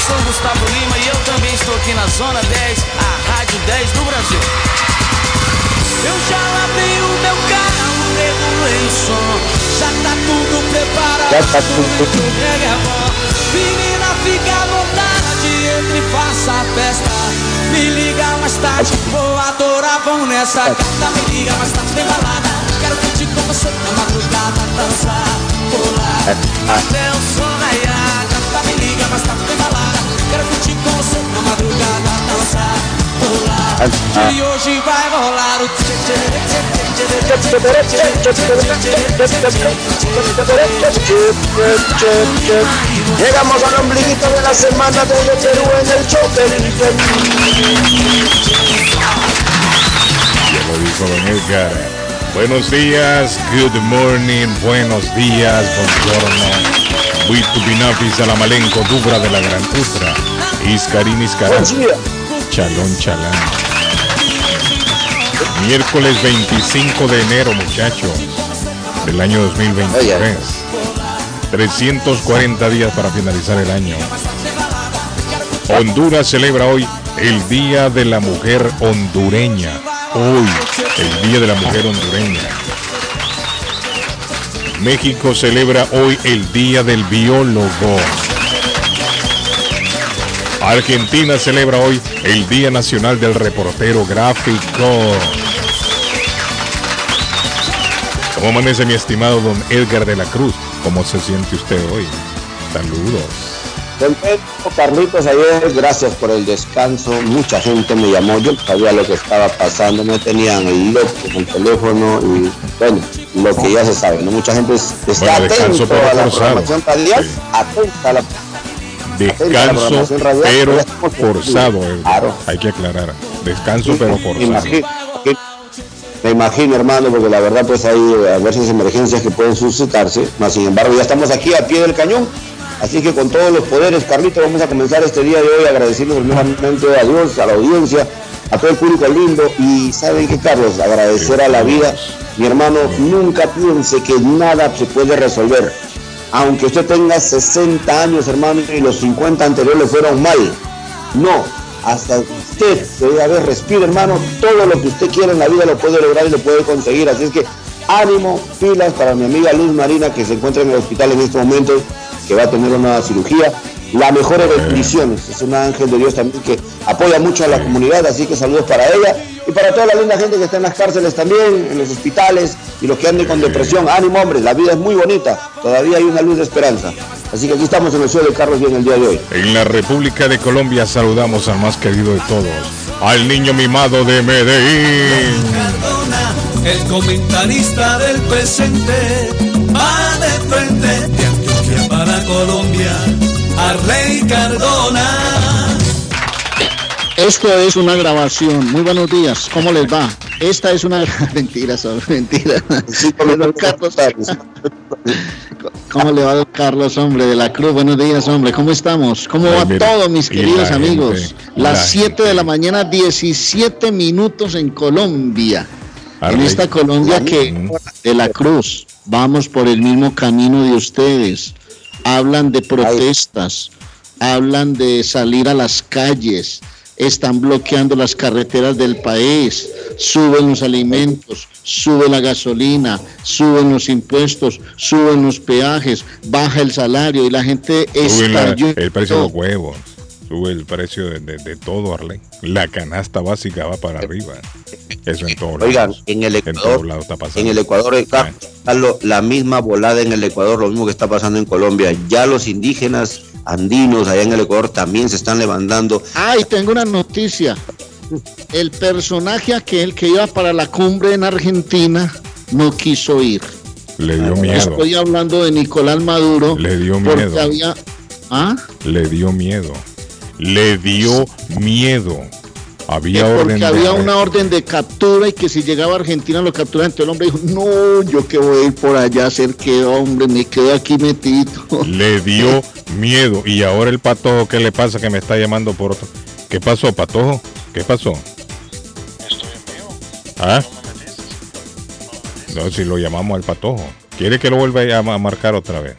Eu sou Gustavo Lima e eu também estou aqui na Zona 10, a Rádio 10 do Brasil. Eu já lavei o meu carro, regulei o som, já tá tudo preparado. Já tá tudo. Menina, fica à vontade, entre e faça a festa. Me liga mais tarde, vou adorar, vão nessa carta. Me liga mais tarde, tem balada. Quero curtir com você na madrugada, dançar, pular, até o sol raiar. Canta, me liga mais tarde, tem balada. E hoje vai rolar o Llegamos al ombliguito de la semana desde Perú en el show lo dijo Don Edgar. Buenos días, good morning, buenos días, buongiorno. Buitu binafis alamalenco, dubra de la gran putra. Iscarín iscarán. Chalón chalán. Miércoles 25 de enero, muchachos, del año 2023. 340 días para finalizar el año. Honduras celebra hoy el Día de la Mujer Hondureña. Hoy, el Día de la Mujer Hondureña. México celebra hoy el Día del Biólogo. Argentina celebra hoy el Día Nacional del Reportero Gráfico. ¿Cómo amanece mi estimado don Edgar de la Cruz? ¿Cómo se siente usted hoy? Saludos. Contento, Carlitos, ayer, gracias por el descanso. Mucha gente me llamó, yo sabía lo que estaba pasando, me tenían el loco en el teléfono y bueno, lo que ya se sabe, ¿no? Mucha gente es- está Bueno, atento a la forzado. programación radial, Sí. atenta a la Descanso, pero forzado. Edgar. Claro. Hay que aclarar. Descanso, pero forzado. imagino, me imagino, hermano, porque la verdad, pues hay a veces emergencias que pueden suscitarse, mas sin embargo, ya estamos aquí a pie del cañón. Así que con todos los poderes, Carlito, vamos a comenzar este día de hoy agradeciendo primeramente a Dios, a la audiencia, a todo el público lindo. Y saben que, Carlos, agradecer a la vida. Mi hermano, nunca piense que nada se puede resolver. Aunque usted tenga 60 años, hermano, y los 50 anteriores fueron mal. No, hasta usted debe haber respiro, hermano. Todo lo que usted quiera en la vida lo puede lograr y lo puede conseguir. Así es que ánimo, pilas para mi amiga Luz Marina que se encuentra en el hospital en este momento, que va a tener una cirugía. La mejor de bendiciones. Es un ángel de Dios también que apoya mucho a la comunidad, así que saludos para ella y para toda la linda gente que está en las cárceles también, en los hospitales y los que anden con depresión. Ánimo, hombre, la vida es muy bonita. Todavía hay una luz de esperanza. Así que aquí estamos en el show de Carlos Bien el día de hoy. En la República de Colombia saludamos al más querido de todos, al niño mimado de Medellín. Cardona, el comentarista del presente, va de frente Colombia, Arley Cardona. Esto es una grabación. Muy buenos días. ¿Cómo les va? Esta es una mentira, son mentira. Don Carlos, ¿Cómo le va, don Carlos, hombre de la Cruz? Buenos días, hombre. ¿Cómo estamos? ¿Cómo Ay, va todo, mis queridos la amigos? gente, Las 7 de la mañana, 17 minutos en Colombia. En esta Colombia que de la Cruz, vamos por el mismo camino de ustedes. Hablan de protestas, hablan de salir a las calles, están bloqueando las carreteras del país, suben los alimentos, sube la gasolina, suben los impuestos, suben los peajes, baja el salario y la gente Sube la- estalló. el precio de los huevos, sube el precio de, de- de todo, Arley. La canasta básica va para arriba. Eso en todos Oigan, lados. en el En todos Ecuador, lados está pasando. en el Ecuador eh, Carlos, está lo- la misma volada en el Ecuador, lo mismo que está pasando en Colombia. Ya los indígenas andinos allá en el Ecuador también se están levantando. Ay, tengo una noticia. El personaje aquel que iba para la cumbre en Argentina no quiso ir. Le dio miedo. Estoy hablando de Nicolás Maduro. Le dio porque miedo. había. ¿Ah? Le dio miedo. Le dio miedo. Había que orden porque de había una orden de captura y que si llegaba a Argentina lo capturaban. Entonces el hombre dijo, no, yo que voy a ir por allá a hacer que hombre, me quedo aquí metido. Le dio miedo. Y ahora el patojo, ¿qué le pasa que me está llamando por otro? ¿Qué pasó, patojo? ¿Qué pasó? ¿Ah? No, si lo llamamos al patojo. ¿Quiere que lo vuelva a marcar otra vez?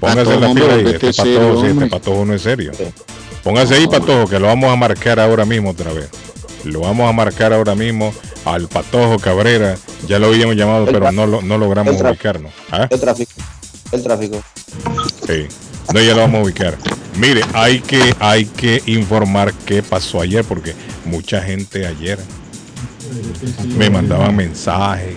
Póngase en la ahí. volvete Este patojo, sí, este patojo no es serio. Póngase ahí, patojo, que lo vamos a marcar ahora mismo otra vez. Lo vamos a marcar ahora mismo al patojo Cabrera. Ya lo habíamos llamado, pero no, lo- no logramos el ubicarnos. ¿Ah? El tráfico. El tráfico. Sí. No, ya lo vamos a ubicar. Mire, hay que, hay que informar qué pasó ayer, porque mucha gente ayer me mandaban mensajes.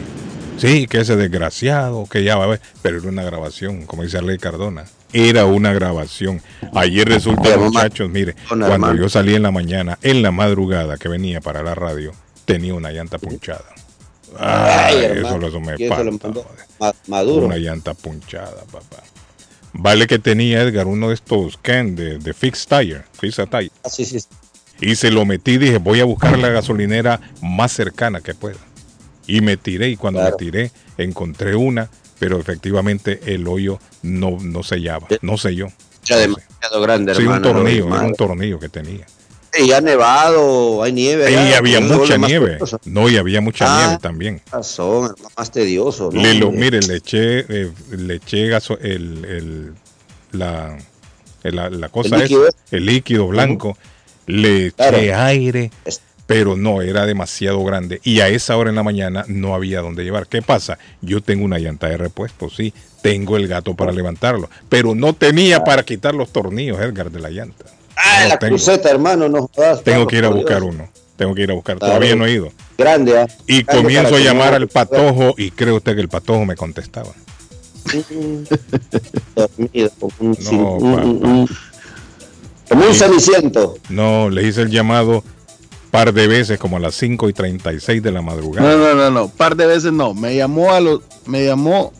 Sí, que ese desgraciado, que ya va a ver, pero era una grabación, como dice Arley Cardona. Era una grabación. Ayer resulta, muchachos, mire, cuando yo salí en la mañana, en la madrugada que venía para la radio, tenía una llanta punchada. Ay, hermano, eso, me y lo espanta. Ma- Maduro. Una llanta punchada, papá. Vale que tenía Edgar uno de estos can de, de Fix Tire, Fix a Tire. Ah, sí, sí. Y se lo metí, dije, voy a buscar la gasolinera más cercana que pueda. Y me tiré, y cuando Claro. me tiré, encontré una, pero efectivamente el hoyo no, no sellaba, no selló. Ya demasiado grande, Sí, un tornillo, era un tornillo que tenía. Y ha nevado, hay nieve. Y había mucha nieve. No, y había mucha Ah. nieve también. Razón, más tedioso. ¿no? Le lo, Hombre. mire, le eché, eh, le eché gaso- el, el- la, la, la cosa El líquido. esa, el líquido blanco, le eché Claro. aire, Es- pero no, era demasiado grande. Y a esa hora en la mañana no había dónde llevar. ¿Qué pasa? Yo tengo una llanta de repuesto, sí, tengo el gato para levantarlo, pero no tenía para quitar los tornillos, Edgar, de la llanta. Ah, No la tengo. cruceta, hermano, no jodas, Tengo que ir a buscar Dios. uno. Tengo que ir a buscar. Claro. Todavía no he ido. Grande, ¿ah? Y Grande comienzo a llamar al patojo y cree usted que el patojo me contestaba. Dormido, como un, como ceniciento. No, le hice el llamado par de veces, como a las 5 y 36 de la madrugada. No, no, no, no, par de veces no. Me llamó a los, me llamó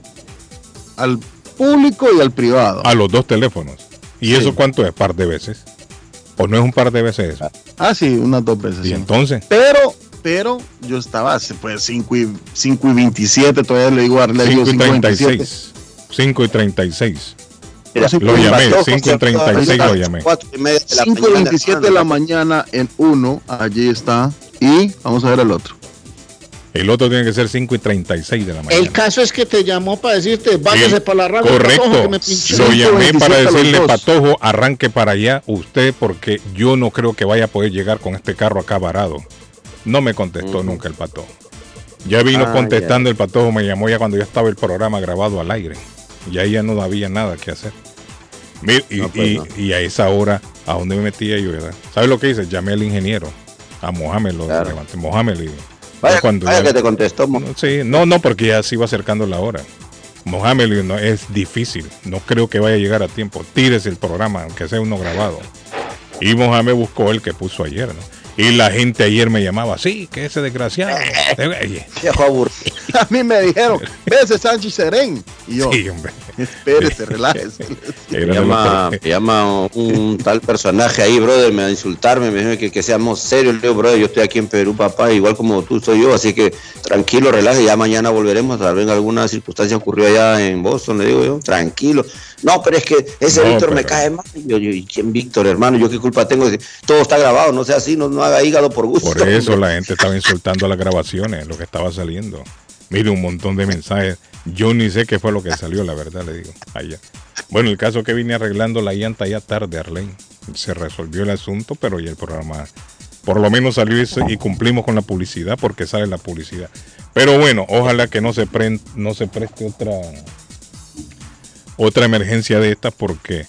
al público y al privado. A los dos teléfonos. ¿Y Sí. eso cuánto es? ¿Par de veces? ¿O no es un par de veces eso? Ah, sí, unas dos veces. Y sí. entonces, Pero, pero yo estaba hace pues 5 y, 5 y 27, todavía le digo a Arley, 5 y 5 y 27. 36. 5 y 36. Mira, Lo llamé, Patojo 5 y se 36 acaba lo de llamé. cuatro y media de la 5 y mañana, 27 de la hermano. mañana en uno, allí está. Y vamos a ver el otro. El otro tiene que ser 5 y 36 de la mañana. El caso es que te llamó para decirte, váyase Sí, para la radio. Correcto. patojo, que me pinché". Lo llamé 5:27 para decirle. Patojo, arranque para allá usted porque yo no creo que vaya a poder llegar con este carro acá varado. No me contestó nunca el Patojo. Ya vino Ah, contestando el Patojo, me llamó ya cuando ya estaba el programa grabado al aire. Y ahí ya no había nada que hacer. Mir- y, No, pues y- no. y a esa hora, ¿a dónde me metía yo? verdad? ¿Sabes lo que hice? Llamé al ingeniero, a Mohamed, lo Claro. levanté. Mohamed, y- Vaya, ya cuando vaya ya- que te contestó. mo- no, Sí, no, no, porque ya se iba acercando la hora. Mohamed le no, es difícil, no creo que vaya a llegar a tiempo. Tírese el programa, aunque sea uno grabado. Y Mohamed buscó el que puso ayer, ¿no? Y la gente ayer me llamaba, sí, que ese desgraciado. Viejo aburrido. A mí me dijeron, vese Sánchez Serén. Y yo, Sí, hombre. espérese, relájese. Me llama, me llama un tal personaje ahí, brother, me va a insultarme, me dijo que, que seamos serios. Le digo, brother, yo estoy aquí en Perú, papá, igual como tú soy yo, así que tranquilo, relaje, ya mañana volveremos, tal vez alguna circunstancia ocurrió allá en Boston, le digo yo, tranquilo. No, pero es que ese No, Víctor me cae mal. Y Yo, yo, ¿y quién Víctor, hermano? ¿Yo qué culpa tengo? Todo está grabado, no sea así, no, no haga hígado por gusto. Por eso la gente estaba insultando a las grabaciones, lo que estaba saliendo. Mire, un montón de mensajes. Yo ni sé qué fue lo que salió, la verdad, le digo. Allá. Bueno, el caso que vine arreglando la llanta ya tarde, Arlene. Se resolvió el asunto, pero ya el programa por lo menos salió y cumplimos con la publicidad porque sale la publicidad. Pero bueno, ojalá que no se, pre- no se preste otra, otra emergencia de esta porque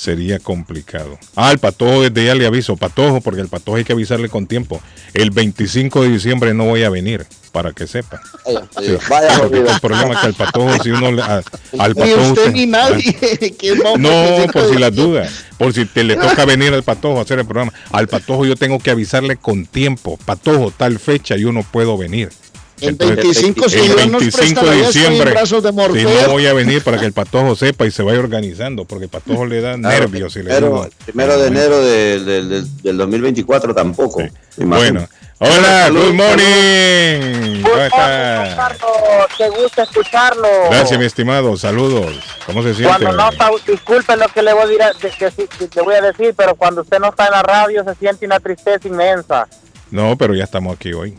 sería complicado. Ah, el patojo desde ya le aviso, patojo, porque el patojo hay que avisarle con tiempo. El 25 de diciembre no voy a venir, para que sepa. Vaya, Sí. vaya, el problema es que el patojo, si uno le, a- al Ni patojo. usted usted- ni nadie. ¿Quién va a no, por si las dudas. Por si te le toca venir al patojo a hacer el programa. Al patojo yo tengo que avisarle con tiempo. Patojo, tal fecha yo no puedo venir. El Entonces, 25, si el Dios nos 25 presta de diciembre, de si no voy a venir para que el patojo sepa y se vaya organizando, porque el patojo le da Claro, nervios. y le primero, digo, primero de enero de- de- de- del 2024 tampoco. imagino. Bueno, hola, good morning. ¿Cómo está? Qué gusto escucharlo. Gracias, mi estimado. Saludos. ¿Cómo se siente? Cuando no está, disculpe lo que le voy, a sí- le voy a decir, pero cuando usted no está en la radio se siente una tristeza inmensa. No, pero ya estamos aquí hoy.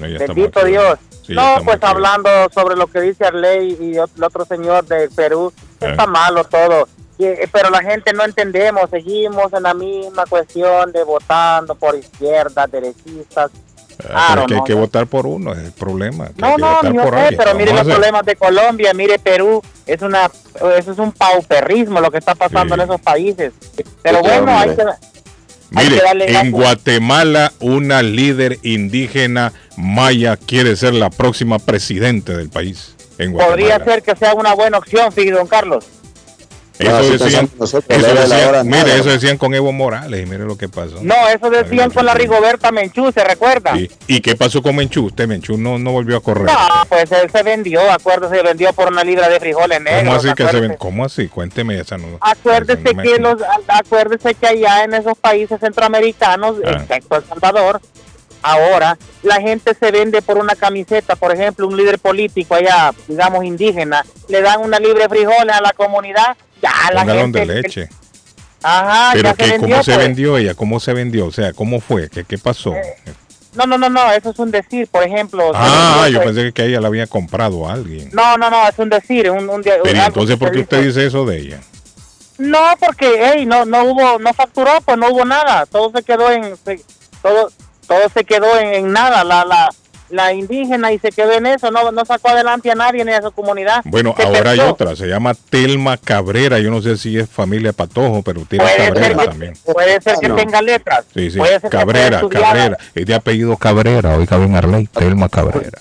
No, ya Bendito. Dios. Sí, no, pues aquí hablando sobre lo que dice Arley y el otro señor de Perú, Ah. está malo todo. Eh, pero la gente no entendemos, seguimos en la misma cuestión de votando por izquierdas, derechistas. Ah, Claro, pero que hay no, que no. votar por uno, es el problema. No, no, yo por sé, alguien. pero mire los problemas de Colombia, mire Perú, es una eso es un pauperrismo lo que está pasando Sí. en esos países. Pero Sí, bueno, hay que Mire, en. Guatemala una líder indígena maya quiere ser la próxima presidente del país. En podría ser que sea una buena opción, fíjate, don Carlos. Eso No, así decían, nosotros, eso decían- mire, nada. eso decían con Evo Morales y mire lo que pasó. No, eso decían con la Rigoberta Menchú, ¿se recuerda? ¿Y, y qué pasó con Menchú? Usted Menchú no, no volvió a correr. No, pues él se vendió, acuérdese, se vendió por una libra de frijoles negros. ¿Cómo así que se acuérdese. ven? ¿Cómo así? Cuénteme esa no. Acuérdese esa no que los, acuérdese que allá en esos países centroamericanos, Ah. excepto El Salvador, ahora la gente se vende por una camiseta, por ejemplo, un líder político allá, digamos indígena, le dan una libre de frijoles a la comunidad, ya Un galón gente de leche. Ajá, Pero ya que, se vendió. ¿cómo se pues. vendió ella? ¿Cómo se vendió? O sea, ¿cómo fue? ¿Qué, qué pasó? No, no, no, no, eso es un decir, por ejemplo. ah, vendió, yo pues. pensé que ella la había comprado a alguien. No, no, no, es un decir, un, un, Pero entonces, ¿por qué usted dice. dice eso de ella? No, porque hey, no no hubo no facturó, pues no hubo nada, todo se quedó en se- todo todo se quedó en, en nada, la la la indígena y se quedó en eso, no no sacó adelante a nadie ni a su comunidad. Bueno, Se ahora hay otra, se llama Telma Cabrera, yo no sé si es familia Patojo, pero ser Cabrera que, también. puede ser que No. tenga letras. Sí, sí, Puede ser que Cabrera, estudiar, Cabrera, es de apellido Cabrera, oiga bien Arley, Telma Cabrera.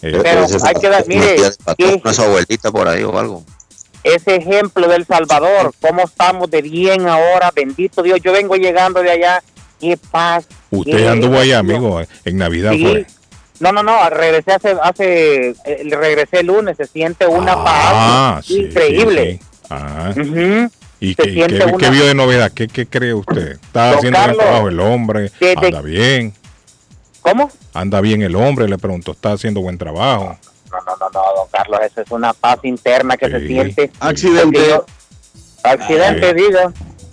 Pero Ese- hay que dar- mire, que- una su abuelita por ahí o algo. ese ejemplo del Salvador, cómo estamos de bien ahora, bendito Dios, yo vengo llegando de allá, qué paz. usted qué- anduvo allá, amigo, en Navidad Sí. fue. No, no, no, regresé hace, hace eh, regresé el lunes, se siente una Ah, paz sí, increíble. sí, sí. Ah. ¿Y qué, siente qué- una- qué vio de novedad? ¿Qué, qué cree usted? ¿Está Don haciendo buen Carlos, trabajo el hombre? ¿Anda bien? ¿Cómo? ¿Anda bien el hombre? Le pregunto, ¿está haciendo buen trabajo? No, no, no, no, don Carlos, eso es una paz interna que se siente. Accidente. Yo- accidente, Sí. digo.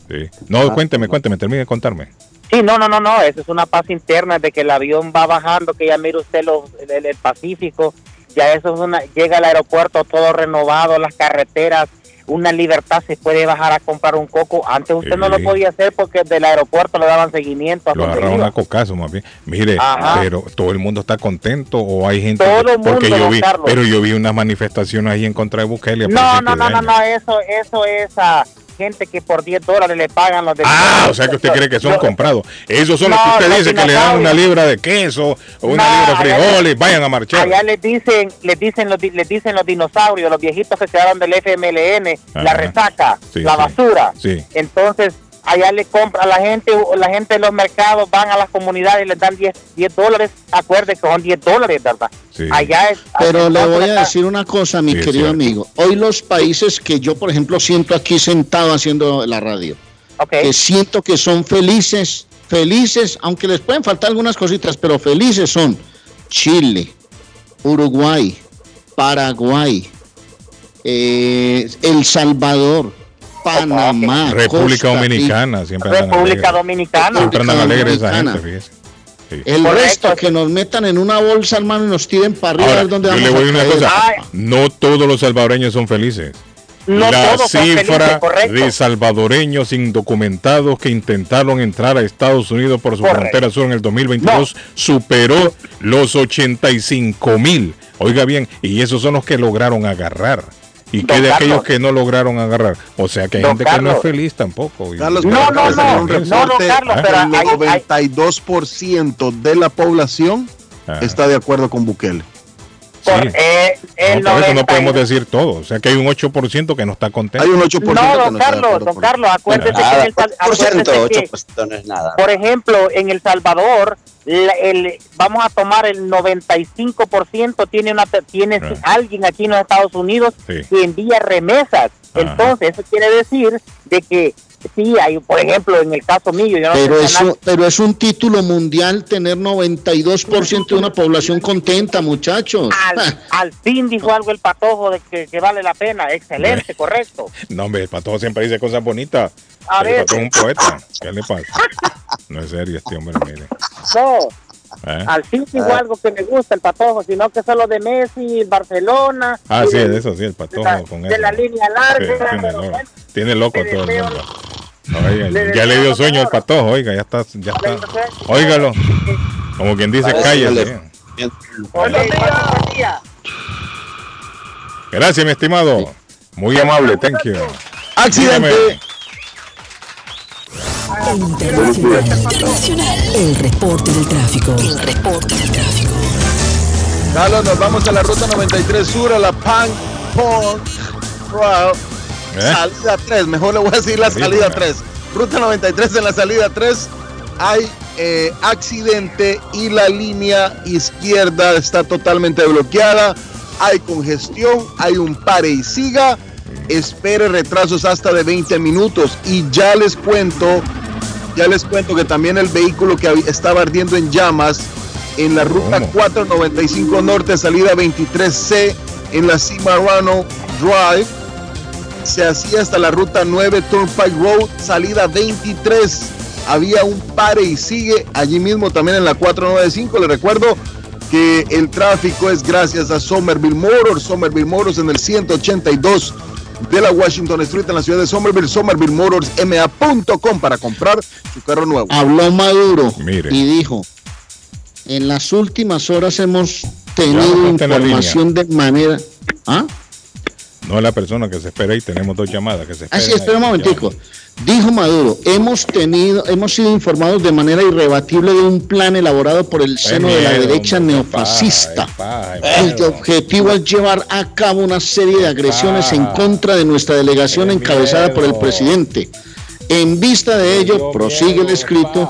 Sí. No, cuénteme, cuénteme, termine de contarme. Sí, no, no, no, no, eso es una paz interna de que el avión va bajando, que ya mire usted los, el, el Pacífico, ya eso es una, llega al aeropuerto todo renovado, las carreteras, una libertad, se puede bajar a comprar un coco. Antes usted no lo podía hacer porque del aeropuerto le daban seguimiento a Lo iba. a cocazo más bien. Mire, Ajá. pero todo el mundo está contento o hay gente Todo que- el mundo, porque yo vi, Carlos. pero yo vi unas manifestaciones ahí en contra de Bukele. a No, no, no, no, no, eso, eso es a gente que por 10 dólares le pagan los de Ah, o sea que usted cree que son comprados. Esos son los No, que usted los dice que le dan una libra de queso o una libra de frijoles, vayan a marchar. Allá les dicen, les dicen los, les dicen los dinosaurios, los viejitos que quedaron del FMLN, la Ajá. resaca, Sí, la sí. basura. Sí. Entonces, allá le compra a la gente, la gente de los mercados van a las comunidades y les dan 10, 10 dólares. Acuerde que son 10 dólares, ¿verdad? Sí. Allá es. Pero le voy a decir una cosa, mi Sí, querido amigo. Hoy los países que yo, por ejemplo, siento aquí sentado haciendo la radio, que siento que son felices, felices, aunque les pueden faltar algunas cositas, pero felices son Chile, Uruguay, Paraguay, eh, El Salvador, Panamá, República Costa. Dominicana, siempre andan República alegres. Dominicana. Siempre andan alegres esa gente, fíjese. Sí. El Correcto. resto que nos metan en una bolsa, hermano, y nos tiren para arriba, a Ahora, ver dónde yo vamos le voy a una caer. cosa, Ay. no todos los salvadoreños son felices. No la todos son cifra felices, de salvadoreños indocumentados que intentaron entrar a Estados Unidos por su Correcto. frontera sur en el 2022 superó los 85 mil. Oiga bien, y esos son los que lograron agarrar. ¿Y qué de Carlos. aquellos que no lograron agarrar? O sea que hay Don gente que no es feliz tampoco. Carlos, y- No, no, no, no, Carlos, que pero el hay- hay- 92% de la población Ajá. está de acuerdo con Bukele. Por, eh, el No, por eso no 90 podemos decir todo. O sea que hay un 8% que no está contento. Hay un 8% No, que don no está de Carlos, don Carlos, acuérdese que en el, Sal- por ciento, acuérdese que, 8% no es nada. por ejemplo, en El Salvador, la- el, vamos a tomar el 95% tiene una tiene Ah. alguien aquí en los Estados Unidos Sí. que envía remesas. Ajá. Entonces, eso quiere decir de que sí hay, por ejemplo, en el caso mío, yo no Pero sé eso, pero es un título mundial tener 92% de una población contenta, muchachos. al, al fin dijo algo el patojo de que, que vale la pena. Excelente, correcto. No, hombre, el patojo siempre dice cosas bonitas. A el ver. patojo es un poeta. ¿Qué le pasa? No es serio este hombre, mire. No, ¿Eh? al fin dijo algo que me gusta el patojo, sino que solo de Messi, Barcelona. Ah, y sí, de- eso sí, el de patojo la, con de la línea Sí, larga. tiene, pero loco, bueno, tiene loco todo el mundo. Oiga, le ya le dio sueño al patojo, oiga, ya está, ya está. deseo- Óigalo, como quien dice, día. Gracias, mi estimado. Muy amable, thank you. Accidente. Dígame. Internacional. Internacional. El reporte del tráfico. El reporte del tráfico. Carlos, nos vamos a la ruta 93 Sur, a la Pan Pong Road. ¿Eh? Salida 3, mejor le voy a decir la salida bueno. 3. Ruta 93 en la salida 3 hay eh, accidente y la línea izquierda está totalmente bloqueada. Hay congestión, hay un pare y siga. Espere retrasos hasta de 20 minutos y ya les cuento, ya les cuento que también el vehículo que estaba ardiendo en llamas en la ruta ¿Cómo? 495 Norte, salida 23C en la Cimarrano Drive se hacía hasta la ruta 9 Turnpike Road, salida 23. Había un pare y sigue allí mismo también en la 495. Le recuerdo que el tráfico es gracias a Somerville Motors. Somerville Motors en el 182 de la Washington Street en la ciudad de Somerville. Somerville Motors MA.com para comprar su carro nuevo. Habló Maduro Mire. y dijo, en las últimas horas hemos tenido información de manera... ¿Ah? No es la persona que se espera y tenemos dos llamadas que se esperan. sí, espera un momentico. Dijo Maduro, hemos tenido, hemos sido informados de manera irrebatible de un plan elaborado por el seno de la miedo, derecha hombre, neofascista, es paja, es paja, es cuyo miedo. objetivo es llevar a cabo una serie de agresiones en contra de nuestra delegación encabezada por el presidente. En vista de ello, Dio prosigue el escrito.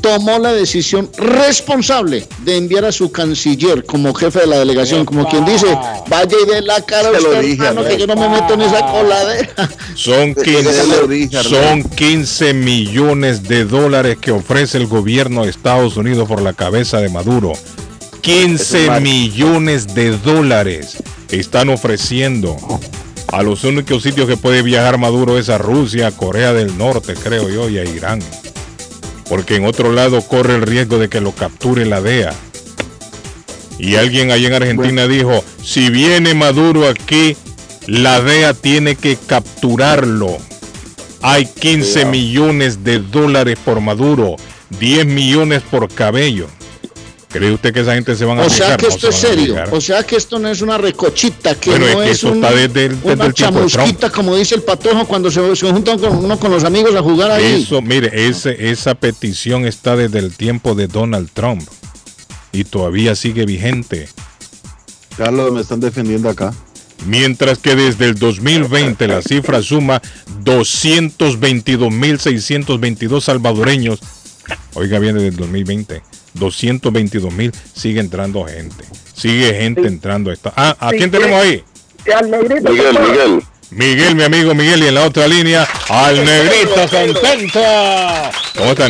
Tomó la decisión responsable de enviar a su canciller como jefe de la delegación, como quien dice, vaya y de la cara lo usted, dije, hermano, que yo no me meto en esa coladera. Son Ya 15, lo dije, Arnaldo. son 15 millones de dólares que ofrece el gobierno de Estados Unidos por la cabeza de Maduro. 15 millones de dólares están ofreciendo. A los únicos sitios que puede viajar Maduro es a Rusia, Corea del Norte, creo yo, y a Irán. Porque en otro lado corre el riesgo de que lo capture la DEA. Y alguien ahí en Argentina dijo, si viene Maduro aquí, la DEA tiene que capturarlo. Hay 15 millones de dólares por Maduro, 10 millones por cabello. ¿Cree usted que esa gente se van a O sea aplicar? que esto no es serio. O sea que esto no es una recochita, que bueno, no es, que es un, desde desde una el chamusquita, de como dice el patojo, cuando se, se juntan con, uno con los amigos a jugar ahí. Eso, mire, ese, esa petición está desde el tiempo de Donald Trump y todavía sigue vigente. Carlos, me están defendiendo acá. Mientras que desde el 2020 la cifra suma 222.622 salvadoreños. Oiga, viene del 2020 222 mil sigue entrando gente. Sigue gente entrando. Esta... Ah, ¿a quién tenemos ahí? Miguel, Miguel. Miguel, mi amigo Miguel, y en la otra línea, al Negrito Santanta. ¿Cómo está,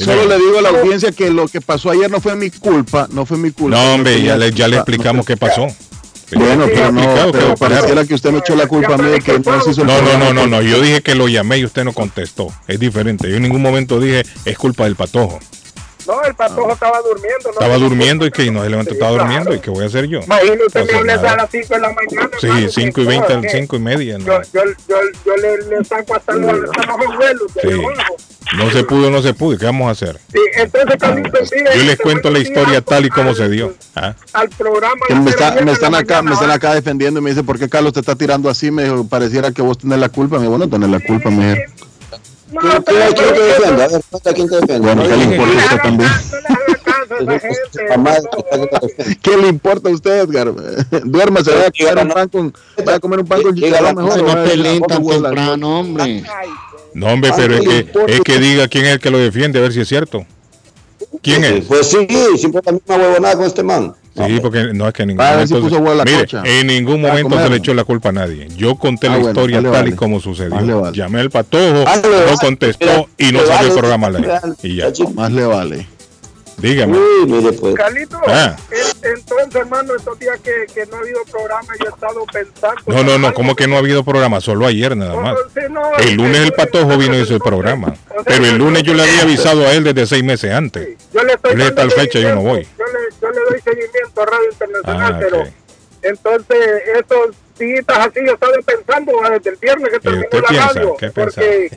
solo le digo a la audiencia que lo que pasó ayer no fue mi culpa, no fue mi culpa. No, hombre, ya, le, ya le explicamos no qué pasó. Bueno, pero no, pero pareciera que usted me echó la culpa a mí que no hizo No, no, no, no, no, yo dije que lo llamé y usted no contestó. Es diferente. Yo en ningún momento dije, es culpa del patojo. No, el patojo estaba durmiendo. ¿no? Estaba durmiendo y que no se levantó, Sí, estaba claro. durmiendo. ¿Y qué voy a hacer yo? Imagínate, usted No me a las 5 de la mañana. Sí, hermano, 5 y que 20, no, que 5 y media. No, Yo, yo, yo, yo le, le saco hasta los, hasta los Sí. no se pudo, no se pudo. ¿Qué vamos a hacer? Sí, entonces, Carlitos, mire, Yo les este, cuento la historia tal y como al- se dio. ¿Ah? Al programa. Que me, está- me están acá, me están acá defendiendo y me dice, ¿por qué Carlos te está tirando así? Me dijo, pareciera que vos tenés la culpa. Me dijo, bueno, tenés la culpa, me dijo. No, ¿Quién, pero- quién- quién te defiende? A ver, cuenta quién te defiende. Bueno, ¿qué le importa a usted también? No le haga caso, esa gente. Mamá, ¿Qué le importa a usted, Edgar? Duerma, se va a comer un pan con, va a comer un pan con chicharrón mejor. No peleen tan temprano, hombre. No, hombre, pero es que, es que diga quién es el que lo defiende, a ver si es cierto. ¿Quién es? Pues sí, siempre la misma huevonada con este man. Sí, porque no es que en ningún momento. la mire, en ningún momento se le echó la culpa a nadie. Yo conté Ah, la bueno, historia vale, tal y vale. como sucedió. Vale, vale. Llamé al patojo, Vale, no vale. contestó y no Vale, salió el programa al aire. Y ya. Más le vale. Dígame. Uy, mire, pues. Carlito, Ah. en- entonces, hermano, estos días que, que no ha habido programa, yo he estado pensando. No, no, no, como que no ha habido programa? Solo ayer nada más. Sí, no, El lunes el patojo vino y hizo el programa. Pero el lunes yo le había avisado a él desde seis meses antes. Yo le estoy tal fecha yo no voy. Yo le, yo le doy seguimiento a Radio Internacional, Ah, pero entonces esos días así yo estaba pensando ah, desde el viernes que terminó la piensa? radio, ¿Qué porque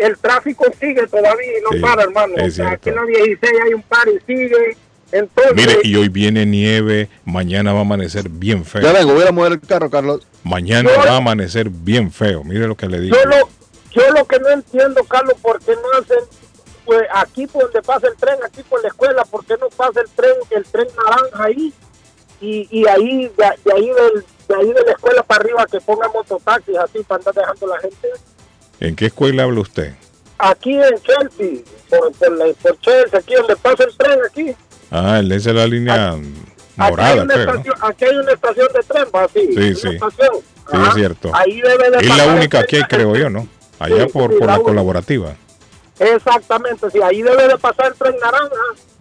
el tráfico sigue todavía y no Sí, para, hermano. es O sea, aquí en la 16 hay un par y sigue. Entonces, Mire, y hoy viene nieve, mañana va a amanecer bien feo. Ya vengo, voy a mover el carro, Carlos. Mañana Yo- va a amanecer bien feo. Mire lo que le digo. yo lo, yo lo que no entiendo, Carlos, ¿por qué no hacen pues aquí por donde pasa el tren, aquí por la escuela, ¿por qué no pasa el tren, el tren naranja ahí? Y, y ahí, de, de ahí del, de ahí de la escuela para arriba que pongan mototaxis así para andar dejando a la gente. ¿En qué escuela habla usted? Aquí en Chelsea, por, por, la- por Chelsea, aquí donde pasa el tren, aquí. Ah, él es de la línea Aquí morada, una creo. aquí hay una estación de tren, va así. Sí, sí. estación. Sí, es cierto. Ahí debe de Es la única que hay, creo yo, ¿no? Allá Sí, por, sí, por la la colaborativa. Exactamente, sí, ahí debe de pasar el tren naranja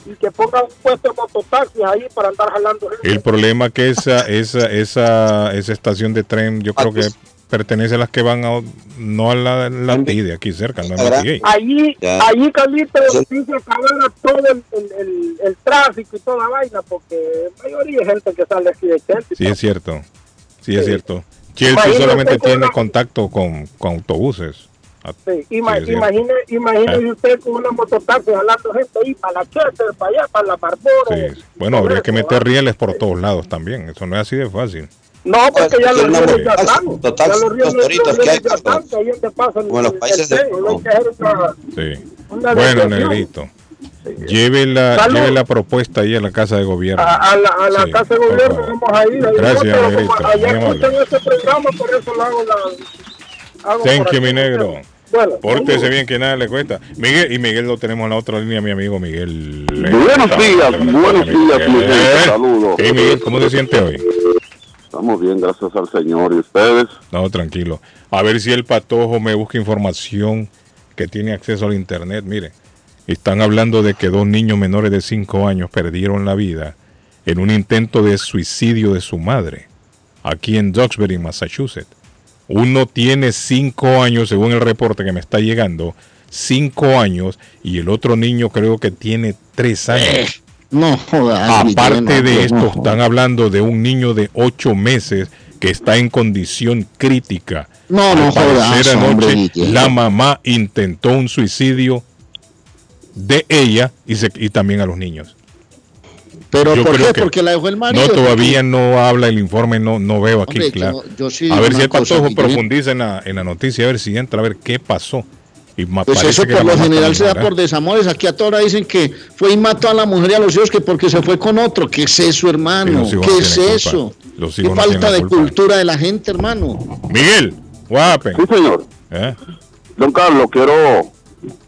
y que ponga un puesto de mototaxis ahí para andar jalando gente. El problema que esa, esa, esa, esa estación de tren, yo creo que pertenece a las que van a, no a la, la de aquí cerca, no a. Allí, Ya. allí, Carlitos, sí se acabara todo el, el, el, el tráfico y toda vaina, porque la mayoría de gente que sale aquí de Chelsea. Sí, es cierto. Sí, es Sí. cierto. Chelsea solamente tiene una- contacto con, con autobuses. Ah, Sí, ima- Sí, es imagine, imagine Ah. usted con una mototaxi jalando gente ahí para la Chelsea, para allá, para la Marlboro. Sí. Bueno, habría que meter rieles por todos lados también. Eso no es así de fácil. No, porque ya los ríos están. mototaxi, Ya los ríos Carlos. ahí es donde pasa el- Como los países de- Sí. una Bueno, negrito. Lleve la, lleve la propuesta ahí a la casa de gobierno. A, a la, a la Sí, casa de gobierno vamos a ir. ahí Gracias, negrito, Allá escuchan este programa, por eso lo hago la. Hago Thank you, mi negro. Bueno, Pórtese bien que nada le cuesta. Miguel, y Miguel lo tenemos en la otra línea, mi amigo Miguel. Buenos días, buenos días, mi gente, Eh, saludos. Hey, Miguel, ¿cómo se siente hoy? Estamos bien, gracias al Señor. ¿Y ustedes? No, tranquilo. A ver si el patojo me busca información que tiene acceso al internet. Mire, están hablando de que dos niños menores de 5 años perdieron la vida en un intento de suicidio de su madre, aquí en Duxbury, Massachusetts. Uno tiene 5 años, según el reporte que me está llegando, 5 años, y el otro niño creo que tiene 3 años. No jodas. Aparte de esto, están hablando de un niño de 8 meses que está en condición crítica. No, no jodas, anoche la mamá intentó un suicidio de ella y, se- y también a los niños. Pero Yo ¿por creo qué? que- Porque la dejó el marido. No, todavía no habla el informe, no, no veo aquí, Hombre, claro. yo- yo sí a ver si el patojo profundiza en la, en la noticia, a ver si entra, a ver qué pasó. Y Pues eso por lo general se da por desamores. Aquí a toda hora dicen que fue y mató a la mujer y a los hijos que porque se fue con otro. ¿Qué es eso, hermano? ¿Qué no es eso? Qué no falta de culpa. cultura de la gente, hermano. Miguel, guapen. Sí, señor. ¿Eh? Don Carlos, quiero,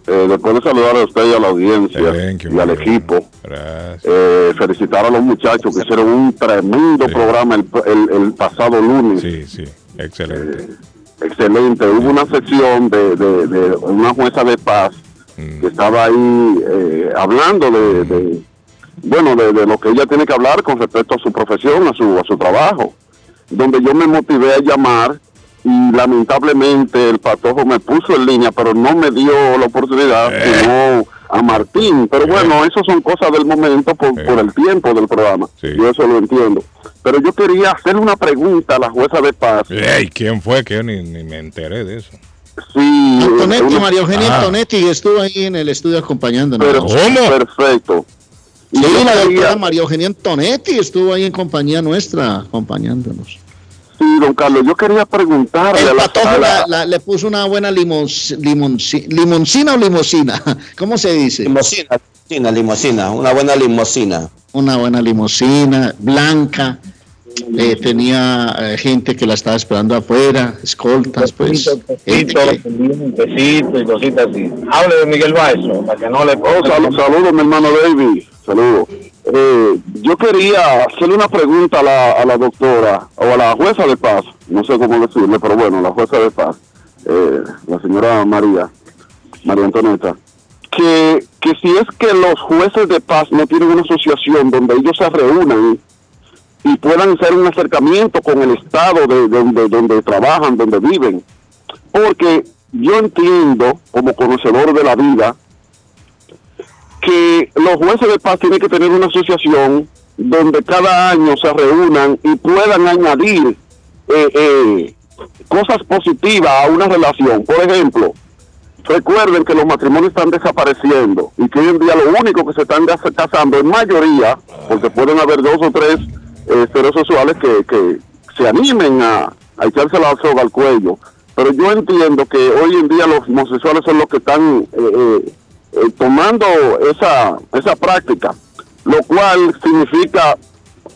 eh, después de saludar a usted y a la audiencia Thank you, y al equipo, Gracias. eh, felicitar a los muchachos que hicieron un tremendo Sí. programa el, el- el pasado lunes. Sí, sí, excelente. Excelente. Hubo una sesión de, de- de una jueza de paz Mm. que estaba ahí eh, hablando de, de- bueno, de, lo que ella tiene que hablar con respecto a su profesión, a su, a su trabajo, donde yo me motivé a llamar y lamentablemente el patojo me puso en línea, pero no me dio la oportunidad, Eh. sino a Martín. Pero bueno, eso son cosas del momento por, Eh. por el tiempo del programa. Sí. Yo eso lo entiendo. Pero yo quería hacer una pregunta a la jueza de paz. Ey, ¿quién fue? Que yo ni, ni me enteré de eso. Sí, Antonetti, una- María Eugenia Ah. Antonetti estuvo ahí en el estudio acompañándonos. Pero- ¿Cómo? Perfecto. Y sí, la quería- doctora María Eugenia Antonetti estuvo ahí en compañía nuestra, acompañándonos. Sí, don Carlos, yo quería preguntarle a El la, a la- la- la- le puso una buena limons, limonci- limoncina o limosina. ¿Cómo se dice? Limosina, Limosina, limosina, una buena limosina. Una buena limusina, blanca. eh, tenía eh, gente que la estaba esperando afuera, escoltas, pues. un besito y cositas así. Hable de Miguel Baezo, para que no le Oh, sal- saludos, mi hermano David. Saludos. Eh, yo quería hacerle una pregunta a la, a la doctora o a la jueza de paz, no sé cómo decirle, pero bueno, la jueza de paz, eh, la señora María, María Antonieta, que, que si es que los jueces de paz no tienen una asociación donde ellos se reúnan y puedan hacer un acercamiento con el Estado de, de donde, donde trabajan, donde viven. Porque yo entiendo, como conocedor de la vida, que los jueces de paz tienen que tener una asociación donde cada año se reúnan y puedan añadir eh, eh, cosas positivas a una relación. Por ejemplo, recuerden que los matrimonios están desapareciendo y que hoy en día lo único que se están casando en mayoría, porque pueden haber dos o tres eh, heterosexuales que, que se animen a, a echarse la soga al cuello. Pero yo entiendo que hoy en día los homosexuales son los que están eh, eh, eh, tomando esa, esa práctica, lo cual significa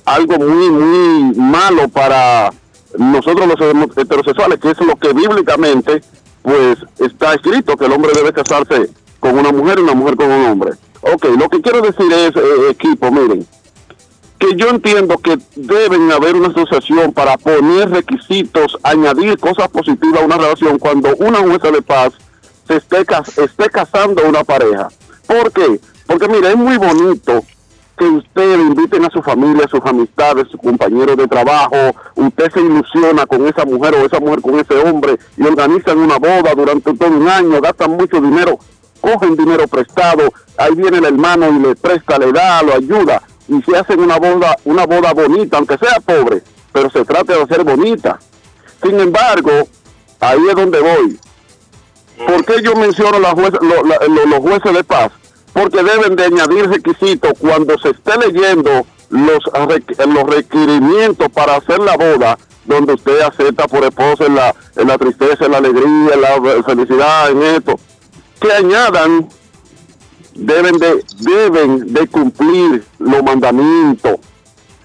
algo muy, muy malo para nosotros los heterosexuales, que es lo que bíblicamente pues está escrito, que el hombre debe casarse con una mujer y una mujer con un hombre. Ok, lo que quiero decir es, eh, equipo, miren, que yo entiendo que deben haber una asociación para poner requisitos, añadir cosas positivas a una relación cuando una jueza de paz se esté, esté casando a una pareja. ¿Por qué? Porque mire, es muy bonito que usted inviten a su familia, a sus amistades, sus compañeros de trabajo, usted se ilusiona con esa mujer o esa mujer con ese hombre y organizan una boda durante todo un año, gastan mucho dinero, cogen dinero prestado, ahí viene el hermano y le presta, le da, lo ayuda y se hacen una boda, una boda bonita, aunque sea pobre, pero se trata de hacer bonita. Sin embargo, ahí es donde voy. ¿Por qué yo menciono la jueza- lo- los jueces de paz? Porque deben de añadir requisitos cuando se esté leyendo los, los requerimientos para hacer la boda, donde usted acepta por esposa en la, en la tristeza, en la alegría, en la felicidad, en esto. Que añadan, deben de, deben de cumplir los mandamientos,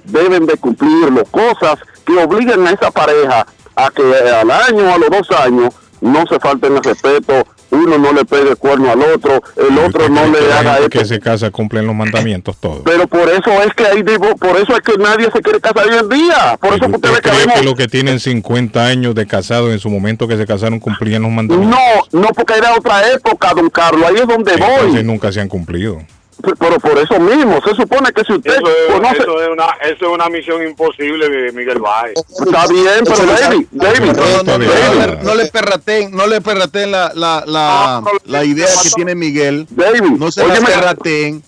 deben de cumplirlo, cosas que obligan a esa pareja a que al año o a los dos años no se falten el respeto, uno no le pegue cuerno al otro, el otro no le haga esto. que se casa cumplen los mandamientos todos. Pero por eso es que hay por eso es que nadie se quiere casar hoy en día. Por eso usted ¿Usted cree que los que tienen 50 años de casado en su momento que se casaron cumplían los mandamientos? No, no porque era otra época, don Carlos, ahí es donde Entonces voy. nunca se han cumplido. Pero por eso mismo, se supone que si usted Eso es, conoce... eso, es una, eso es una misión imposible de Miguel Valle. Está bien, pero David, David, No, no, no, no, David, le- no le perraten, no le perraten la, la, la, la idea que tiene Miguel. David, No se la perraten.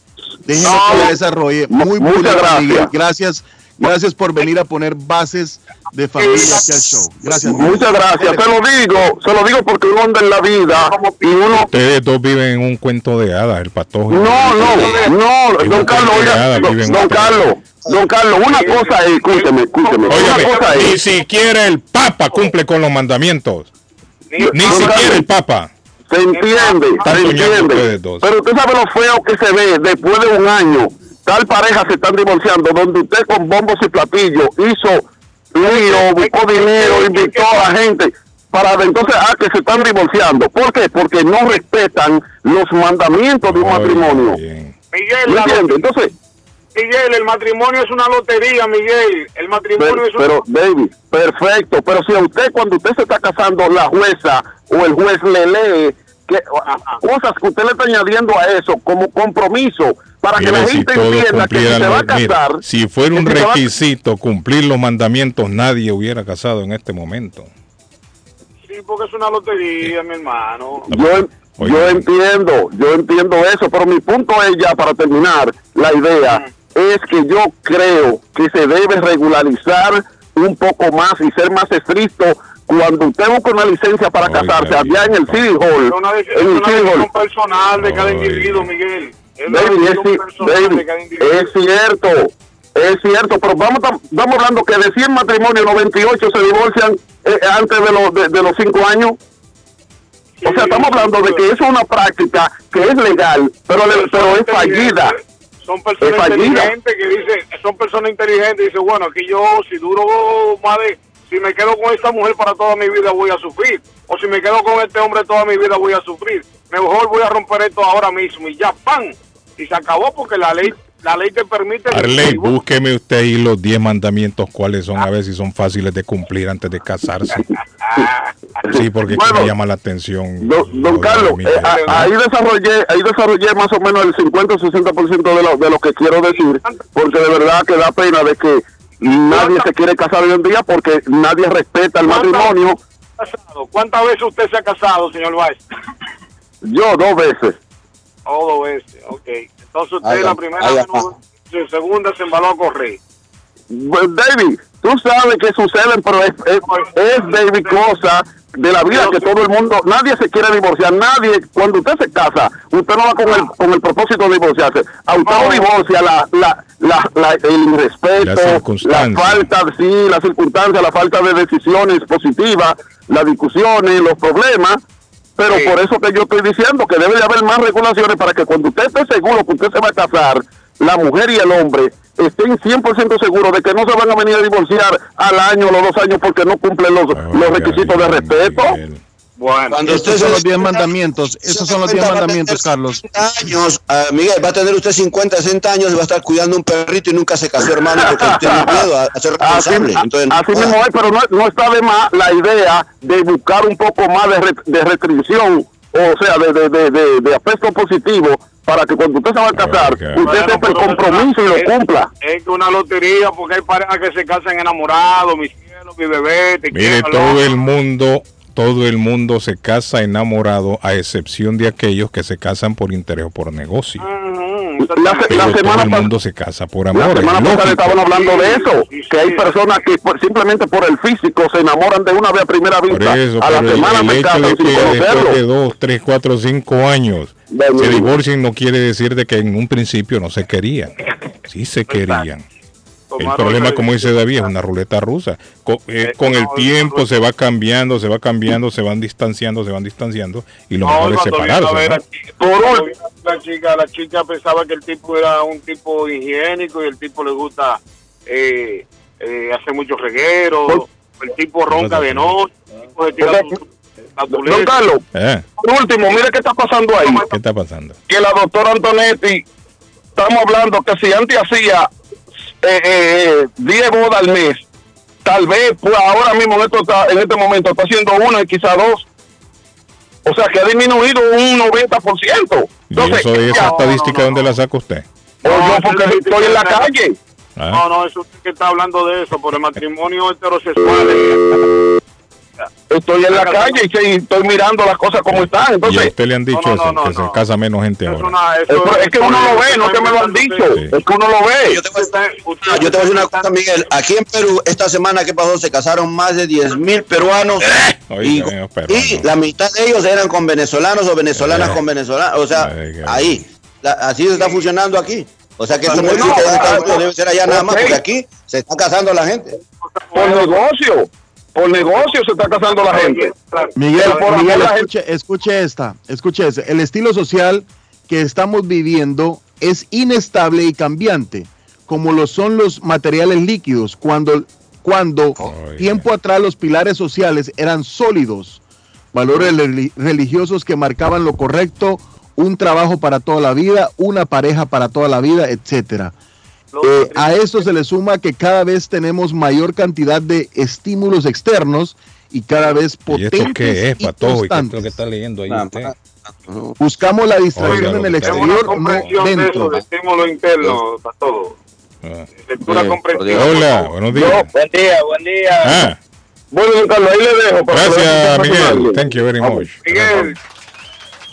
Déjenlo No. que la desarrolle. Muy Muchas buena, gracias. Miguel. Gracias. Gracias por venir a poner bases de familia aquí al show. Gracias. Muchas gracias, se lo digo, se lo digo porque uno anda en la vida y uno... Ustedes dos viven en un cuento de hadas, el patojo. No, no, no, don Carlos, oiga, hadas don. Carlos, don Carlos, una cosa es, escúcheme, escúcheme, una ni siquiera el Papa cumple con los mandamientos. Ni siquiera Carlos, el Papa. se entiende, se entiende, pero usted sabe lo feo que se ve después de un año, tal pareja se están divorciando, donde usted con bombos y platillos hizo lío, buscó dinero, invitó a la gente, para de entonces, ah, que se están divorciando. ¿Por qué? Porque no respetan los mandamientos de un matrimonio. Miguel. Entonces, Miguel, el matrimonio es una lotería, Miguel. El matrimonio Pero, es una pero, David, perfecto. Pero si a usted, cuando usted se está casando, la jueza o el juez le lee que, cosas que usted le está añadiendo a eso como compromiso para que la si gente todos entienda que si se va a casar, si fuera un si requisito cumplir los mandamientos, nadie hubiera casado en este momento. Sí, porque es una lotería, mi hermano. yo, yo entiendo, yo entiendo eso, pero mi punto es ya para terminar la idea es que yo creo que se debe regularizar un poco más y ser más estricto cuando usted busca una licencia para casarse allá en el City Hall, Es una, en el una City Hall, decisión personal de cada individuo, Miguel. Es David, es, es cierto, es cierto, pero vamos, tam- estamos hablando que de 100 matrimonios, 98 se divorcian eh, antes de los, de, de los 5 años. O sea, estamos hablando de que eso es una práctica que es legal, pero, le- pero es fallida. Son Es personas fallida. inteligentes que dicen, son personas inteligentes y dicen, bueno, aquí yo si duro más de, si me quedo con esta mujer para toda mi vida voy a sufrir, o si me quedo con este hombre toda mi vida voy a sufrir, mejor voy a romper esto ahora mismo y ya, ¡pam! Y se acabó porque la ley, la ley te permite... Arley, búsqueme usted ahí los 10 mandamientos, cuáles son, a ver si son fáciles de cumplir antes de casarse. Sí, porque aquí me llama la atención. Don, don Carlos, eh, ahí desarrollé, ahí desarrollé más o menos el 50 o 60% de lo, de lo que quiero decir, porque de verdad que da pena de que nadie se quiere casar hoy en día porque nadie respeta el matrimonio. casado? ¿Cuántas veces usted se ha casado, señor Valls? Yo dos veces. Oh, dos veces, ok. Entonces usted la primera su segunda se embaló a correr. Pues, David, tú sabes que suceden, pero es, es, es, David, cosa de la vida que todo el mundo, nadie se quiere divorciar, nadie, cuando usted se casa, usted no va con el, con el propósito de divorciarse, a usted lo divorcia la, la, la, la- el irrespeto, La falta, sí, la circunstancia, la falta de decisiones positivas, las discusiones, los problemas, pero por eso que yo estoy diciendo que debe de haber más regulaciones para que cuando usted esté seguro que usted se va a casar, la mujer y el hombre estén 100% seguros de que no se van a venir a divorciar al año o los dos años porque no cumplen los, los requisitos de respeto. Bueno, Estos son los 10 mandamientos. Esos son los 10 mandamientos, Carlos. años, ah, Miguel, va a tener usted 50, 60 años y va a estar cuidando un perrito y nunca se casó, hermano, porque tiene miedo a, a ser Así, responsable. Entonces, así mismo es, pero no, no está de más la idea de buscar un poco más de, re- de restricción, o sea, de, de, de, de, de aspecto positivo, para que cuando usted se va a casar, usted sepa el compromiso y lo cumpla. Es una lotería porque hay parejas que se casan enamorados, mi cielo, mi bebé, te Mire, quiero. todo el mundo, todo el mundo se casa enamorado, a excepción de aquellos que se casan por interés o por negocio. La, Pero la todo semana el mundo se casa por La amor. semana es pasada estaban hablando de eso, que hay personas que por- simplemente por el físico se enamoran de una vez a primera Por vista. eso, a la pero el- semana el, se hecho de que después de dos, tres, cuatro, cinco años se divorcien no quiere decir de que en un principio no se querían. Sí se querían. El problema, como dice David, es una ruleta rusa. Co- eh, Con, el tiempo se va cambiando, se va cambiando, se van distanciando, se van distanciando y lo No, mejor es separarse. ¿no? cuando vino la chica, la chica pensaba que el tipo era un tipo higiénico y el tipo le gusta eh, eh, hacer muchos regueros. El tipo ronca de noche. el tipo se tira Don. Carlos, Eh, por último, mire qué está pasando ahí. ¿Qué está pasando? Que la doctora Antonetti, estamos hablando que si antes hacía eh, eh, 10 bodas al mes, tal vez pues ahora mismo en, esto está- en este momento está haciendo una y quizá dos. O sea que ha disminuido un 90%. ¿Y eso de esa estadística dónde la saca usted? O yo porque estoy en la calle. Ah. No, no, eso usted que está hablando de eso, por el matrimonio heterosexual. Estoy en la calle y sí, estoy mirando las cosas como están. Y a Entonces, usted le han dicho No, no, eso, no, que se casa menos gente ahora. es, es que uno lo ve, no que me lo han dicho. Es que uno lo ve. Yo te, voy a, decir una cosa, Miguel. Aquí en Perú, esta semana que pasó, se casaron más de 10 mil peruanos. y, Oiga, y la mitad de ellos eran con venezolanos o venezolanas con venezolanos. O sea, ahí. La- así se está funcionando aquí. O sea que eso no debe ser allá nada más, porque aquí se está casando la gente. Por negocio. Por negocio se está casando la gente. Miguel, por Miguel, la escuche, escuche esta, escuche esta. El estilo social que estamos viviendo es inestable y cambiante, como lo son los materiales líquidos. Cuando, cuando tiempo atrás los pilares sociales eran sólidos, valores reli- religiosos que marcaban lo correcto, un trabajo para toda la vida, una pareja para toda la vida, etcétera. Eh, a esto se le suma que cada vez tenemos mayor cantidad de estímulos externos y cada vez ¿Y esto potentes qué es, y Patojo? ¿Y qué es lo que está leyendo ahí usted? Buscamos la distracción Oiga, en el exterior, no comprensión de eso, dentro. de estímulo interno, para todo. Lectura comprensiva. Hola, buenos días. Buen día, buen día. Ah, Bueno, Carlos, ahí le dejo. para gracias. Miguel. Thank you very much. Miguel,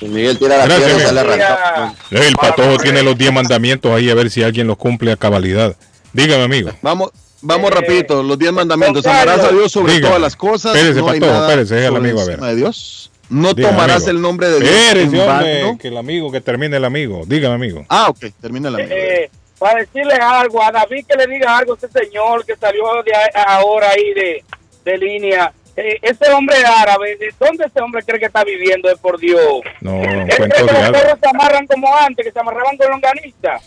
Miguel tira la Gracias, piedra y sale Miguel. arrancado. El patojo tiene los 10 mandamientos ahí a ver si alguien los cumple a cabalidad. Dígame, amigo. Vamos, vamos rapidito, los diez mandamientos. don Carlos. Amarás a Dios sobre Dígame. todas las cosas. Espérese, no hay Patojo, nada espérese, por amigo a ver. encima de Dios. No Dígame, tomarás amigo. el nombre de Dios Espérese, en hombre, vano. que el amigo, que termine el amigo. Dígame, amigo. Ah, ok, termina la Eh, para decirle algo, a David que le diga algo a ese señor que salió de ahora ahí de, de línea, eh, ese hombre árabe, ¿de ¿dónde ese hombre cree que está viviendo? eh, por Dios. No, un Él cree cuento que los perros se amarran como antes, que se amarraban con longaniza.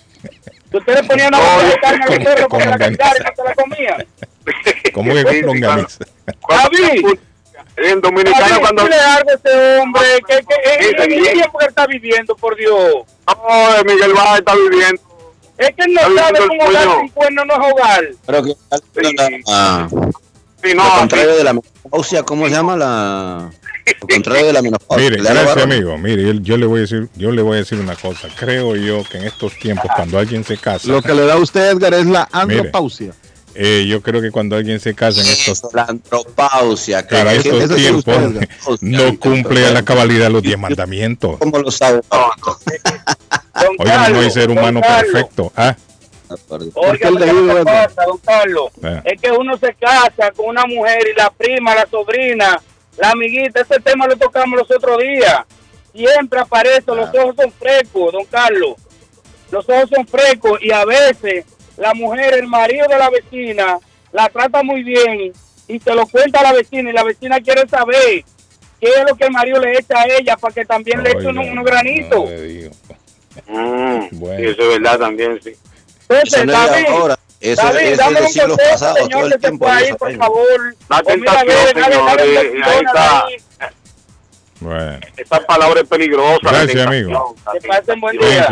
Que ustedes ponían una bolsa de carne al perro con para la carne y no se la comían. ¿Cómo que con longaniza? David, En Dominicana cuando... dile algo a ese hombre, que, que, que- sí. el tiempo que está viviendo, por Dios. No, Miguel Baja está viviendo. Es que él no sabe cómo hogar sin cuerno no es hogar. Pero que ah, Sí, lo no, contrario de la menopausia, ¿cómo se llama la? Lo contrario de la menopausia. Mire, gracias amigo. Mire, yo- yo le voy a decir, yo le voy a decir una cosa. Creo yo que en estos tiempos, cuando alguien se casa, Lo que le da a usted, Edgar, es la andropausia. eh, yo creo que cuando alguien se casa en estos, La andropausia. que- para estos tiempos, no cumple a la cabalidad los diez mandamientos. ¿Cómo lo sabe? Oye, no hay ser humano perfecto. Ah, Oiga, don Carlos. Ah. Es que uno se casa con una mujer y la prima, la sobrina, la amiguita, ese tema lo tocamos los otros días. Siempre aparece, los Ah. ojos son frescos, don Carlos. Los ojos son frescos y a veces la mujer, el marido de la vecina, la trata muy bien y se lo cuenta a la vecina y la vecina quiere saber qué es lo que el marido le echa a ella para que también le eche unos, unos granitos. no. Mm, Bueno. sí, eso es verdad también, sí. Entonces, Eso no es de David, ahora. Eso, David, eso es dame de un siglos consejo, pasados, todo señor, el que fue ahí, eso, por favor. La tentación, señores, Bueno. Esa palabra es peligrosa. la Gracias, amigo. Que pasen buen día.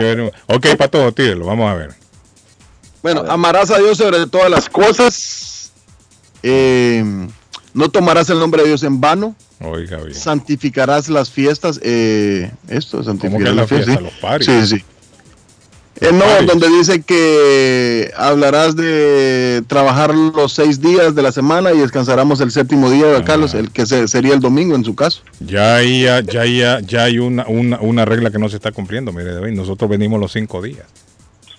Ok, para todos, tírelo, vamos a ver. Bueno, amarás a Dios sobre todas las cosas. Eh, no tomarás el nombre de Dios en vano. Oiga, bien. Santificarás las fiestas. Eh, esto, ¿Cómo que santificarás la las fiestas. fiesta? Los paris. Sí, sí. Eh, no, donde dice que hablarás de trabajar los seis días de la semana y descansaremos el séptimo día, Ah. Carlos, el que se- sería el domingo en su caso. Ya hay, ya, ya, ya, ya hay una, una, una regla que no se está cumpliendo. Mire, David, nosotros venimos los cinco días.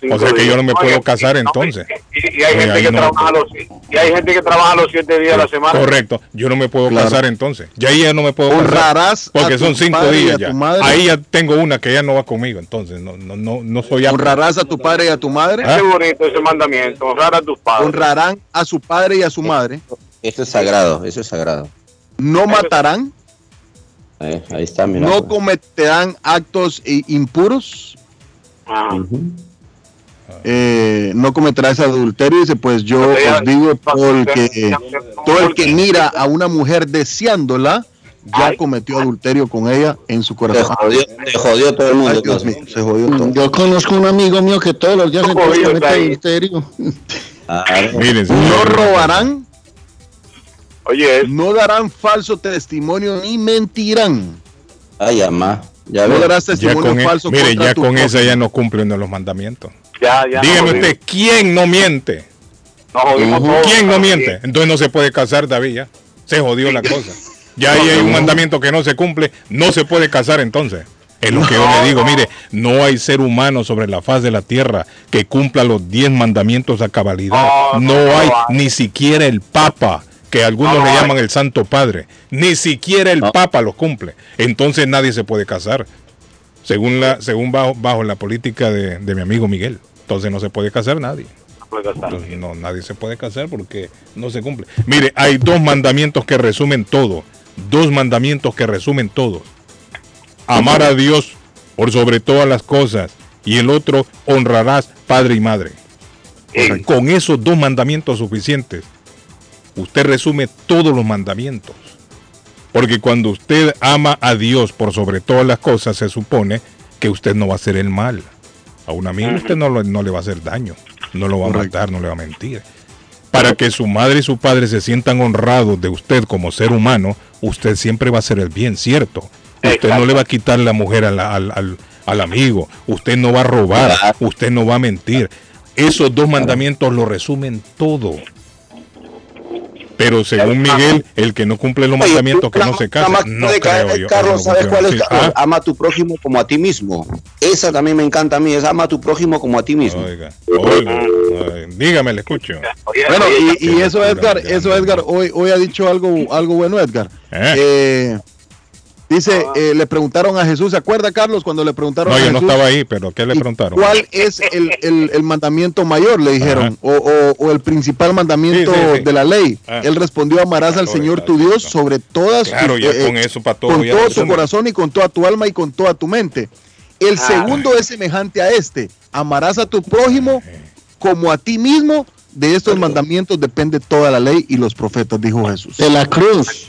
Cinco O sea que días. yo no me puedo Oye, casar entonces. Y, y hay Oye, gente que no- trabaja los, y hay gente que trabaja los siete días a la semana. Correcto, yo no me puedo Claro. casar entonces. Ya ahí ya no me puedo casar. Honrarás Porque a son cinco días ya. Ahí ya tengo una que ya no va conmigo, entonces no, no, no, no soy. Honrarás a tu padre y a tu madre. Ah. Qué bonito ese mandamiento, honrar a tus padres. Honrarán a su padre y a su madre. Esto es sagrado, eso es sagrado. No matarán. Ahí, ahí está, mira. No pues. cometerán actos impuros. Ah. Eh, no cometerás adulterio. Dice, pues yo os digo, todo el ya- que, ya- todo el que mira a una mujer deseándola, ya cometió adulterio con ella en su corazón. jodió, te jodió todo el mundo. Ay, Dios mío, se jodió todo. Yo conozco un amigo mío que todos los días jodido comete ahí. adulterio. Miren, No robarán, Oye, no darán falso testimonio ni mentirán. Ay, amá. Ya No darás Ya testimonio con, e- falso mire, contra ya con esa ya no cumple uno de los mandamientos. ya, ya. Dígame usted. ¿quién no miente? Jodimos todos. ¿Quién no miente? Entonces no se puede casar, David, ya. Se jodió la cosa. Ya ahí hay un mandamiento que no se cumple, no se puede casar entonces. Es lo que yo le digo, mire, no hay ser humano sobre la faz de la tierra que cumpla los diez mandamientos a cabalidad. No hay. ni siquiera el Papa, que algunos No le llaman el Santo Padre, ni siquiera el No. Papa los cumple. Entonces nadie se puede casar, según la, según bajo, bajo la política de, de mi amigo Miguel. Entonces no se puede casar nadie. No puede casar. Entonces, no, nadie se puede casar porque no se cumple. Mire, hay dos mandamientos que resumen todo. Dos mandamientos que resumen todo. Amar a Dios por sobre todas las cosas. Y el otro, honrarás padre y madre. Con esos dos mandamientos suficientes, usted resume todos los mandamientos. Porque cuando usted ama a Dios por sobre todas las cosas, se supone que usted no va a hacer el mal. A un amigo usted no, lo- no le va a hacer daño, no lo va a matar, no le va a mentir. Para que su madre y su padre se sientan honrados de usted como ser humano, usted siempre va a hacer el bien, ¿cierto? Usted no le va a quitar la mujer a la- al, al- al amigo, usted no va a robar, usted no va a mentir. Esos dos mandamientos lo resumen todo. Pero según Miguel, el que no cumple los mandamientos que no se casa, más no creo yo. Carlos, ¿sabes cuál es? así. Ama a tu prójimo como a ti mismo. Esa también me encanta a mí, es ama a tu prójimo como a ti Ah, mismo. oiga, oiga, dígame, le escucho. Bueno, y, y eso, Edgar, eso, Edgar, hoy, hoy ha dicho algo, algo bueno, Edgar. ¿Eh? Dice, eh, le preguntaron a Jesús, ¿se acuerda Carlos cuando le preguntaron No, a yo no Jesús? estaba ahí, pero ¿qué le ¿Y preguntaron? ¿Cuál es el, el- el mandamiento mayor? Le dijeron, o, o- o el principal mandamiento Sí, sí, sí. de la ley. Ah. Él respondió, amarás al Señor tu Dios sobre todas Claro, tus- ya eh, con eso para todo con todo tu corazón y con toda tu alma y con toda tu mente. El Ah. segundo es semejante a este, amarás a tu prójimo como a ti mismo. De estos mandamientos depende toda la ley y los profetas, dijo Jesús. De la cruz.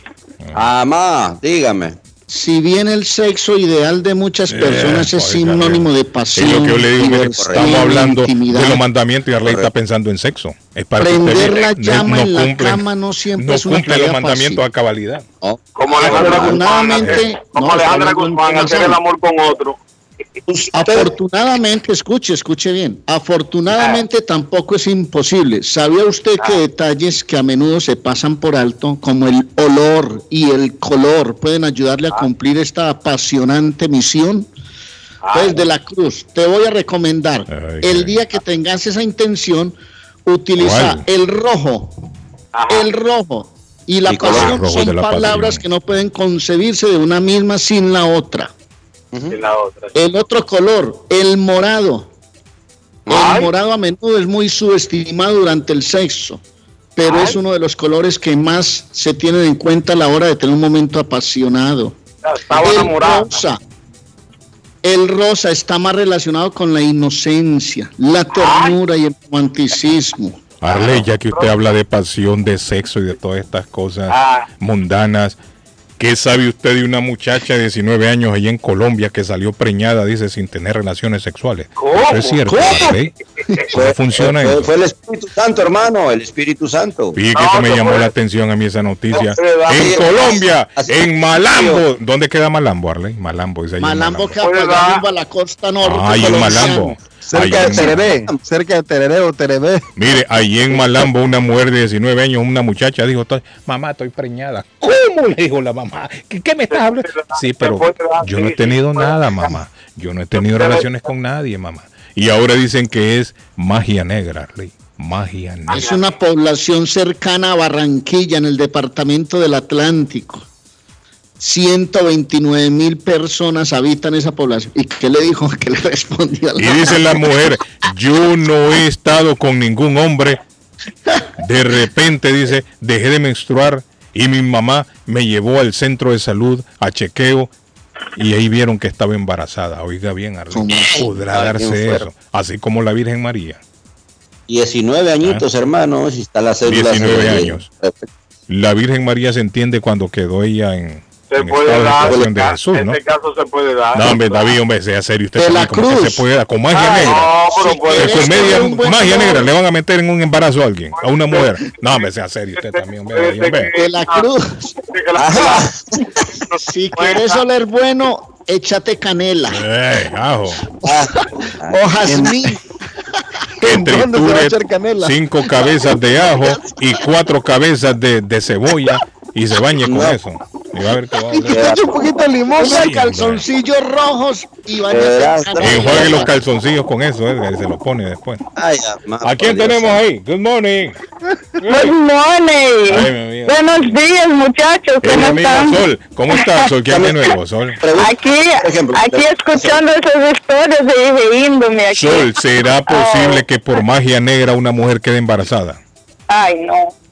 Amá, dígame. Si bien el sexo ideal de muchas personas es sinónimo de Es pasión, lo que yo le digo, mire, diversión, estamos hablando intimidad. de los mandamientos y Arley está pensando en sexo. Es para Prender usted la llama no en la cama no siempre no es una cumple los mandamientos fácil. a cabalidad. Como Alejandra Guzmán, Afortunadamente, hacer- como no, Alejandra Guzmán, hacer el amor con otro. Afortunadamente, escuche, escuche bien. Afortunadamente tampoco es imposible. ¿Sabía usted que detalles que a menudo se pasan por alto, como el olor y el color, pueden ayudarle a cumplir esta apasionante misión? Pues de la Cruz, te voy a recomendar, el día que tengas esa intención, utiliza ¿Cuál? el rojo, el rojo y la Y pasión son la palabras pasión. que no pueden concebirse de una misma sin la otra. Y la otra. El otro color, el morado. El morado a menudo es muy subestimado durante el sexo, pero es uno de los colores que más se tienen en cuenta a la hora de tener un momento apasionado. Estaba El enamorado. rosa. El rosa está más relacionado con la inocencia, la ternura y el romanticismo. Arley, ya que usted habla de pasión, de sexo y de todas estas cosas Ah. mundanas, ¿qué sabe usted de una muchacha de 19 años allá en Colombia que salió preñada, dice, sin tener relaciones sexuales? Eso es cierto, ¿Cómo? Arley. ¿Cómo funciona fue, eso? fue el Espíritu Santo, hermano, el Espíritu Santo. Fíjate que eso me llamó la atención a mí esa noticia. No, En Colombia, así- en Malambo. ¿Dónde queda Malambo, Arley? Malambo, dice ahí en Malambo que a la costa norte. Ay, en colombiana. Malambo. Cerca de en- Tereré, cerca de Tereré o Tereré. Mire, ahí en Malambo una mujer de 19 años, una muchacha dijo, "Estoy- mamá, estoy preñada. ¿Cómo? Le dijo la mamá. ¿Qué, qué me estás hablando? Sí, pero yo no he tenido nada, mamá. Yo no he tenido relaciones con nadie, mamá. Y ahora dicen que es magia negra, Arley. Magia negra. Es una población cercana a Barranquilla, en el departamento del Atlántico. 129 mil personas habitan esa población. ¿Y qué le dijo? ¿Qué le respondió? a la- Y dice la mujer, yo no he estado con ningún hombre. De repente dice, dejé de menstruar y mi mamá me llevó al centro de salud a chequeo y ahí vieron que estaba embarazada. Oiga bien, Arley, ¿Cómo así? podrá Ay, darse eso, así como la Virgen María. 19 añitos, hermano, si está la cédula. 19 se- años. La Virgen María se entiende cuando quedó ella en, Se en puede estado de dar. gestación de Jesús, En ¿no? este caso se puede dar. No, hombre, David, hombre, sea serio. Usted la ¿cómo que cruz. se puede dar? Con magia Ah, negra. No, pero Si puede Que quieres con tener media un buen magia negra le van a meter en un embarazo a alguien, a una mujer. No, hombre, sea serio usted también, hombre. David, hombre. De la cruz. Si quieres oler bueno, échate canela Ey, ajo. o jazmín. Que ¿En dónde se va a triture cinco cabezas de ajo y cuatro cabezas de, de cebolla y se bañe con No. eso. Y va a ver que va a Y echa un poquito de limón. Sí, calzoncillos rojos y en Enjuague los calzoncillos con eso, eh, que se los pone después. Ay, ¿A quién tenemos ahí? Good morning. Good morning. Ay. Buenos días, muchachos. ¿Cómo están? Sol. ¿Cómo estás, Sol? ¿Qué hay de nuevo, Sol? Aquí, aquí escuchando esas historias y riéndome aquí. Sol, ¿será posible que por magia negra una mujer quede embarazada? Ay, no.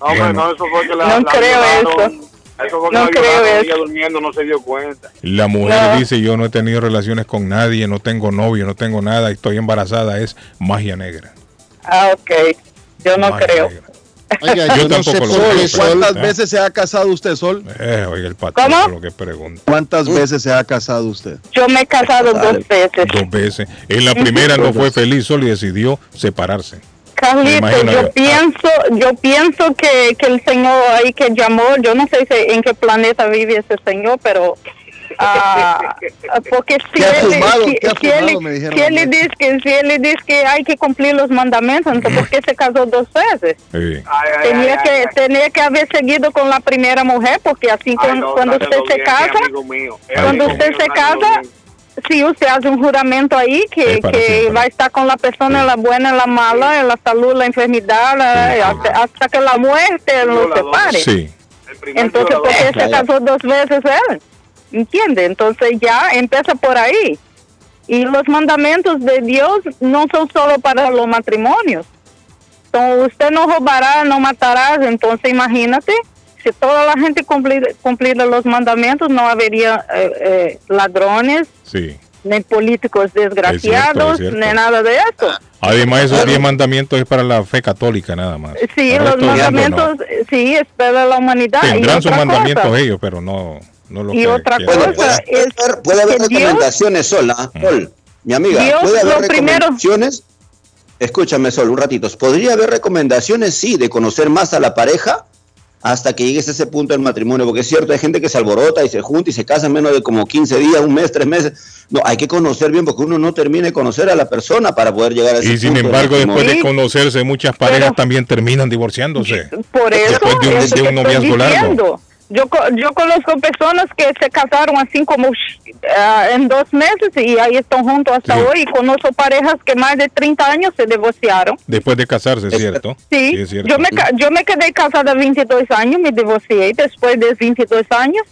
No, hombre, no, eso fue que la, No la creo violaron. eso. Eso fue que No la creo violaron, eso. durmiendo no se dio cuenta. La mujer No. dice, yo no he tenido relaciones con nadie, no tengo novio, no tengo nada, estoy embarazada, es magia negra. Ah, ok. Yo no Magia creo. negra. Oiga, Yo yo no sé Sol. ¿Cuántas ¿Eh? veces se ha casado usted, Sol? Eh, oiga, el patrón, ¿Cómo? lo que pregunta. ¿Cuántas veces se ha casado usted? Yo me he casado dos veces. Dos veces. En la primera no fue feliz, Sol, y decidió separarse. Me Carlito, imagino yo yo. pienso, yo pienso que, que el señor ahí que llamó, yo no sé si- en qué planeta vive ese señor, pero ah, porque si ¿Qué ha él, fumado? si- ¿Qué ha si él-? Me si él le dice que si él le dice que hay que cumplir los mandamientos, entonces ¿por qué se casó dos veces? Sí. Ay, ay, Tenía ay, que ay, ay. tenía que haber seguido con la primera mujer, porque así Ay, con- no, cuando usted se bien, casa, cuando usted se casa, si usted hace un juramento ahí que, que va a estar con la persona en la buena, en la mala, la salud, la enfermedad, la- Sí, sí. hasta, hasta que la muerte lo separe. Sí. Entonces, ¿por qué se casó dos veces él? ¿Entiende? Entonces ya empieza por ahí. Y los mandamientos de Dios no son solo para los matrimonios. Entonces, usted no robará, no matarás. Entonces, imagínate, si toda la gente cumpliera, cumpliera los mandamientos, no habría eh, eh, ladrones, Sí. ni políticos desgraciados, Es cierto, es ni cierto. nada de eso. Además, esos 10 mandamientos es para la fe católica nada más. Sí, El los mandamientos, eh, sí, es para la humanidad. y Tendrán sus mandamientos cosa, ellos, pero no, no lo Y que otra cosa es Puede haber que Dios- recomendaciones, Sol, ¿ah? Sol, mi amiga, Dios puede haber lo primero- recomendaciones. Escúchame, Sol, un ratito. ¿Podría haber recomendaciones, sí, de conocer más a la pareja hasta que llegues a ese punto del matrimonio? Porque es cierto, hay gente que se alborota y se junta y se casa en menos de como 15 días, un mes, tres meses. No, hay que conocer bien porque uno no termina de conocer a la persona para poder llegar a ese Y sin punto del embargo, después de conocerse, muchas parejas también terminan divorciándose. Por eso, Después de un, eso de que un estoy noviazgo largo. Yo, co- yo conozco personas que se casaron así como ah, en dos meses y ahí están juntos hasta Sí. hoy. Y conozco parejas que más de 30 años se divorciaron. Después de casarse, es cierto. Sí, es cierto. yo me, ca- yo me quedé casada 22 años, me divorcié y después de 22 años.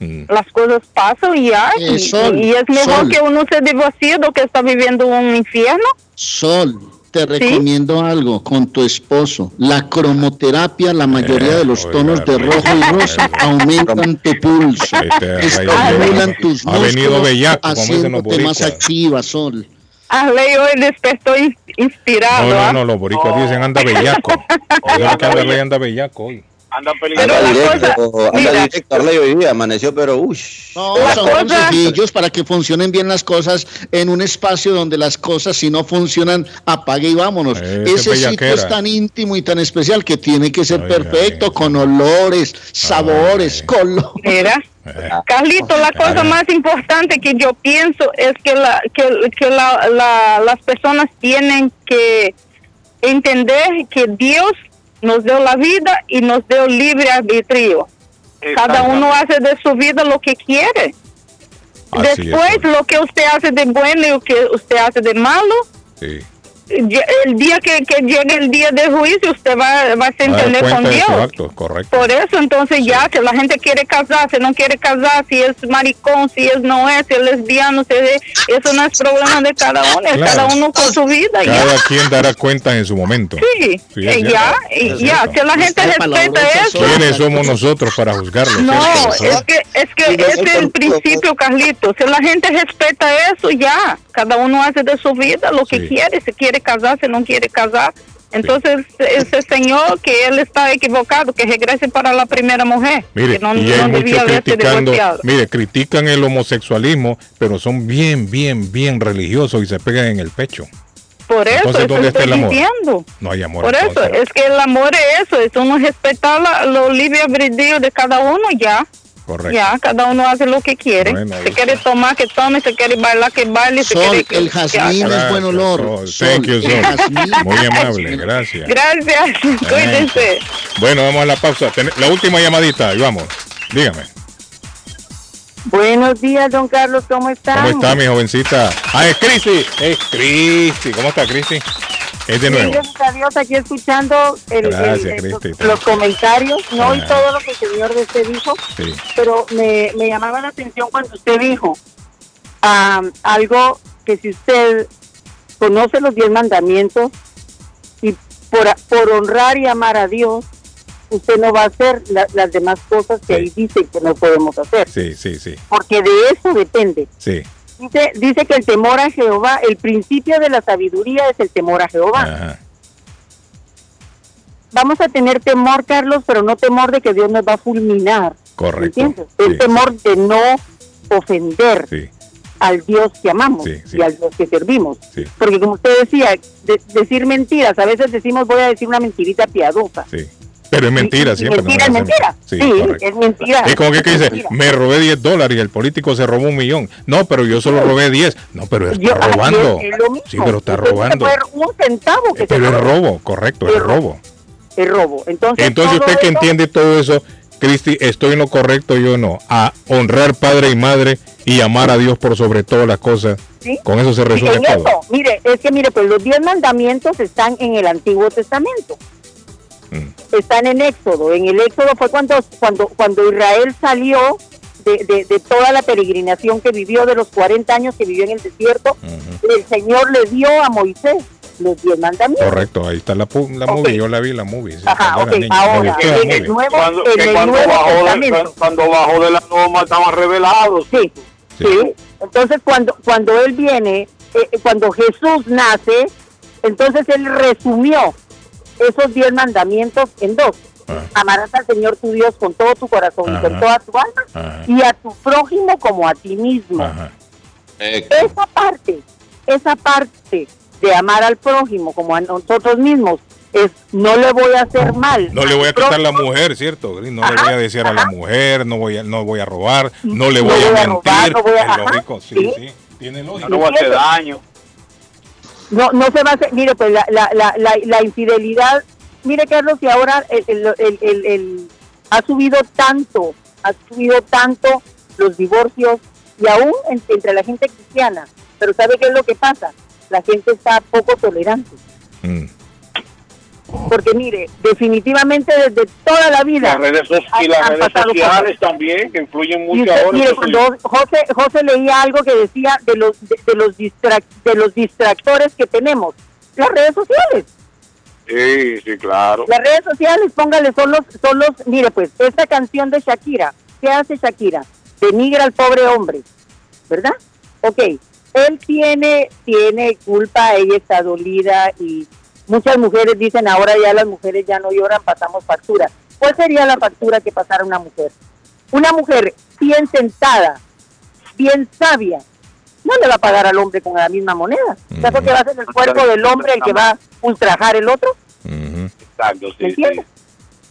Mm. Las cosas pasan y ya. Eh, y, Sol, y es mejor Sol. que uno se divorcie do que está viviendo un infierno. Sol, te recomiendo algo con tu esposo. La cromoterapia, la mayoría de los tonos de rojo y rosa aumentan tu pulso, estimulan tus músculos, bellaco, haciéndote más activa, Sol. Arley hoy despertó in- inspirado. No, ¿ah? no, no, los boricuas dicen anda bellaco. Creo que anda bellaco hoy. Anda Anda directo, anda directo, Arley, hoy día amaneció, pero uy. No, son consejillos para que funcionen bien las cosas en un espacio donde las cosas, si no funcionan, apague y vámonos. Esa Ese sitio es tan íntimo y tan especial que tiene que ser perfecto, con olores, sabores, colores. Mira, Eh. Carlito, la cosa más importante que yo pienso es que, la, que, que la, la- las personas tienen que entender que Dios nos dio la vida y nos dio libre arbitrio. Cada uno hace de su vida lo que quiere. Así es, Después, lo que usted hace de bueno y lo que usted hace de malo, Sí. El día que, que llegue el día de juicio, usted va, va a se A dar entender con Dios. correcto. Por eso, entonces ya, si la gente quiere casarse, no quiere casar, si es maricón, si es no es, si es lesbiano, si es, eso no es problema de cada uno, es Claro. cada uno con su vida. ya. Cada quien dará cuenta en su momento. Sí, eh, ya, cierto, ya, si la gente respeta eso. ¿Quiénes somos nosotros para juzgarlo? No, es que, es que ese es el principio, Carlito. Si la gente respeta eso, ya. Cada uno hace de su vida lo que quiere. Si quiere casarse, no quiere casar. Entonces, ese señor que él está equivocado, que regrese para la primera mujer. Mire, que no, y no hay criticando, divorciado. mire, critican el homosexualismo, pero son bien, bien, bien religiosos y se pegan en el pecho. Por eso, Entonces, eso ¿dónde está estoy el amor? diciendo. No hay amor. Por eso, es que el amor es eso, es uno respetar la, lo libre albedrío de cada uno, ya. Correcto. Ya, cada uno hace lo que quiere. Bueno, si quiere tomar, que tome. Si quiere bailar, que baile. Si Sol, quiere que, el que jazmín haga. es buen olor. Sol, thank you, Sol, Sol. Muy amable, gracias. Gracias, cuídense. Bueno, vamos a la pausa. La última llamadita, y vamos. Dígame, Buenos días, don Carlos, ¿cómo está? ¿cómo está mi jovencita? Ah, es Cristi, es Cristi. ¿Cómo está Cristi? Es de nuevo. Gracias a Dios, aquí escuchando el- el- Gracias, el- los, Cristi. los comentarios, no y Ah. todo lo que el señor de usted dijo, Sí. pero me, me llamaba la atención cuando usted dijo ah, algo que si usted conoce los diez mandamientos y por, por honrar y amar a Dios, usted no va a hacer la- las demás cosas que ahí dice que no podemos hacer, Sí, sí, sí, porque de eso depende. sí. Dice, dice que el temor a Jehová, el principio de la sabiduría es el temor a Jehová. Ajá. Vamos a tener temor, Carlos, pero no temor de que Dios nos va a fulminar. Correcto. ¿Entiendes? El temor de no ofender Sí. al Dios que amamos Sí, sí. y al Dios que servimos. Sí. Porque como usted decía, de- decir mentiras, a veces decimos voy a decir una mentirita piadosa. Pero es mentira Y- y siempre. mentira es no hacemos. mentira. Sí, es mentira. Es como que, que Es dice, mentira. me robé 10 dólares y el político se robó un millón. No, pero yo solo robé 10. No, pero está Yo- robando. es, es lo mismo. Sí, pero está puede robando. un centavo que se Pero es robo, correcto, es Es robo. Es robo. Entonces, Entonces usted que eso- entiende todo eso, Cristi, estoy en lo correcto, yo no. A honrar padre y madre y amar a Dios por sobre todas las cosas. Sí. Con eso se en todo. eso, mire, es que mire, pues los diez mandamientos están en el Antiguo Testamento. Mm. están en Éxodo. En el Éxodo fue cuando, cuando, cuando Israel salió de, de- de toda la peregrinación que vivió, de los 40 años que vivió en el desierto. El Señor le dio a Moisés los diez mandamientos. Correcto, ahí está la, pu- la movie, yo la vi la movie. sí, Ajá, cuando ok, era niño, me ahora, la en el nuevo, Cuando, en que el cuando Nuevo bajó, de, Testamento. cuando bajó de la norma estaban revelados. Sí, sí. Entonces cuando cuando él viene, eh, eh, cuando Jesús nace, entonces él resumió esos diez mandamientos en dos. Amarás al Señor tu Dios con todo tu corazón y con toda tu alma y a tu prójimo como a ti mismo. Esa parte, esa parte de amar al prójimo como a nosotros mismos es no le voy a hacer mal. No le voy a quitar la mujer, ¿cierto? No le voy a decir a la mujer, no voy a, no voy a robar, no le No voy a voy a mentir. no voy a- es ajá, lógico, sí, sí. sí. Tiene lógica. No a hacer daño. No, no se va a hacer, mire, pues la, la, la, la, infidelidad, mire Carlos, que ahora el, el, el, el- ha subido tanto, ha subido tanto los divorcios y aún en- entre la gente cristiana. Pero ¿sabe qué es lo que pasa? La gente está poco tolerante. Mm. Porque mire, definitivamente desde toda la vida... Las redes, y las redes sociales también, que influyen mucho usted, ahora. mire, entonces- cuando José, José leía algo que decía de los de, de los distrac- de los distractores que tenemos, las redes sociales. Sí, sí, claro. Las redes sociales, póngale, son los, son los, mire pues, esta canción de Shakira, ¿qué hace Shakira? Denigra al pobre hombre, ¿verdad? Ok, él tiene, tiene culpa, ella está dolida y muchas mujeres dicen ahora ya las mujeres ya no lloran, pasamos factura. ¿Cuál sería la factura que pasara una mujer? Una mujer bien sentada, bien sabia, no le va a pagar al hombre con la misma moneda. ¿Acaso que va a ser el cuerpo del hombre el que va a ultrajar el otro? Exacto, ¿Me sí, sí. entiendes?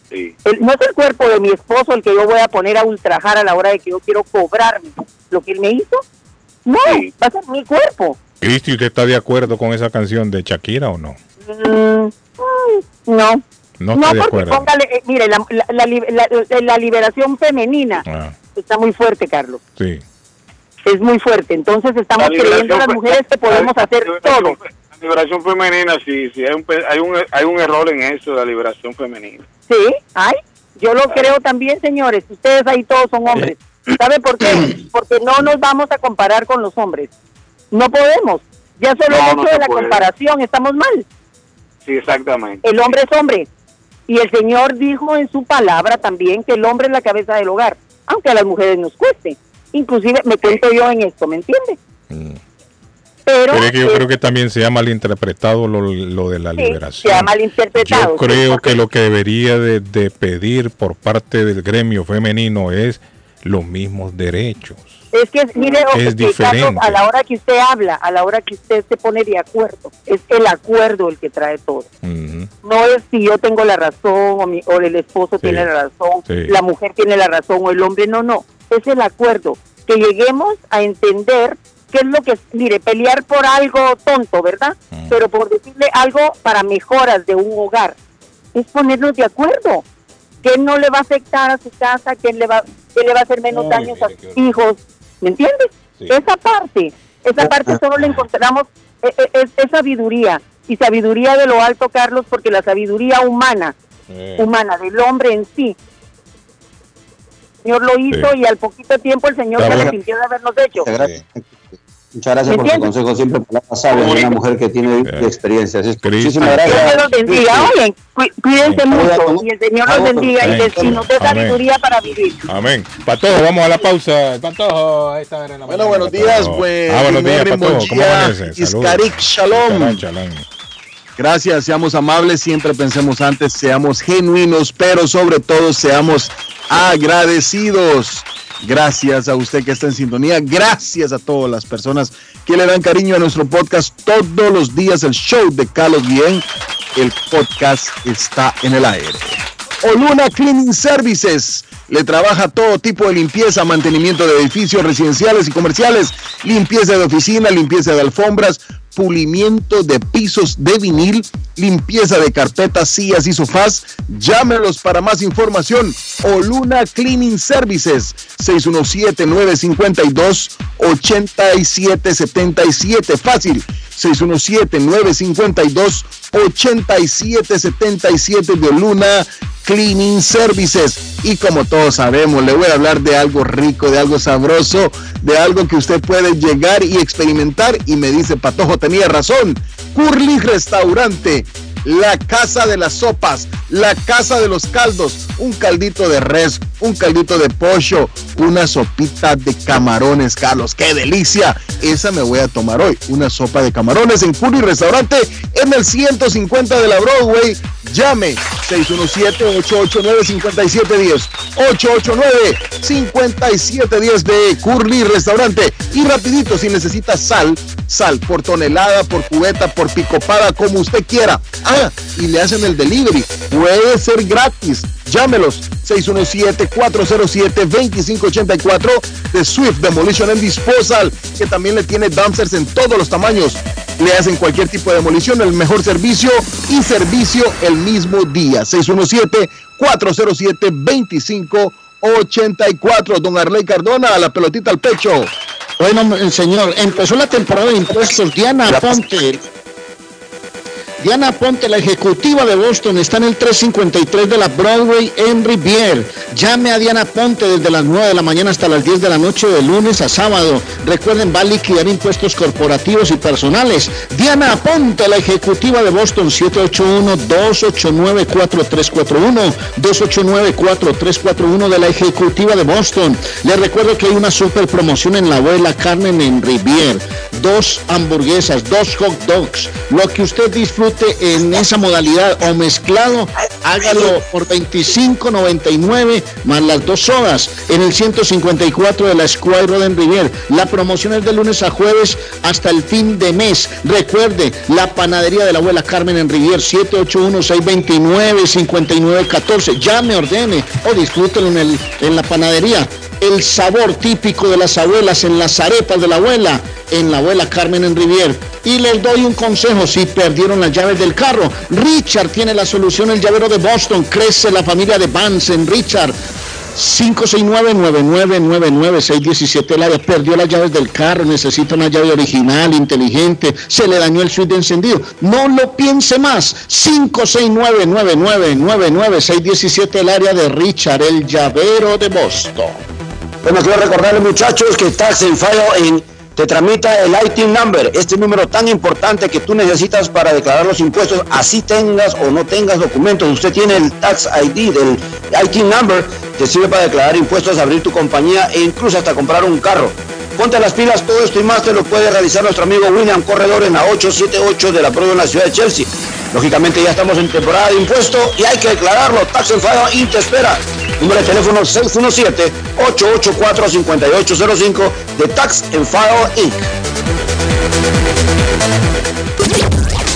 sí. El- no es el cuerpo de mi esposo el que yo voy a poner a ultrajar a la hora de que yo quiero cobrarme lo que él me hizo. No, va a ser mi cuerpo. Cristi, ¿usted está de acuerdo con esa canción de Shakira o no? Mm, no. No porque acuerdo. póngale, eh, mire, la, la, la li- la- liberación femenina Ah, está muy fuerte, Carlos. sí. Es muy fuerte. Entonces estamos creyendo las fe- mujeres que podemos la hacer todo. La liberación femenina, sí, sí, hay un, hay un, hay un error en eso, de la liberación femenina. Sí, ay, yo lo creo también, señores. Ustedes ahí todos son hombres. ¿Sabe por qué? Porque no nos vamos a comparar con los hombres. No podemos. Ya solo No, el hecho no de la puede. comparación estamos mal. Sí, exactamente. El hombre es hombre. Y el Señor dijo en su palabra también que el hombre es la cabeza del hogar, aunque a las mujeres nos cueste. Inclusive me cuento yo en esto, ¿me entiende? Pero, Pero es que yo eh, creo que también se ha malinterpretado lo, lo de la sí, liberación. se ha malinterpretado. Yo creo que lo que debería de, de pedir por parte del gremio femenino es los mismos derechos. Es que, mire, Es que, Carlos, a la hora que usted habla, a la hora que usted se pone de acuerdo, es el acuerdo el que trae todo. No es si yo tengo la razón o, mi- o el esposo tiene la razón, sí. la mujer tiene la razón o el hombre, no, no. Es el acuerdo. Que lleguemos a entender qué es lo que, mire, pelear por algo tonto, ¿verdad? Pero por decirle algo para mejoras de un hogar, es ponernos de acuerdo. ¿Qué no le va a afectar a su casa? ¿Qué le va, qué le va a hacer menos daños a sus hijos? ¿Me entiendes? Esa parte, esa parte solo le encontramos, eh, eh, es, es sabiduría. Y sabiduría de lo alto, Carlos, porque la sabiduría humana, humana, del hombre en sí, el Señor lo hizo Sí. y al poquito tiempo el Señor se arrepintió de habernos hecho. Muchas gracias ¿Me por su entiendes? consejo, siempre palabras sabias de una mujer que tiene experiencia. Así es que Muchísimas Dios gracias. me los bendiga. Oye, cu- cuídense mucho y el Señor los bendiga y, les- y nos dé Amén. sabiduría para vivir. Amén. Patojo, vamos a la pausa. Patojo, a esta hora en la Bueno, mañana, buenos días, pues. Ah, buenos días, Patojo. ¿Cómo Shalom. Iskarik Shalom. Gracias, seamos amables, siempre pensemos antes, seamos genuinos, pero sobre todo seamos agradecidos. Gracias a usted que está en sintonía, gracias a todas las personas que le dan cariño a nuestro podcast todos los días, el show de Carlos Guillén. El podcast está en el aire. Oluna Cleaning Services le trabaja todo tipo de limpieza, mantenimiento de edificios residenciales y comerciales, limpieza de oficina, limpieza de alfombras, pulimiento de pisos de vinil, limpieza de carpetas, sillas y sofás. Llámenos para más información. Oluna Cleaning Services 617-952-8777. Fácil. 617-952-8777 de Luna Cleaning Services. Y como todos sabemos, le voy a hablar de algo rico, de algo sabroso, de algo que usted puede llegar y experimentar. Y me dice, Patojo tenía razón. Curly Restaurante la casa de las sopas, la casa de los caldos, un caldito de res, un caldito de pollo, una sopita de camarones, Carlos, qué delicia. Esa me voy a tomar hoy, una sopa de camarones en Curry Restaurante en el 150 de la Broadway. Llame 617-889-5710. 889-5710 de Curly Restaurante. Y rapidito, si necesita sal, sal por tonelada, por cubeta, por picopada, como usted quiera. Y le hacen el delivery. Puede ser gratis. Llámelos 617-407-2584 de Swift Demolition and Disposal, que también le tiene dumpsters en todos los tamaños. Le hacen cualquier tipo de demolición, el mejor servicio y servicio el mismo día. 617-407-2584. Don Arley Cardona, a la pelotita al pecho. Bueno, señor, empezó la temporada de impuestos. Diana Ponte Diana Ponte, la ejecutiva de Boston, está en el 353 de la Broadway en Rivier. Llame a Diana Ponte desde las 9 de la mañana hasta las 10 de la noche de lunes a sábado. Recuerden, va a liquidar impuestos corporativos y personales. Diana Ponte, la ejecutiva de Boston, 781-289-4341. 289-4341 de la ejecutiva de Boston. Les recuerdo que hay una super promoción en la abuela Carmen en Rivier. Dos hamburguesas, dos hot dogs, lo que usted disfruta en esa modalidad o mezclado, hágalo por 25.99 más las dos sodas en el 154 de la Square Road en Rivier. La promoción es de lunes a jueves hasta el fin de mes. Recuerde, la panadería de la abuela Carmen en Rivier, 781-629-5914. Llame, ordene o disfrútelo en, el, en la panadería. El sabor típico de las abuelas en las arepas de la abuela en la abuela Carmen en Rivier. Y les doy un consejo si perdieron las llaves del carro. Richard tiene la solución, el llavero de Boston. Crece la familia de Vance en Richard. 569-9999-617 el área perdió las llaves del carro, necesita una llave original, inteligente, se le dañó el switch de encendido. No lo piense más. 569-9999-617 el área de Richard, el llavero de Boston. Bueno, quiero recordarles muchachos que estás en fallo en te tramita el IT number, este número tan importante que tú necesitas para declarar los impuestos, así tengas o no tengas documentos. Usted tiene el Tax ID del IT number, te sirve para declarar impuestos, abrir tu compañía e incluso hasta comprar un carro. Ponte las pilas, todo esto y más te lo puede realizar nuestro amigo William Corredor en la 878 de la prueba en la ciudad de Chelsea. Lógicamente ya estamos en temporada de impuestos y hay que declararlo. Tax en y te espera. Número de teléfono 617-884-5805 de Tax en File Inc.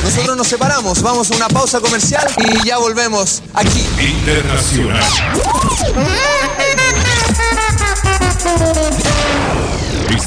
Nosotros nos separamos, vamos a una pausa comercial y ya volvemos aquí. Internacional.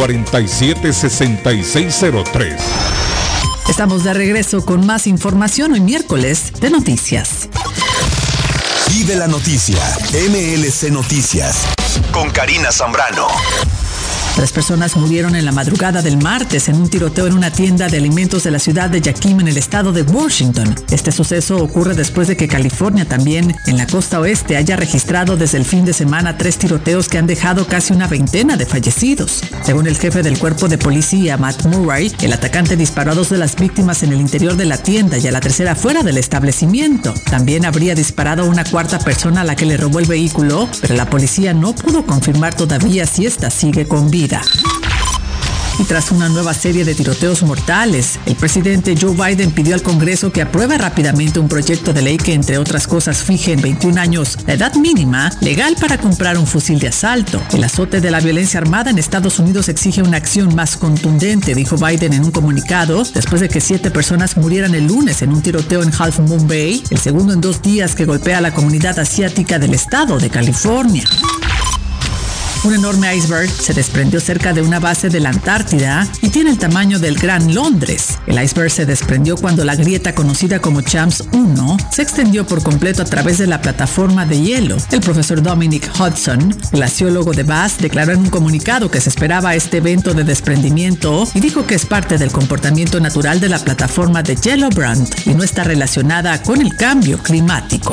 476603. Estamos de regreso con más información hoy miércoles de noticias. Vive la noticia, MLC Noticias, con Karina Zambrano. Tres personas murieron en la madrugada del martes en un tiroteo en una tienda de alimentos de la ciudad de Yakima en el estado de Washington. Este suceso ocurre después de que California también en la costa oeste haya registrado desde el fin de semana tres tiroteos que han dejado casi una veintena de fallecidos. Según el jefe del cuerpo de policía, Matt Murray, el atacante disparó a dos de las víctimas en el interior de la tienda y a la tercera fuera del establecimiento. También habría disparado a una cuarta persona a la que le robó el vehículo, pero la policía no pudo confirmar todavía si esta sigue con vida. Y tras una nueva serie de tiroteos mortales, el presidente Joe Biden pidió al Congreso que apruebe rápidamente un proyecto de ley que, entre otras cosas, fije en 21 años la edad mínima legal para comprar un fusil de asalto. El azote de la violencia armada en Estados Unidos exige una acción más contundente, dijo Biden en un comunicado, después de que siete personas murieran el lunes en un tiroteo en Half Moon Bay, el segundo en dos días que golpea a la comunidad asiática del estado de California. Un enorme iceberg se desprendió cerca de una base de la Antártida y tiene el tamaño del Gran Londres. El iceberg se desprendió cuando la grieta conocida como Champs 1 se extendió por completo a través de la plataforma de hielo. El profesor Dominic Hudson, glaciólogo de Bass, declaró en un comunicado que se esperaba este evento de desprendimiento y dijo que es parte del comportamiento natural de la plataforma de Yellowbrand y no está relacionada con el cambio climático.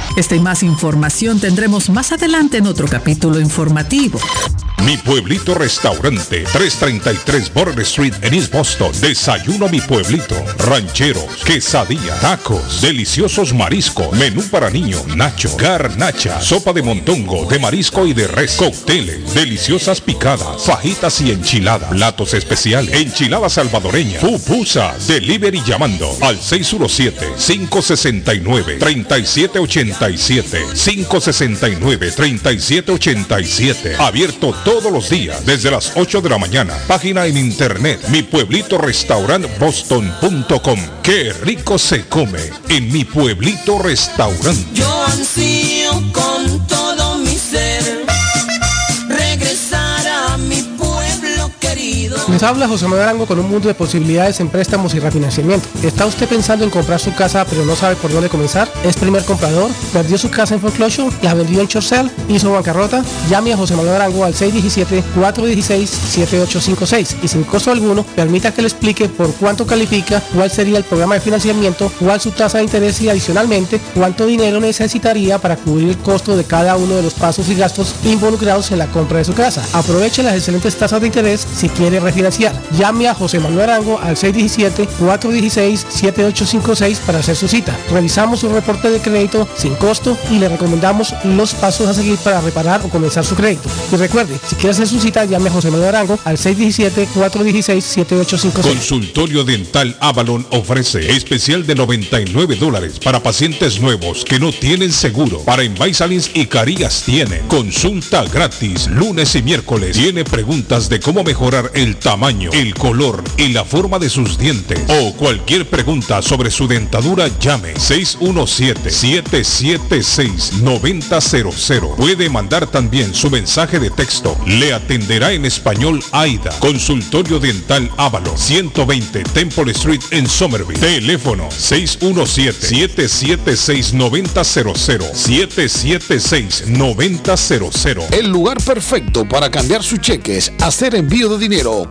Esta y más información tendremos más adelante en otro capítulo informativo. Mi Pueblito Restaurante, 333 Border Street en East Boston. Desayuno Mi Pueblito. Rancheros, quesadilla, tacos, deliciosos mariscos, menú para niños, nacho, garnacha, sopa de montongo, de marisco y de res, cócteles, deliciosas picadas, fajitas y enchiladas, platos especiales, enchilada salvadoreña, pupusa, delivery llamando al 617-569-3787, 569-3787, abierto todos los días desde las 8 de la mañana. Página en internet mi pueblito restaurant boston.com. Qué rico se come en mi pueblito restaurante. Yo Les habla José Manuel Arango con un mundo de posibilidades en préstamos y refinanciamiento. ¿Está usted pensando en comprar su casa pero no sabe por dónde comenzar? ¿Es primer comprador? ¿Perdió su casa en foreclosure? ¿La vendió en Chorcel? ¿Hizo bancarrota? Llame a José Manuel Arango al 617-416-7856 y sin costo alguno permita que le explique por cuánto califica, cuál sería el programa de financiamiento, cuál su tasa de interés y adicionalmente cuánto dinero necesitaría para cubrir el costo de cada uno de los pasos y gastos involucrados en la compra de su casa. Aproveche las excelentes tasas de interés si quiere refinanciar. Llame a José Manuel Arango al 617-416-7856 para hacer su cita. Revisamos su reporte de crédito sin costo y le recomendamos los pasos a seguir para reparar o comenzar su crédito. Y recuerde, si quiere hacer su cita, llame a José Manuel Arango al 617-416-7856. Consultorio Dental Avalon ofrece especial de 99 dólares para pacientes nuevos que no tienen seguro. Para Invisalins y Carías tiene consulta gratis lunes y miércoles. Tiene preguntas de cómo mejorar el tamaño, el color y la forma de sus dientes o cualquier pregunta sobre su dentadura llame 617-776-9000. Puede mandar también su mensaje de texto. Le atenderá en español AIDA. Consultorio Dental Ávalo 120 Temple Street en Somerville. Teléfono 617-776-9000. 776-9000. El lugar perfecto para cambiar sus cheques, hacer envío de dinero,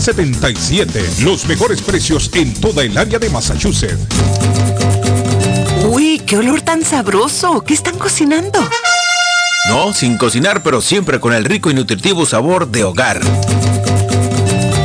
77. Los mejores precios en toda el área de Massachusetts. Uy, qué olor tan sabroso. ¿Qué están cocinando? No, sin cocinar, pero siempre con el rico y nutritivo sabor de hogar.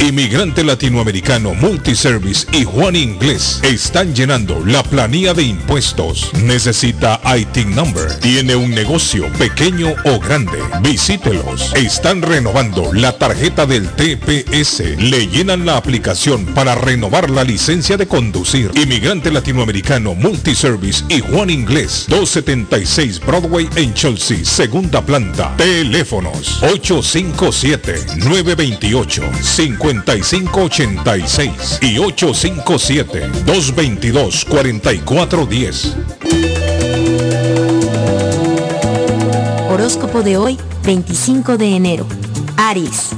Inmigrante latinoamericano Multiservice y Juan Inglés están llenando la planilla de impuestos. Necesita IT number. Tiene un negocio pequeño o grande. Visítelos. Están renovando la tarjeta del TPS. Le llenan la aplicación para renovar la licencia de conducir. Inmigrante latinoamericano Multiservice y Juan Inglés. 276 Broadway en Chelsea, segunda planta. Teléfonos 857 928 50 5586 y 857-222-4410. Horóscopo de hoy, 25 de enero. Aries.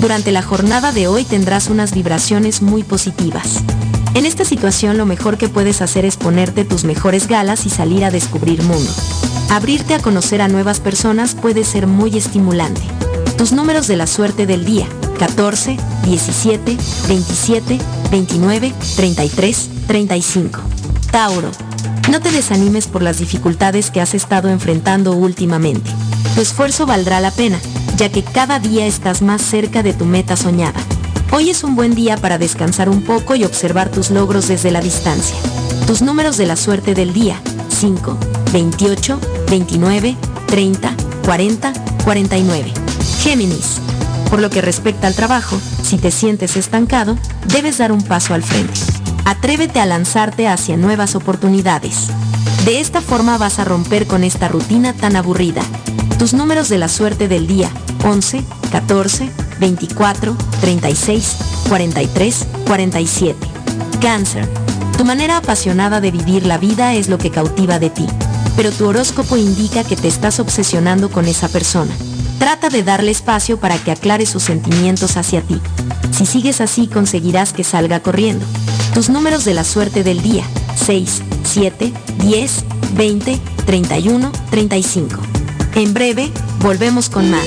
Durante la jornada de hoy tendrás unas vibraciones muy positivas. En esta situación lo mejor que puedes hacer es ponerte tus mejores galas y salir a descubrir mundo. Abrirte a conocer a nuevas personas puede ser muy estimulante. Tus números de la suerte del día. 14, 17, 27, 29, 33, 35. Tauro. No te desanimes por las dificultades que has estado enfrentando últimamente. Tu esfuerzo valdrá la pena, ya que cada día estás más cerca de tu meta soñada. Hoy es un buen día para descansar un poco y observar tus logros desde la distancia. Tus números de la suerte del día. 5, 28, 29, 30, 40, 49. Géminis. Por lo que respecta al trabajo, si te sientes estancado, debes dar un paso al frente. Atrévete a lanzarte hacia nuevas oportunidades. De esta forma vas a romper con esta rutina tan aburrida. Tus números de la suerte del día 11, 14, 24, 36, 43, 47. Cáncer. Tu manera apasionada de vivir la vida es lo que cautiva de ti, pero tu horóscopo indica que te estás obsesionando con esa persona. Trata de darle espacio para que aclare sus sentimientos hacia ti. Si sigues así conseguirás que salga corriendo. Tus números de la suerte del día. 6, 7, 10, 20, 31, 35. En breve, volvemos con más.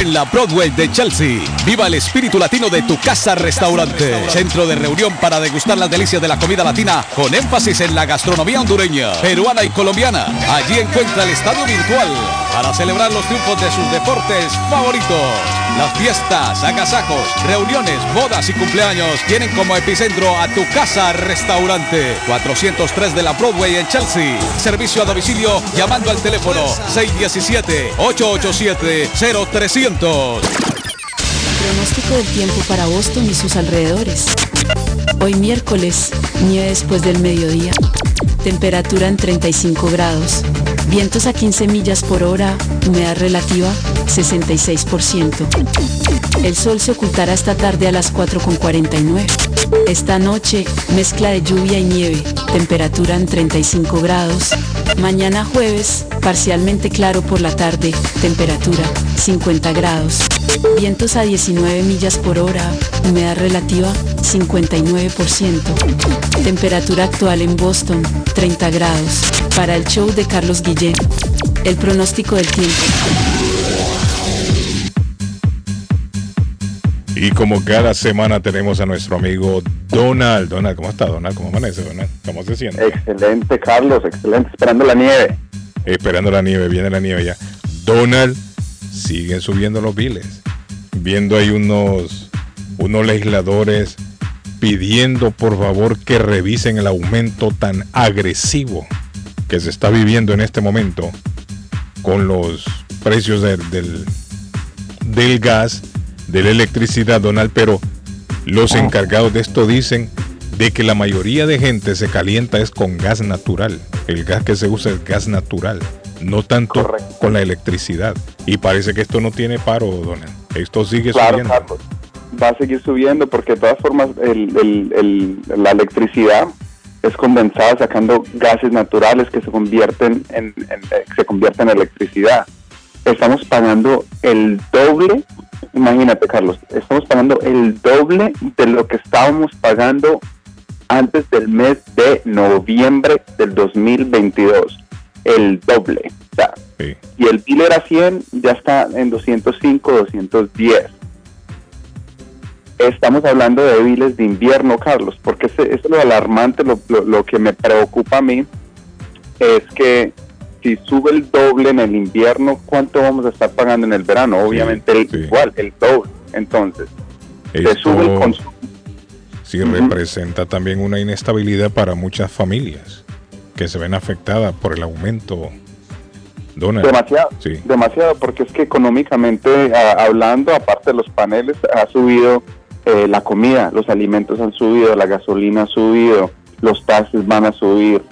En la Broadway de Chelsea, viva el espíritu latino de tu casa restaurante. Centro de reunión para degustar las delicias de la comida latina con énfasis en la gastronomía hondureña, peruana y colombiana. Allí encuentra el estadio virtual para celebrar los triunfos de sus deportes favoritos. Las fiestas, agasajos, reuniones, bodas y cumpleaños tienen como epicentro a tu casa restaurante. 403 de la Broadway en Chelsea. Servicio a domicilio llamando al teléfono 617-887-0300. Pronóstico del tiempo para Boston y sus alrededores. Hoy miércoles, nieve después del mediodía. Temperatura en 35 grados. Vientos a 15 millas por hora. Humedad relativa 66%. El sol se ocultará esta tarde a las 4.49. Esta noche, mezcla de lluvia y nieve. Temperatura en 35 grados. Mañana jueves, parcialmente claro por la tarde. Temperatura 50 grados. Vientos a 19 millas por hora. Humedad relativa 59%. Temperatura actual en Boston 30 grados. Para el show de Carlos Guillén. El pronóstico del tiempo. Y como cada semana tenemos a nuestro amigo Donald. Donald, ¿cómo está Donald? ¿Cómo amanece Donald? ¿Cómo se siente? Excelente, Carlos, excelente. Esperando la nieve. Esperando la nieve, viene la nieve ya. Donald, siguen subiendo los biles. Viendo ahí unos, unos legisladores pidiendo por favor que revisen el aumento tan agresivo que se está viviendo en este momento con los precios de- del, del gas, de la electricidad, Donald, pero los encargados de esto dicen de que la mayoría de gente se calienta es con gas natural. El gas que se usa es gas natural, no tanto con la electricidad. Y parece que esto no tiene paro, Donald. Esto sigue Claro, subiendo. Va a seguir subiendo porque de todas formas el- el- el- la electricidad es condensada sacando gases naturales que se convierten en, en- se convierten en electricidad. Estamos pagando el doble, imagínate Carlos, estamos pagando el doble de lo que estábamos pagando antes del mes de noviembre del 2022. El doble. O sea, y el bill era 100, ya está en 205, 210. Estamos hablando de biles de invierno, Carlos, porque eso es lo alarmante, lo, lo- lo que me preocupa a mí es que si sube el doble en el invierno, ¿cuánto vamos a estar pagando en el verano? Obviamente el- igual, el doble. Entonces, se sube el Esto consumo. sí representa también una inestabilidad para muchas familias que se ven afectadas por el aumento. Donald. Demasiado, Sí. demasiado, porque es que económicamente a- hablando, aparte de los paneles, ha subido eh, la comida, los alimentos han subido, la gasolina ha subido, los taxes van a subir,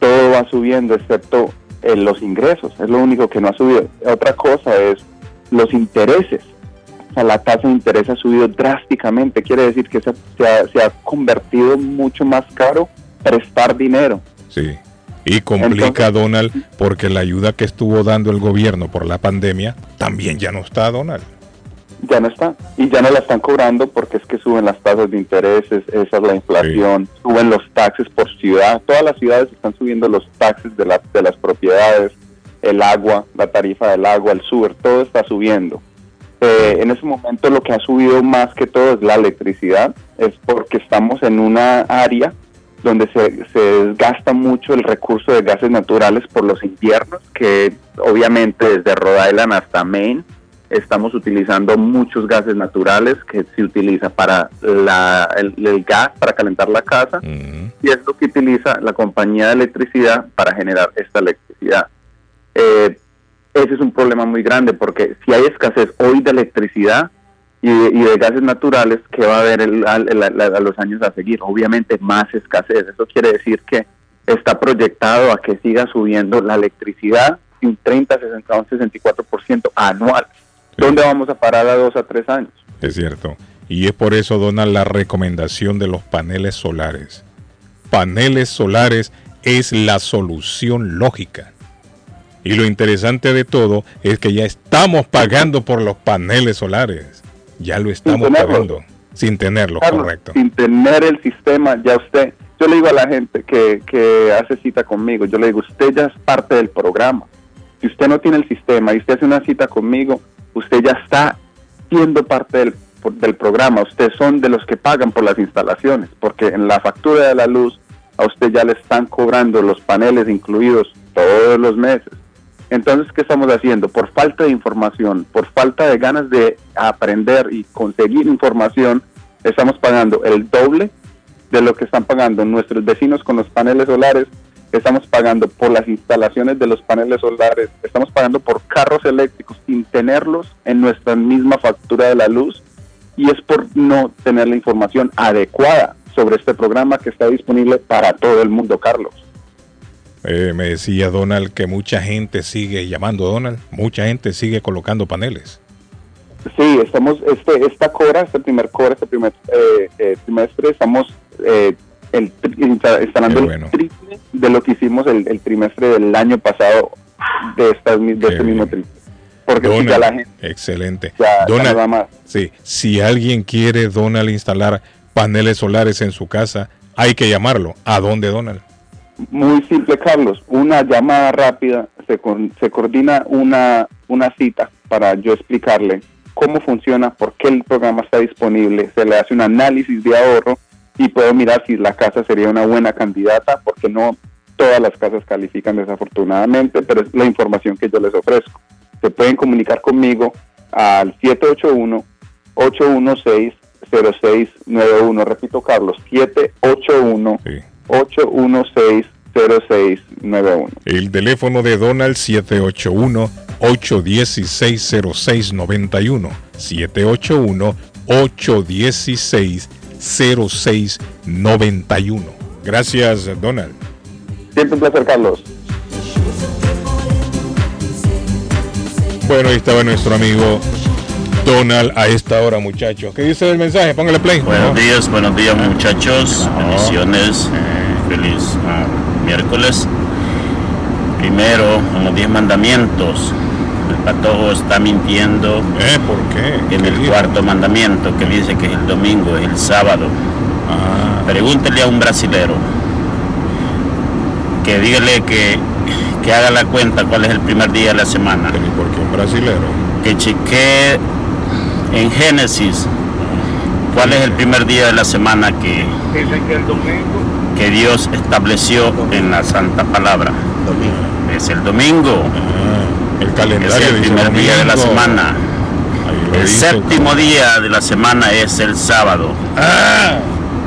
todo va subiendo excepto eh, los ingresos, es lo único que no ha subido. Otra cosa es los intereses. O sea, la tasa de interés ha subido drásticamente, quiere decir que se, se ha, se ha convertido mucho más caro prestar dinero. Sí. Y complica Donald porque la ayuda que estuvo dando el gobierno por la pandemia también ya no está, Donald. ya no está y ya no la están cobrando porque es que suben las tasas de intereses, esa es la inflación, suben los taxes por ciudad, todas las ciudades están subiendo los taxes de, la- de las propiedades, el agua, la tarifa del agua, el sur, todo está subiendo. Eh, en ese momento lo que ha subido más que todo es la electricidad, es porque estamos en una área donde se, se desgasta mucho el recurso de gases naturales por los inviernos, que obviamente desde Rhode Island hasta Maine estamos utilizando muchos gases naturales que se utiliza para la- el, el gas para calentar la casa y es lo que utiliza la compañía de electricidad para generar esta electricidad. Eh, ese es un problema muy grande porque si hay escasez hoy de electricidad, y de, y de gases naturales que va a haber el- a los años a seguir. Obviamente más escasez. Eso quiere decir que está proyectado a que siga subiendo la electricidad de un 30, 60, un 64% anual. ¿Dónde vamos a parar a dos a tres años? Es cierto. Y es por eso, Donald, la recomendación de los paneles solares. Paneles solares es la solución lógica. Y lo interesante de todo es que ya estamos pagando por los paneles solares. Ya lo estamos pagando. Sin tenerlos, Carlos, correcto. Sin tener el sistema, ya usted, yo le digo a la gente que, que hace cita conmigo, yo le digo, usted ya es parte del programa. Si usted no tiene el sistema y usted hace una cita conmigo, usted ya está siendo parte del, del programa. Ustedes son de los que pagan por las instalaciones, porque en la factura de la luz a usted ya le están cobrando los paneles incluidos todos los meses. Entonces, ¿qué estamos haciendo? Por falta de información, por falta de ganas de aprender y conseguir información, estamos pagando el doble de lo que están pagando nuestros vecinos con los paneles solares, estamos pagando por las instalaciones de los paneles solares, estamos pagando por carros eléctricos sin tenerlos en nuestra misma factura de la luz y es por no tener la información adecuada sobre este programa que está disponible para todo el mundo, Carlos. Eh, me decía Donald que mucha gente sigue llamando Donald, mucha gente sigue colocando paneles. Sí, estamos, este, esta cora, este primer cora, este primer eh, eh, trimestre, estamos eh, el, instalando el triple de lo que hicimos el, el trimestre del año pasado de, estas, este mismo trimestre. Porque ya la Donald, gente excelente. ya, ya Donald, no más. sí, si alguien quiere Donald instalar paneles solares en su casa, hay que llamarlo. ¿A dónde, Donald? Muy simple, Carlos. Una llamada rápida, se, con- se coordina una, cita para yo explicarle cómo funciona, por qué el programa está disponible, se le hace un análisis de ahorro y puedo mirar si la casa sería una buena candidata, porque no todas las casas califican desafortunadamente, pero es la información que yo les ofrezco. Se pueden comunicar conmigo al 781 816 0691. Repito, Carlos, 781 816 0691. El teléfono de Donald 781-816-0691. 781-816-0691. Gracias, Donald. Siempre un placer, Carlos. Bueno, ahí estaba nuestro amigo Donald a esta hora, muchachos. ¿Qué dice el mensaje? Póngale play. Buenos días, buenos días muchachos, bendiciones, eh, feliz ah, miércoles. Primero, en los diez mandamientos, el patojo está mintiendo ¿Eh? ¿Por qué? en el cuarto mandamiento que dice que es el domingo, es el sábado. Ah. Pregúntele a un brasilero que dígale que, que haga la cuenta cuál es el primer día de la semana. ¿Por qué un brasilero? Que chequee en Génesis cuál es el primer día de la semana que, que que Dios estableció en la Santa Palabra. Es el domingo. el calendario es el dice primer día de la semana. El dice séptimo día de la semana es el sábado.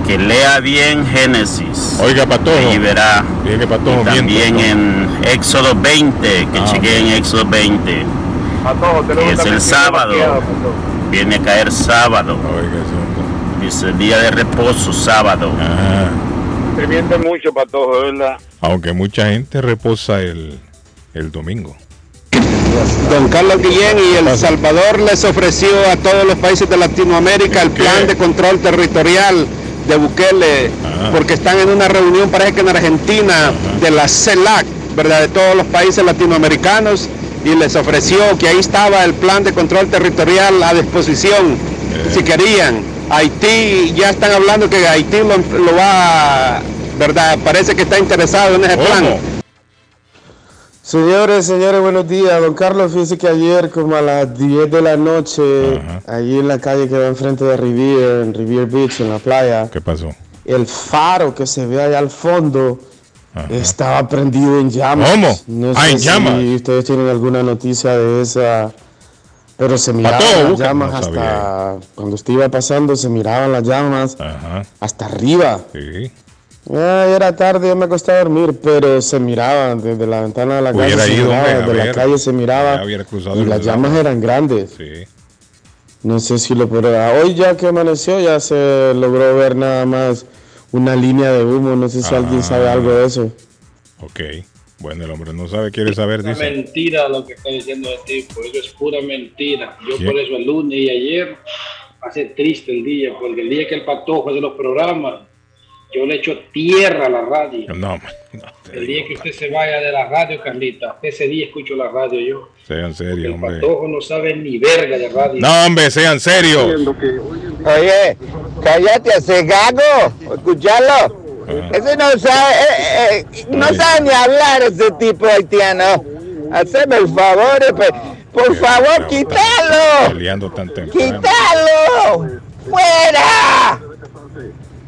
Que lea bien Génesis. Oiga, Patojo. Y verá. Oiga, Patojo, Y también miento, en Éxodo 20, que Ah, en Éxodo 20. que es el sábado. Viene a caer sábado. Dice día de reposo, sábado. Se miente mucho, patojo, ¿verdad? Aunque mucha gente reposa el, el domingo. Don Carlos Guillén y El Salvador les ofreció a todos los países de Latinoamérica el plan de control territorial de Bukele, porque están en una reunión, parece que en Argentina, de la CELAC, ¿verdad? De todos los países latinoamericanos, y les ofreció que ahí estaba el plan de control territorial a disposición, si querían. Haití, ya están hablando que Haití lo, lo va, ¿verdad? Parece que está interesado en ese plan. Señores, señores, buenos días. Don Carlos, fíjese que ayer como a las 10 de la noche, allí en la calle que va enfrente de Rivier, en Rivier Beach, en la playa, ¿Qué pasó? el faro que se ve allá al fondo estaba prendido en llamas. ¿Cómo? No Ah, sé en si llamas. ustedes tienen alguna noticia de esa, pero se miraban las busca. llamas No hasta, cuando usted iba pasando, se miraban las llamas hasta arriba. Sí. Ya era tarde, yo me acosté a dormir, pero se miraban desde la ventana de la Hubiera calle, se ido, miraba, hombre, a desde la calle se miraba y las lado. llamas eran grandes. Sí. No sé si lo podrá. Hoy ya que amaneció ya se logró ver nada más una línea de humo. No sé si alguien sabe algo de eso. Ok. Bueno, el hombre no sabe, quiere saber, Es dice. mentira lo que está diciendo el tipo, eso es pura mentira. Yo ¿Quién? por eso el lunes y ayer pasé triste el día, porque el día que el patojo de los programas, yo le echo tierra a la radio. No, El día que usted se vaya de la radio, Carlita, ese día escucho la radio yo. sean serios, El hombre. patojo no sabe ni verga de radio. No, hombre, sean serios. Oye, cállate, hace gago, escucharlo. Ese no sabe, eh, eh, no sabe ni hablar ese tipo haitiano. Haceme el favor, eh, por favor, quítalo, Peleando tan temprano. quítalo, fuera.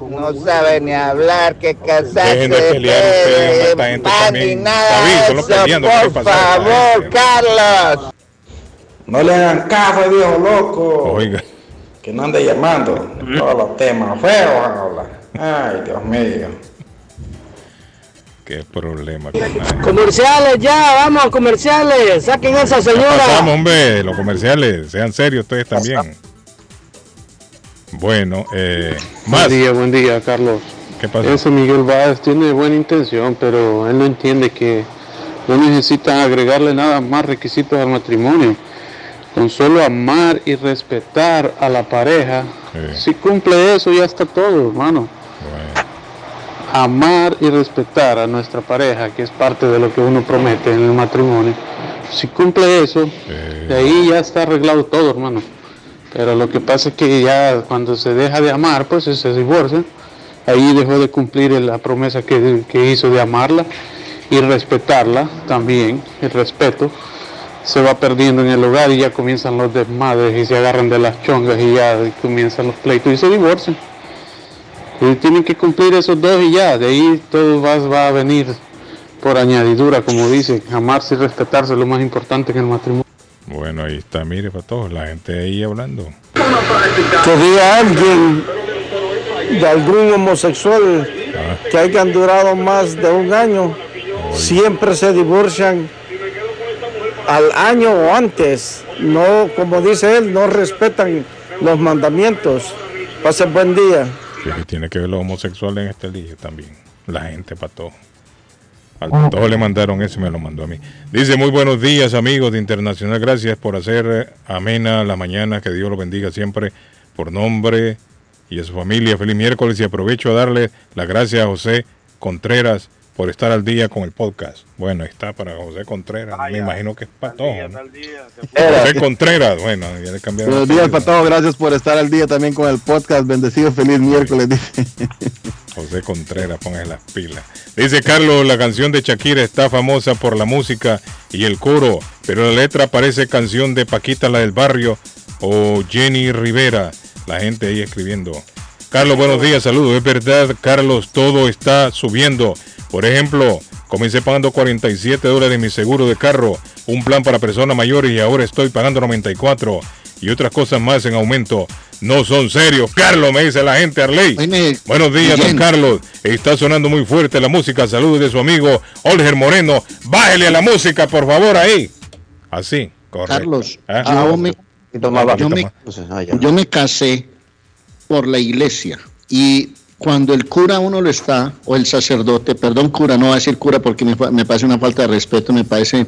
No sabe ni hablar, que casarse, Dejen de pelear ustedes, esta gente también. David, eso, peleando, ¿qué le por a favor, Carlos. No le hagan caso, viejo loco. Oiga. Que no ande llamando. Todos los temas feos habla. Ay, Dios mío. Qué problema. con. Comerciales ya, vamos, comerciales. Saquen esa señora. Pasamos, hombre, los comerciales. Sean serios ustedes también. Bueno, eh, más. Buen día, buen día, Carlos. ¿Qué pasa? Ese Miguel Báez tiene buena intención, pero él no entiende que no necesita agregarle nada más requisitos al matrimonio. Con solo amar y respetar a la pareja, si cumple eso ya está todo, hermano. Amar y respetar a nuestra pareja, que es parte de lo que uno promete en el matrimonio. Si cumple eso, de ahí ya está arreglado todo, hermano. Pero lo que pasa es que ya cuando se deja de amar, pues se divorcia. Ahí dejó de cumplir la promesa que, que hizo de amarla y respetarla también, el respeto. Se va perdiendo en el hogar y ya comienzan los desmadres y se agarran de las chongas y ya comienzan los pleitos y se divorcian. Y tienen que cumplir esos dos y ya, de ahí todo va, va a venir por añadidura, como dice, amarse y respetarse es lo más importante en el matrimonio. Bueno, ahí está, mire, para todos, la gente ahí hablando. Que diga alguien de algún homosexual que hayan durado más de un año, siempre se divorcian al año o antes. No, como dice él, no respetan los mandamientos. Pase buen día. Sí, tiene que ver los homosexuales en este día también. La gente para todo. Al patojo le mandaron eso y me lo mandó a mí. Dice, muy buenos días amigos de Internacional, gracias por hacer eh, amena la mañana, que Dios lo bendiga siempre por nombre y a su familia. Feliz miércoles y aprovecho a darle las gracias a José Contreras por estar al día con el podcast. Bueno, está para José Contreras, me imagino que es patojo. ¿no? José Contreras, bueno, ya le cambiaron. Buenos días todos, gracias por estar al día también con el podcast. Bendecido, feliz miércoles. dice. José Contreras, póngase las pilas. Dice Carlos, la canción de Shakira está famosa por la música y el coro, pero la letra parece canción de Paquita la del barrio o Jenny Rivera. La gente ahí escribiendo. Carlos, buenos días, saludos. Es verdad, Carlos, todo está subiendo. Por ejemplo, comencé pagando 47 dólares mi seguro de carro, un plan para personas mayores y ahora estoy pagando 94 y otras cosas más en aumento. No son serios. Carlos, me dice la gente, Arley. Buenos días, don. Carlos. Está sonando muy fuerte la música. Saludos de su amigo Olger Moreno. Bájele a la música, por favor, ahí. Así, correcto. Carlos, ¿Ah? yo me, yo me- yo me casé por la iglesia y cuando el cura uno lo está, o el sacerdote, perdón cura, no voy a decir cura porque me, me parece una falta de respeto, me parece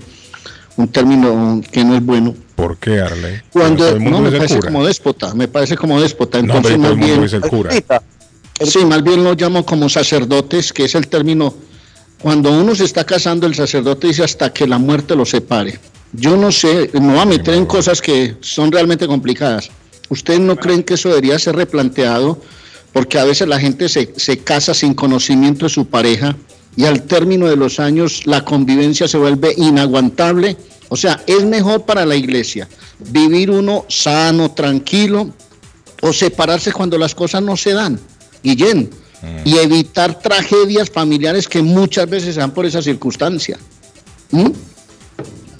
un término que no es bueno. ¿Por qué, Arley? Cuando Todo el mundo no me parece cura. como déspota, me parece como déspota. No, Entonces pero todo más el mundo bien, el cura. Sí, más bien lo llamo como sacerdotes, que es el término. Cuando uno se está casando, el sacerdote dice hasta que la muerte lo separe. Yo no sé, me voy a meter en cosas que son realmente complicadas. ¿Ustedes no creen que eso debería ser replanteado? Porque a veces la gente se, se casa sin conocimiento de su pareja y al término de los años la convivencia se vuelve inaguantable. O sea, es mejor para la iglesia vivir uno sano, tranquilo, o separarse cuando las cosas no se dan. Guillén, y evitar tragedias familiares que muchas veces se dan por esa circunstancia. ¿Mm?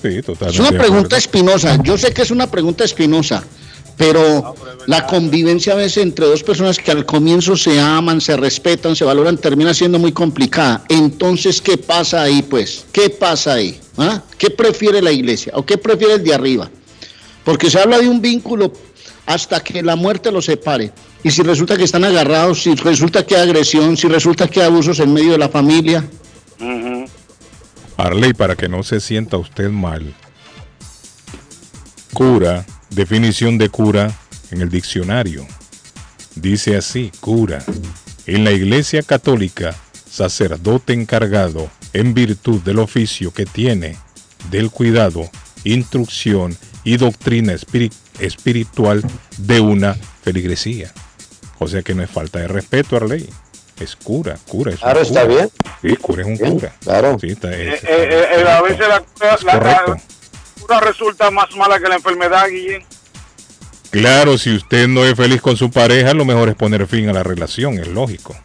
Sí, totalmente. Es una pregunta espinosa. Yo sé que es una pregunta espinosa, pero la convivencia a veces entre dos personas que al comienzo se aman, se respetan, se valoran, termina siendo muy complicada. Entonces, ¿qué pasa ahí, pues? ¿Qué pasa ahí? ¿Ah? ¿Qué prefiere la iglesia o qué prefiere el de arriba? Porque se habla de un vínculo hasta que la muerte los separe. Y si resulta que están agarrados, si resulta que hay agresión, si resulta que hay abusos en medio de la familia. Arley, para que no se sienta usted mal, cura, definición de cura en el diccionario. Dice así, cura. En la Iglesia Católica, sacerdote encargado en virtud del oficio que tiene del cuidado, instrucción y doctrina espiri- espiritual de una feligresía. O sea que no es falta de respeto, Arley. Es cura, cura. Es un Claro, está bien. Sí, cura es un Bien, cura. claro. Sí, está- Eh, es- eh, eh, a veces la, la- la- correcto. la resulta más mala que la enfermedad, Guillén. Claro, si usted no es feliz con su pareja, lo mejor es poner fin a la relación, es lógico.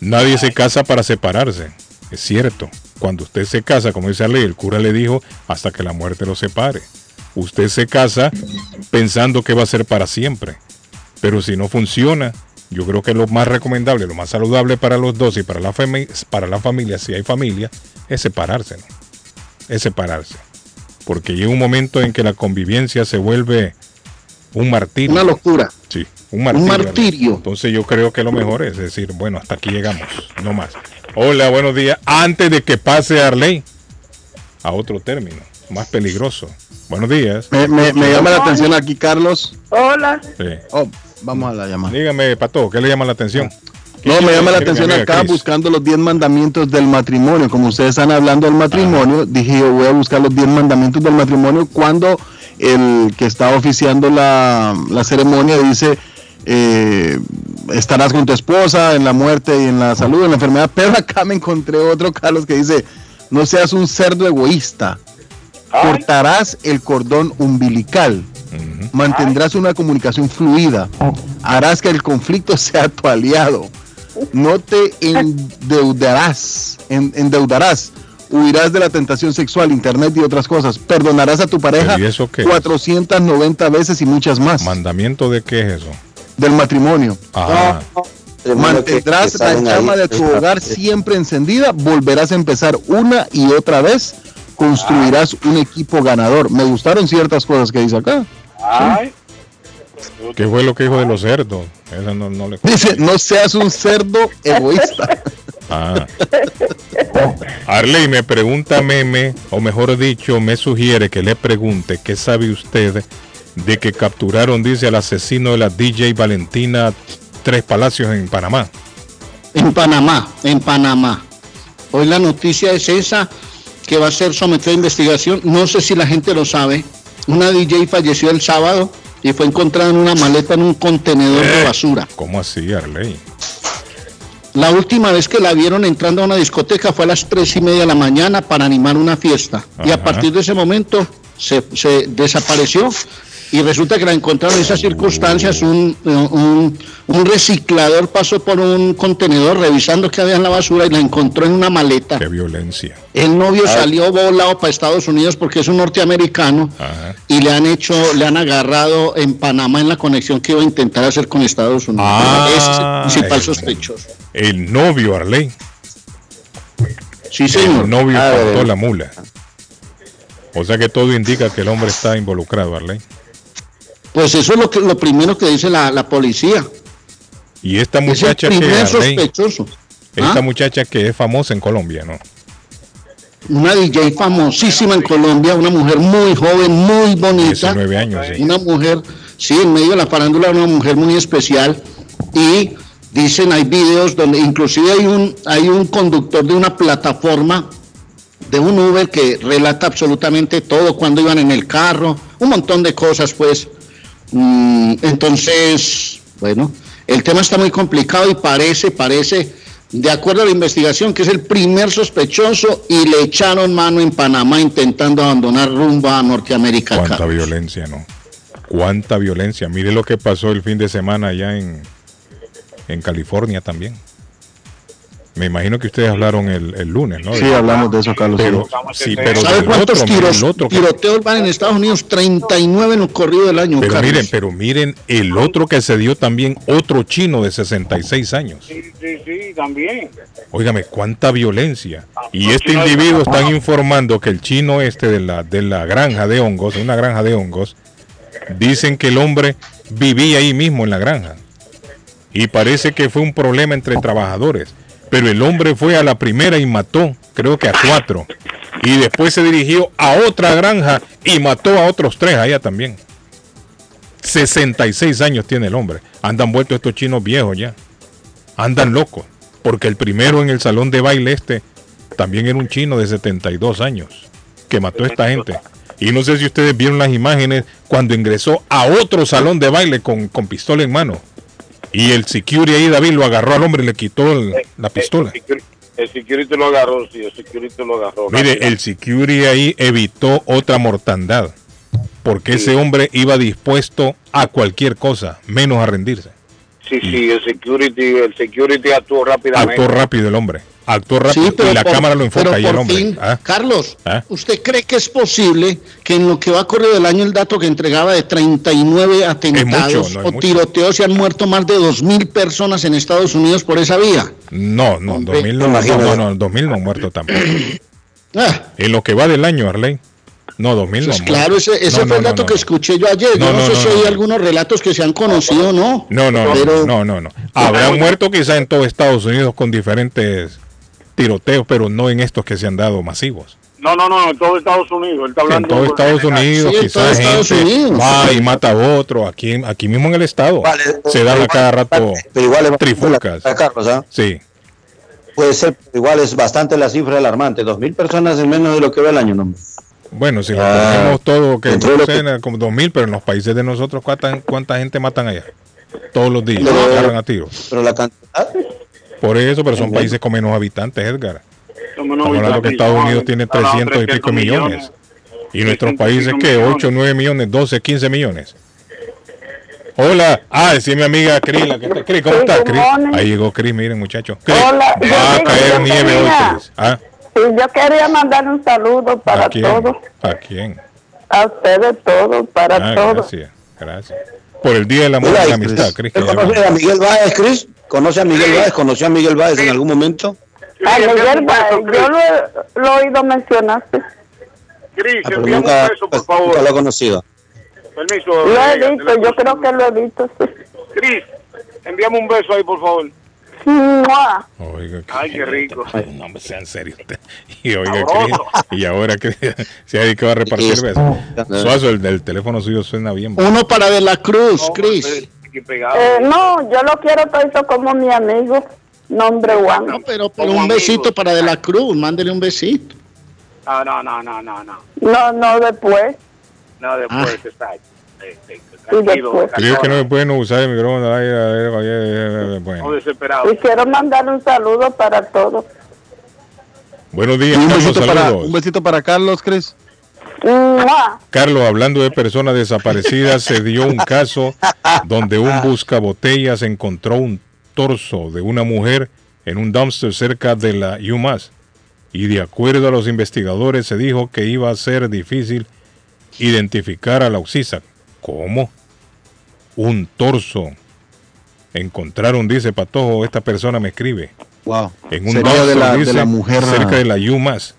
Nadie se casa para separarse, es cierto. Cuando usted se casa, como dice la ley, el cura le dijo, hasta que la muerte lo separe. Usted se casa pensando que va a ser para siempre. Pero si no funciona, yo creo que lo más recomendable, lo más saludable para los dos y para la, para la familia, si hay familia, es separarse. ¿no? Es separarse. Porque llega un momento en que la convivencia se vuelve un martirio. Una locura. Sí, un martirio. martirio. Entonces yo creo que lo mejor es decir, bueno, hasta aquí llegamos, no más. Hola, buenos días. Antes de que pase Arley a otro término, más peligroso. Buenos días. Me, me- me llama la atención aquí, Carlos. Hola. Sí. Oh, vamos a la llamada. Dígame, Pato, ¿qué le llama la atención? No, me llama la ¿Quiere que atención acá buscando los 10 mandamientos del matrimonio. Como ustedes están hablando del matrimonio, dije yo voy a buscar los 10 mandamientos del matrimonio cuando el que está oficiando la, la ceremonia dice eh, estarás con tu esposa en la muerte y en la salud, en la enfermedad. Pero acá me encontré otro, Carlos, que dice no seas un cerdo egoísta. Cortarás el cordón umbilical. Mantendrás una comunicación fluida. Harás que el conflicto sea tu aliado. No te endeudarás. en- endeudarás. Huirás de la tentación sexual, internet y otras cosas. Perdonarás a tu pareja ¿Pero y eso qué es? 490 veces y muchas más. ¿Mandamiento de qué es eso? Del matrimonio. Ah, Mantendrás que- que la llama ahí. de tu hogar siempre encendida. Volverás a empezar una y otra vez. Construirás un equipo ganador. Me gustaron ciertas cosas que dice acá. Ay, ¿qué fue lo que dijo de los cerdos? Esa no, no le Dice, no seas un cerdo egoísta. Ah. Arley me pregunta Meme, o mejor dicho, me sugiere que le pregunte qué sabe usted de que capturaron, dice, al asesino de la DJ Valentina Tres Palacios en Panamá. En Panamá, en Panamá. Hoy la noticia es esa, que va a ser sometida a investigación. No sé si la gente lo sabe. Una DJ falleció el sábado y fue encontrada en una maleta en un contenedor de basura. ¿Cómo así, Arley? La última vez que la vieron entrando a una discoteca fue a las tres y media de la mañana para animar una fiesta. Y a partir de ese momento se, se desapareció y resulta que la encontraron en esas circunstancias. Un, un- un reciclador pasó por un contenedor revisando qué había en la basura y la encontró en una maleta. Qué violencia. El novio salió volado para Estados Unidos porque es un norteamericano Ajá. y le han hecho, le han agarrado en Panamá en la conexión que iba a intentar hacer con Estados Unidos. Ah, Ese es el principal el- sospechoso. El novio, Arley. Sí, señor. El novio Ah, eh. la mula. O sea que todo indica que el hombre está involucrado, Arley. Pues eso es lo, que, lo primero que dice la, la policía. Y esta Es el muchacha que, primer Arley, sospechoso. esta ¿Ah? muchacha que es famosa en Colombia, ¿no? Una DJ famosísima en Colombia, una mujer muy joven, muy bonita. 19 años, sí. Una mujer, sí, en medio de la farándula, una mujer muy especial. Y dicen, hay videos donde inclusive hay un, hay un conductor de una plataforma de un Uber que relata absolutamente todo, cuando iban en el carro, un montón de cosas, pues. Mm, entonces, bueno, el tema está muy complicado y parece, parece, de acuerdo a la investigación, que es el primer sospechoso y le echaron mano en Panamá intentando abandonar rumbo a Norteamérica. Cuánta violencia, ¿no? Cuánta violencia. Mire lo que pasó el fin de semana allá en, en California también. Me imagino que ustedes hablaron el, el lunes, ¿no? Sí, hablamos de eso, Carlos. Pero, sí, pero ¿Sabe cuántos otro, tiros, otro tiroteos van en Estados Unidos? 39 en el corrido del año. pero Carlos. miren, pero miren el otro que se dio también, otro chino de 66 años. sí, sí, sí, también. Óigame, cuánta violencia. Y este individuo están informando que el chino este de la, de la granja de hongos, una granja de hongos, dicen que el hombre vivía ahí mismo en la granja. Y parece que fue un problema entre trabajadores. Pero el hombre fue a la primera y mató, creo que a cuatro. Y después se dirigió a otra granja y mató a otros tres allá también. 66 años tiene el hombre. Andan vueltos estos chinos viejos ya. Andan locos. Porque el primero en el salón de baile este también era un chino de 72 años que mató a esta gente. Y no sé si ustedes vieron las imágenes cuando ingresó a otro salón de baile con, con pistola en mano. Y el security ahí, David, lo agarró al hombre y le quitó el- la pistola. El security lo agarró, sí, el security lo agarró. Mire, el security ahí evitó otra mortandad. Porque ese hombre iba dispuesto a cualquier cosa, menos a rendirse. Sí, sí, el security, el security actuó rápidamente. Actuó rápido el hombre. Actuó rápido. Sí, y la por- cámara lo enfoca ahí el hombre. fin, ¿Ah? Carlos, ¿Ah? ¿usted cree que es posible que en lo que va a correr del año el dato que entregaba de 39 atentados no es o mucho. tiroteos se han muerto más de 2.000 personas en Estados Unidos por esa vía? No, no, 2000 no, no, no, no, 2000 no han muerto tampoco. Ah, En lo que va del año, Arley. No, 2000 no. pues han claro, ese, ese No, fue el no, dato no, que no. escuché yo ayer. No, yo no, no, sé no, si hay no. algunos relatos que se han conocido o no. No, no, Pero- no, no, no. Habrán muerto quizá en todo Estados Unidos con diferentes tiroteos, pero no en estos que se han dado masivos. No, no, no, en todo Estados Unidos. Él está En hablando todo Estados Unidos, Sí, en todo quizás Estados gente Unidos. va y mata a otro, aquí, aquí mismo en el estado. se dan a cada rato Pero igual es trifulcas. Carlos, ¿ah? Sí. Puede ser, pero igual es bastante la cifra alarmante. Dos mil personas en menos de lo que ve el año, ¿no? Bueno, si lo Ah, ponemos todo, que suena como 2000, pero en los países de nosotros, ¿cuánta, cuánta gente matan allá? Todos los días, Pero- agarran a tiros. Pero la cantidad. Por eso, pero son países con menos habitantes, Edgar. Estamos hablando que Estados Unidos tiene 300 y pico millones. Y nuestros países, que 8, 9 millones, 12, 15 millones. Hola. Ah, decía mi amiga Cris. la que está- Cris, ¿cómo Sí, estás, Cris? Ahí llegó Cris, miren, muchachos. Hola, va a caer nieve hoy, Cris. ¿Ah? Sí, yo quería mandar un saludo para ¿A todos, ¿A quién? a ustedes todos, para Ah, todos. gracias, gracias. Por el Día del Amor y la Amistad, Cris. que ¿Usted ya conoce a Miguel Báez, Cris? ¿Conoce a Miguel Báez? ¿Conoció a Miguel Báez en algún momento? A Miguel Báez, yo lo, he- lo he oído mencionaste. Cris, Ah, nunca, un beso, por nunca favor. lo ha conocido. Permiso. Lo he visto, yo creo que lo he visto. sí. Cris, envíame un beso ahí, por favor. Mua. Oiga, que- Ay, qué rico. No, hombre, sean serios. usted. Y oiga, Cris, y ahora que se ha dedicado a repartir besos. Suazo, el del teléfono suyo suena bien. Uno para De la Cruz, Cris. Eh, no, yo lo quiero todo como mi amigo, nombre Juan. No, pero, pero un besito para De la Cruz, mándele un besito. No, no, no, no, no, no. No, no después. No, después Ah. está. Tranquilo, después. Creo que no me pueden usar el micrófono. ay, a ver, ay, ay, ay, Bueno. no desesperado. Y quiero mandar un saludo para todos. Buenos días, un, Carlos, besito para, saludos. un besito para Carlos, Cris. Carlos, hablando de personas desaparecidas, se dio un caso donde un buscabotellas encontró un torso de una mujer en un dumpster cerca de la UMass. Y de acuerdo a los investigadores, se dijo que iba a ser difícil identificar a la Oxisa. ¿Cómo? Un torso. Encontraron, dice Patojo, esta persona me escribe. Wow. En un Sería de la, de dice, la mujer. cerca de la UMass.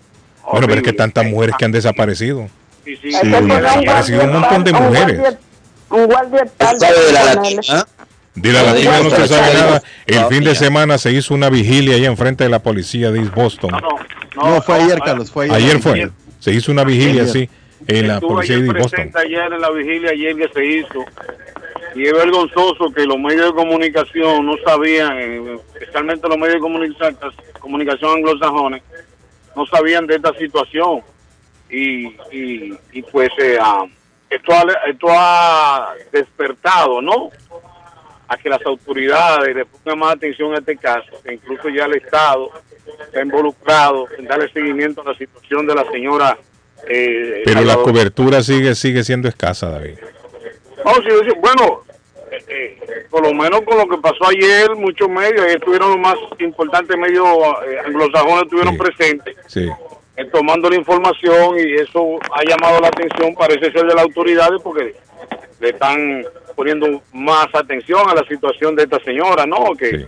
Bueno, pero es que tantas mujeres que han desaparecido. Sí, sí. Han desaparecido un montón de mujeres. Un guardia, un guardia tal ¿Sabe de la latina? De la No, no se sabe nada. El No, fin de semana se hizo una vigilia ahí enfrente de la policía de East Boston. No, fue ayer, Carlos. Fue ayer. Ayer fue. Se hizo una vigilia así en la policía de East Boston. ayer en la vigilia ayer que se hizo y es vergonzoso que los medios de comunicación no sabían, eh, especialmente los medios de comunicación, comunicación anglosajones, no sabían de esta situación y, y, y pues eh, ah, esto, ha, esto ha despertado, ¿no? A que las autoridades le pongan más atención a este caso, que incluso ya el Estado está involucrado en darle seguimiento a la situación de la señora. eh, Pero la cobertura sigue sigue siendo escasa, David. No, sí, sí, bueno, eh, eh, por lo menos con lo que pasó ayer, muchos medios, ahí estuvieron los más importantes medios eh, anglosajones, estuvieron presentes Sí. eh, tomando la información y eso ha llamado la atención, parece ser de las autoridades, porque le están poniendo más atención a la situación de esta señora, ¿no? Que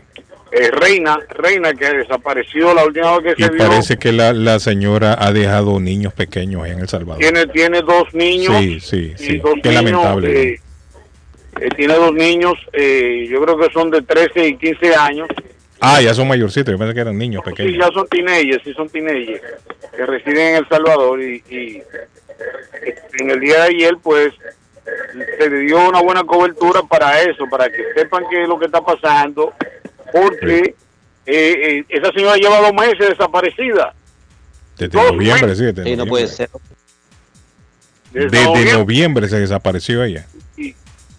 eh, Reina, Reina que desapareció la última vez que Y se vio, parece que la, la señora ha dejado niños pequeños en El Salvador. tiene, tiene dos niños. Sí, sí, sí. Qué niños, lamentable. eh, eh, tiene dos niños, eh, yo creo que son de 13 y 15 años. Ah, ya son mayorcitos, yo pensé que eran niños Sí, pequeños. ya son teenagers, sí son teenagers, que residen en El Salvador y, y en el día de ayer pues se le dio una buena cobertura para eso, para que sepan qué es lo que está pasando, porque eh, eh, esa señora lleva dos meses desaparecida. Desde noviembre, sí, desde Sí, no noviembre. puede ser. Desde Desde noviembre. noviembre se desapareció ella.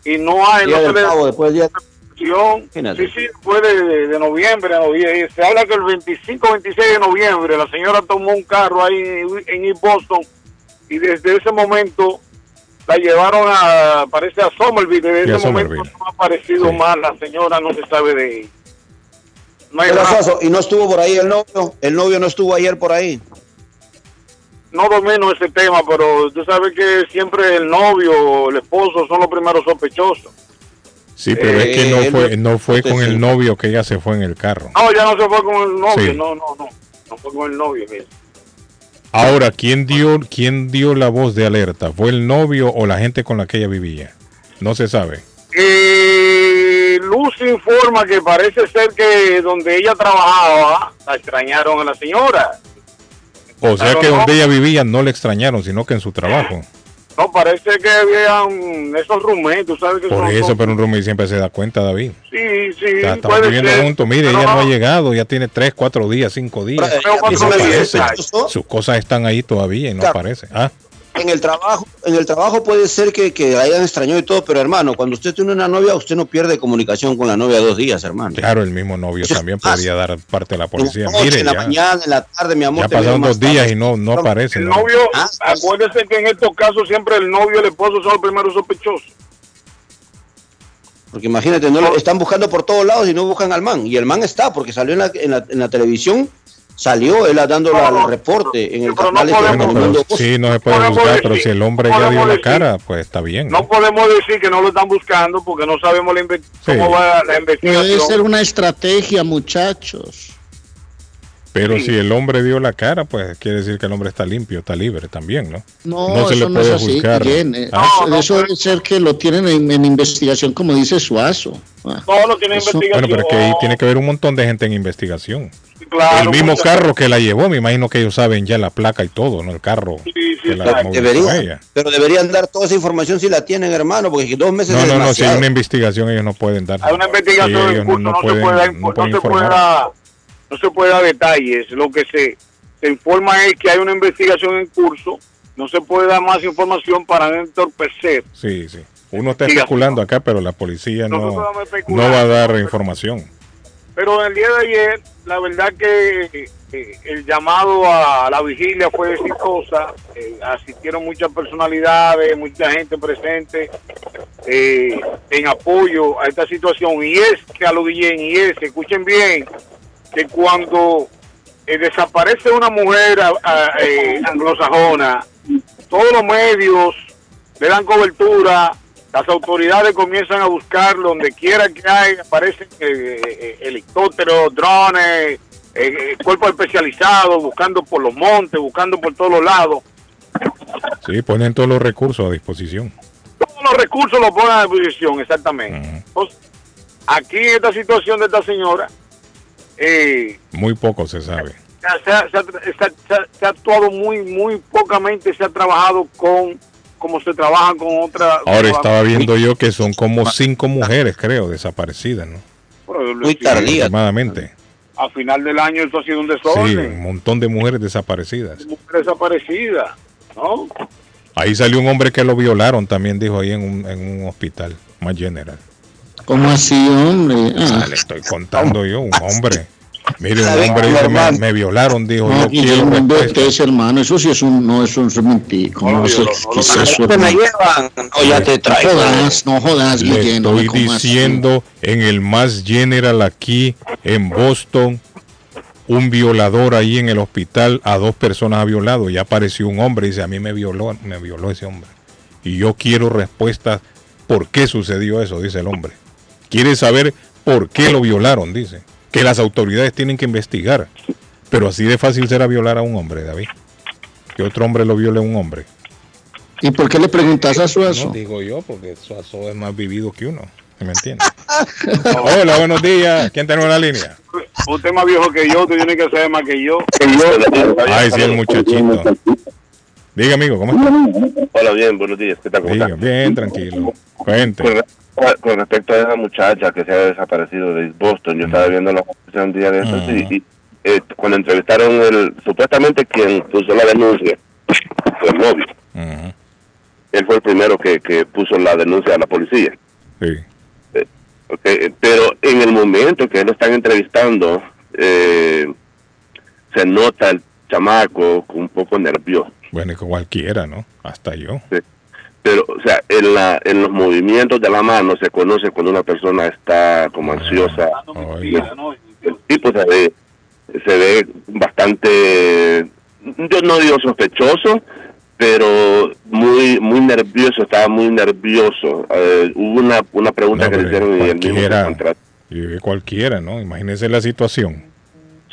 Y no hay Día no del se le- pavo, después del día- Sí, sí, fue de, de- de noviembre. Se habla que el 25 26 de noviembre la señora tomó un carro ahí en East Boston y desde ese momento la llevaron a, parece a Somerville. Desde Sí, ese momento no ha aparecido más la señora, no se sabe de ella. No hay Pero, rastro. Soso, y no estuvo por ahí el novio. El novio no estuvo ayer por ahí. No domino ese tema, pero tú sabes que siempre el novio o el esposo son los primeros sospechosos. Sí, pero es que Eh, no fue, no- fue con el novio que ella se fue en el carro. No, ya no se fue con el novio, Sí. no, no, no, no fue con el novio. mira. Ahora, ¿quién dio, ¿quién dio la voz de alerta? ¿Fue el novio o la gente con la que ella vivía? No se sabe. Eh, Luz informa que parece ser que donde ella trabajaba la extrañaron a la señora. O sea que no. donde ella vivía no le extrañaron, sino que en su trabajo. No, parece que habían esos rumores, tú sabes que Por son- eso, son- pero un roomie siempre se da cuenta, David. Sí, sí, O sea, estamos viviendo ser. juntos. Mire, Pero ella no ha llegado, ya tiene tres, cuatro días, cinco días. Pero, Y no aparece. Sus cosas están ahí todavía y no Claro. aparece. Ah, En el trabajo, en el trabajo puede ser que, que la hayan extrañado y todo, pero hermano, cuando usted tiene una novia, usted no pierde comunicación con la novia dos días, hermano. claro, el mismo novio también podría dar parte de la policía. En la noche, Mire, en la ya, mañana, en la tarde, mi amor. ya pasaron dos días tarde. y no, no aparece. El ¿no? novio, Ah, acuérdese que en estos casos siempre el novio y el esposo son los primeros sospechosos. Porque imagínate, no lo- están buscando por todos lados y no buscan al man. Y el man está, porque salió en la, en la, en la televisión, salió él dando la- el reporte en el canal este de Bueno, pero sí, no se puede podemos juzgar, decir- pero si el hombre no ya dio podemos la decir- cara, pues está bien. ¿no? No podemos decir que no lo están buscando porque no sabemos la inve- cómo va la investigación. Puede ser una estrategia, muchachos. Pero si el hombre dio la cara, pues quiere decir que el hombre está limpio, está libre también, ¿no? No, se eso le no es puede así, juzgar. Guillén. Eh, Ah. eso- eso debe ser que lo tienen en, en investigación, como dice Suazo. Ah, Todo lo tiene eso- Bueno, pero es que ahí tiene que haber un montón de gente en investigación. Claro, el mismo carro que la llevó, me imagino que ellos saben ya la placa y todo, ¿no? El carro que la movilizó Deberían, ella. pero deberían dar toda esa información si la tienen, hermano, porque dos meses No, es no, no, si hay una investigación ellos no pueden dar. Hay una investigación Sí, en ellos curso, no, se pueden- puede no no pueden se puede no se puede dar detalles. Lo que se, se informa es que hay una investigación en curso. No se puede dar más información para no entorpecer. Sí, sí. Uno está especulando acá, pero la policía no, no va a dar información. Pero el día de ayer, la verdad que eh, el llamado a la vigilia fue exitosa. Eh, asistieron muchas personalidades, mucha gente presente eh, en apoyo a esta situación. Y es que a lo Guillén, y es, escuchen bien, que cuando eh, desaparece una mujer a- a- eh, anglosajona, todos los medios le dan cobertura, las autoridades comienzan a buscar donde quiera que hay, aparecen eh, helicópteros, drones, cuerpos especializados, buscando por los montes, buscando por todos los lados. Sí, ponen todos los recursos a disposición. Todos los recursos los ponen a disposición, exactamente. Entonces, aquí en esta situación de esta señora, eh, Muy poco se sabe. se ha, se ha- se ha- se ha- se ha actuado muy, muy pocamente, se ha trabajado con, como se trabaja con otra. Ahora estaba viendo yo que son como cinco mujeres, creo, desaparecidas, ¿no? Muy Aproximadamente. A final del año esto ha sido un Sí, desorden. un montón de mujeres desaparecidas. Mujer desaparecida, ¿no? Ahí salió un hombre que lo violaron, también dijo ahí en un, en un hospital, más general. ¿Cómo así, hombre? Ah. Ah, le estoy contando yo, un hombre. Mire, un hombre dice, me, violaron, dijo, No, yo quiero vete, hermano, eso sí es un, no, eso es un mentico. No, sé qué es eso, me llevan. No, ya te No traigo. jodas, no jodas, Le Guillermo. estoy diciendo en el más general aquí en Boston, un violador ahí en el hospital a dos personas ha violado. Ya apareció un hombre y dice, a mí me violó, me violó ese hombre. Y yo quiero respuestas por qué sucedió eso, dice el hombre. Quiere saber por qué lo violaron, dice. Que las autoridades tienen que investigar. Pero así de fácil será violar a un hombre, David. Que otro hombre lo viole a un hombre. ¿Y por qué le preguntas a Suazo? No digo yo, porque Suazo es más vivido que uno. ¿Me entiende? Hola, buenos días. ¿Quién tenemos la línea? Usted es más viejo que yo, usted tiene que saber más que yo. Ay, sí, el muchachito. Diga, amigo, ¿cómo está? Hola, bien, buenos días. ¿Qué tal? ¿Cómo Diga, está? bien, tranquilo. Cuente. Con, con respecto a esa muchacha que se ha desaparecido de Boston, yo estaba viendo la noticia un día de eso y, y, eh, cuando entrevistaron el supuestamente quien puso la denuncia, fue el novio. Él fue el primero que, que puso la denuncia a la policía. Sí. Eh, eh, Pero en el momento que lo están entrevistando, eh, se nota el chamaco un poco nervioso. Bueno, y que cualquiera, ¿no? Hasta yo. Pero, o sea, en, la, en los movimientos de la mano se conoce cuando una persona está como ansiosa. El tipo se ve, se ve bastante, yo no digo sospechoso, pero muy muy nervioso, estaba muy nervioso. Eh, hubo una, una pregunta que le hicieron y él mismo y cualquiera, ¿no? Imagínese la situación.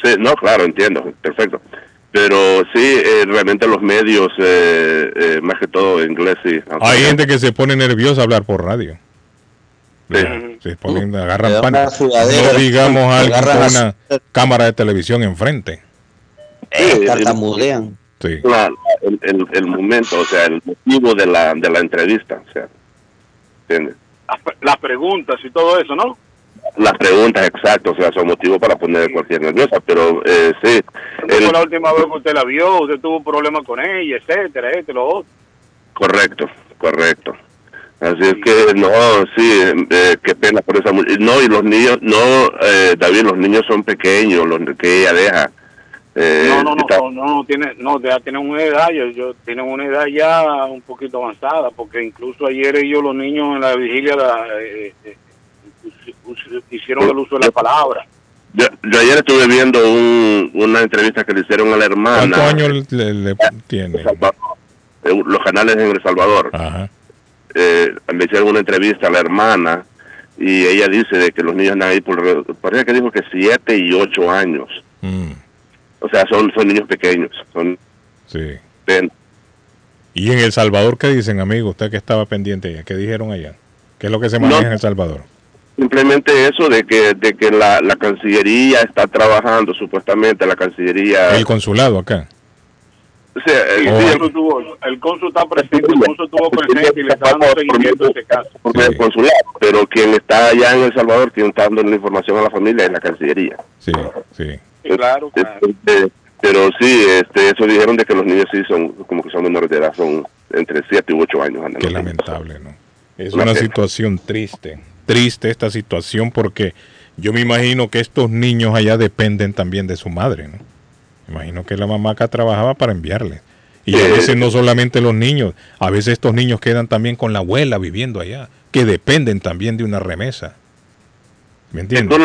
Sí, no, claro, entiendo, perfecto. Pero sí, eh, realmente los medios, eh, eh, más que todo inglés, sí. Hay gente que se pone nerviosa a hablar por radio. Se ponen, agarran sudadera, No digamos agarran con las- una cámara de televisión enfrente. Sí, tartamudean. Sí. la- el, el, el momento, o sea, el motivo de la, de la entrevista, o sea, ¿entiendes? Las preguntas y todo eso, ¿no? Las preguntas exactas, o sea, son motivos para poner cualquier nerviosa, pero eh, sí, ¿Cuándo el- fue la última vez que usted la vio? ¿Usted tuvo problemas con ella, etcétera, este, lo otro? correcto, correcto. Así es que, no, sí, eh, qué pena por esa No, y los niños, no, eh, David, los niños son pequeños, los que ella deja. Eh, No, no, no, está- no, no, no, tiene, no, ya tienen una edad, yo, yo, tienen una edad ya un poquito avanzada, porque incluso ayer ellos, los niños en la vigilia, la, eh, eh, hicieron el uso de la palabra. Yo, yo ayer estuve viendo un- una entrevista que le hicieron a la hermana. ¿Cuántos años le, le tiene? los canales en El Salvador. Eh, le hicieron una entrevista a la hermana y ella dice de que los niños andan ahí por, parece que dijo que siete y ocho años. Mm, O sea, son, son niños pequeños. Son, sí. ¿Y en El Salvador qué dicen, amigo? Usted que estaba pendiente allá. ¿Qué dijeron allá? ¿Qué es lo que se maneja No. en El Salvador? Simplemente eso de que de que la, la Cancillería está trabajando, supuestamente la Cancillería... El consulado acá. o sea, el- El sí, el- cónsul, tuvo, el cónsul está presente, el cónsul estuvo presente y le está dando seguimiento a este caso. del consulado, pero quien está allá en El Salvador, quien está dando la información a la familia es la Cancillería. Sí, sí. claro, Este, pero sí, este, eso dijeron de que los niños sí son, como que son menores de edad, son entre 7 y 8 años. Qué lamentable, ¿no? Es Una situación triste, triste esta situación porque yo me imagino que estos niños allá dependen también de su madre, ¿no? Me imagino que la mamá acá trabajaba para enviarle. Y a veces no solamente los niños, a veces estos niños quedan también con la abuela viviendo allá, que dependen también de una remesa. ¿Me entiendes?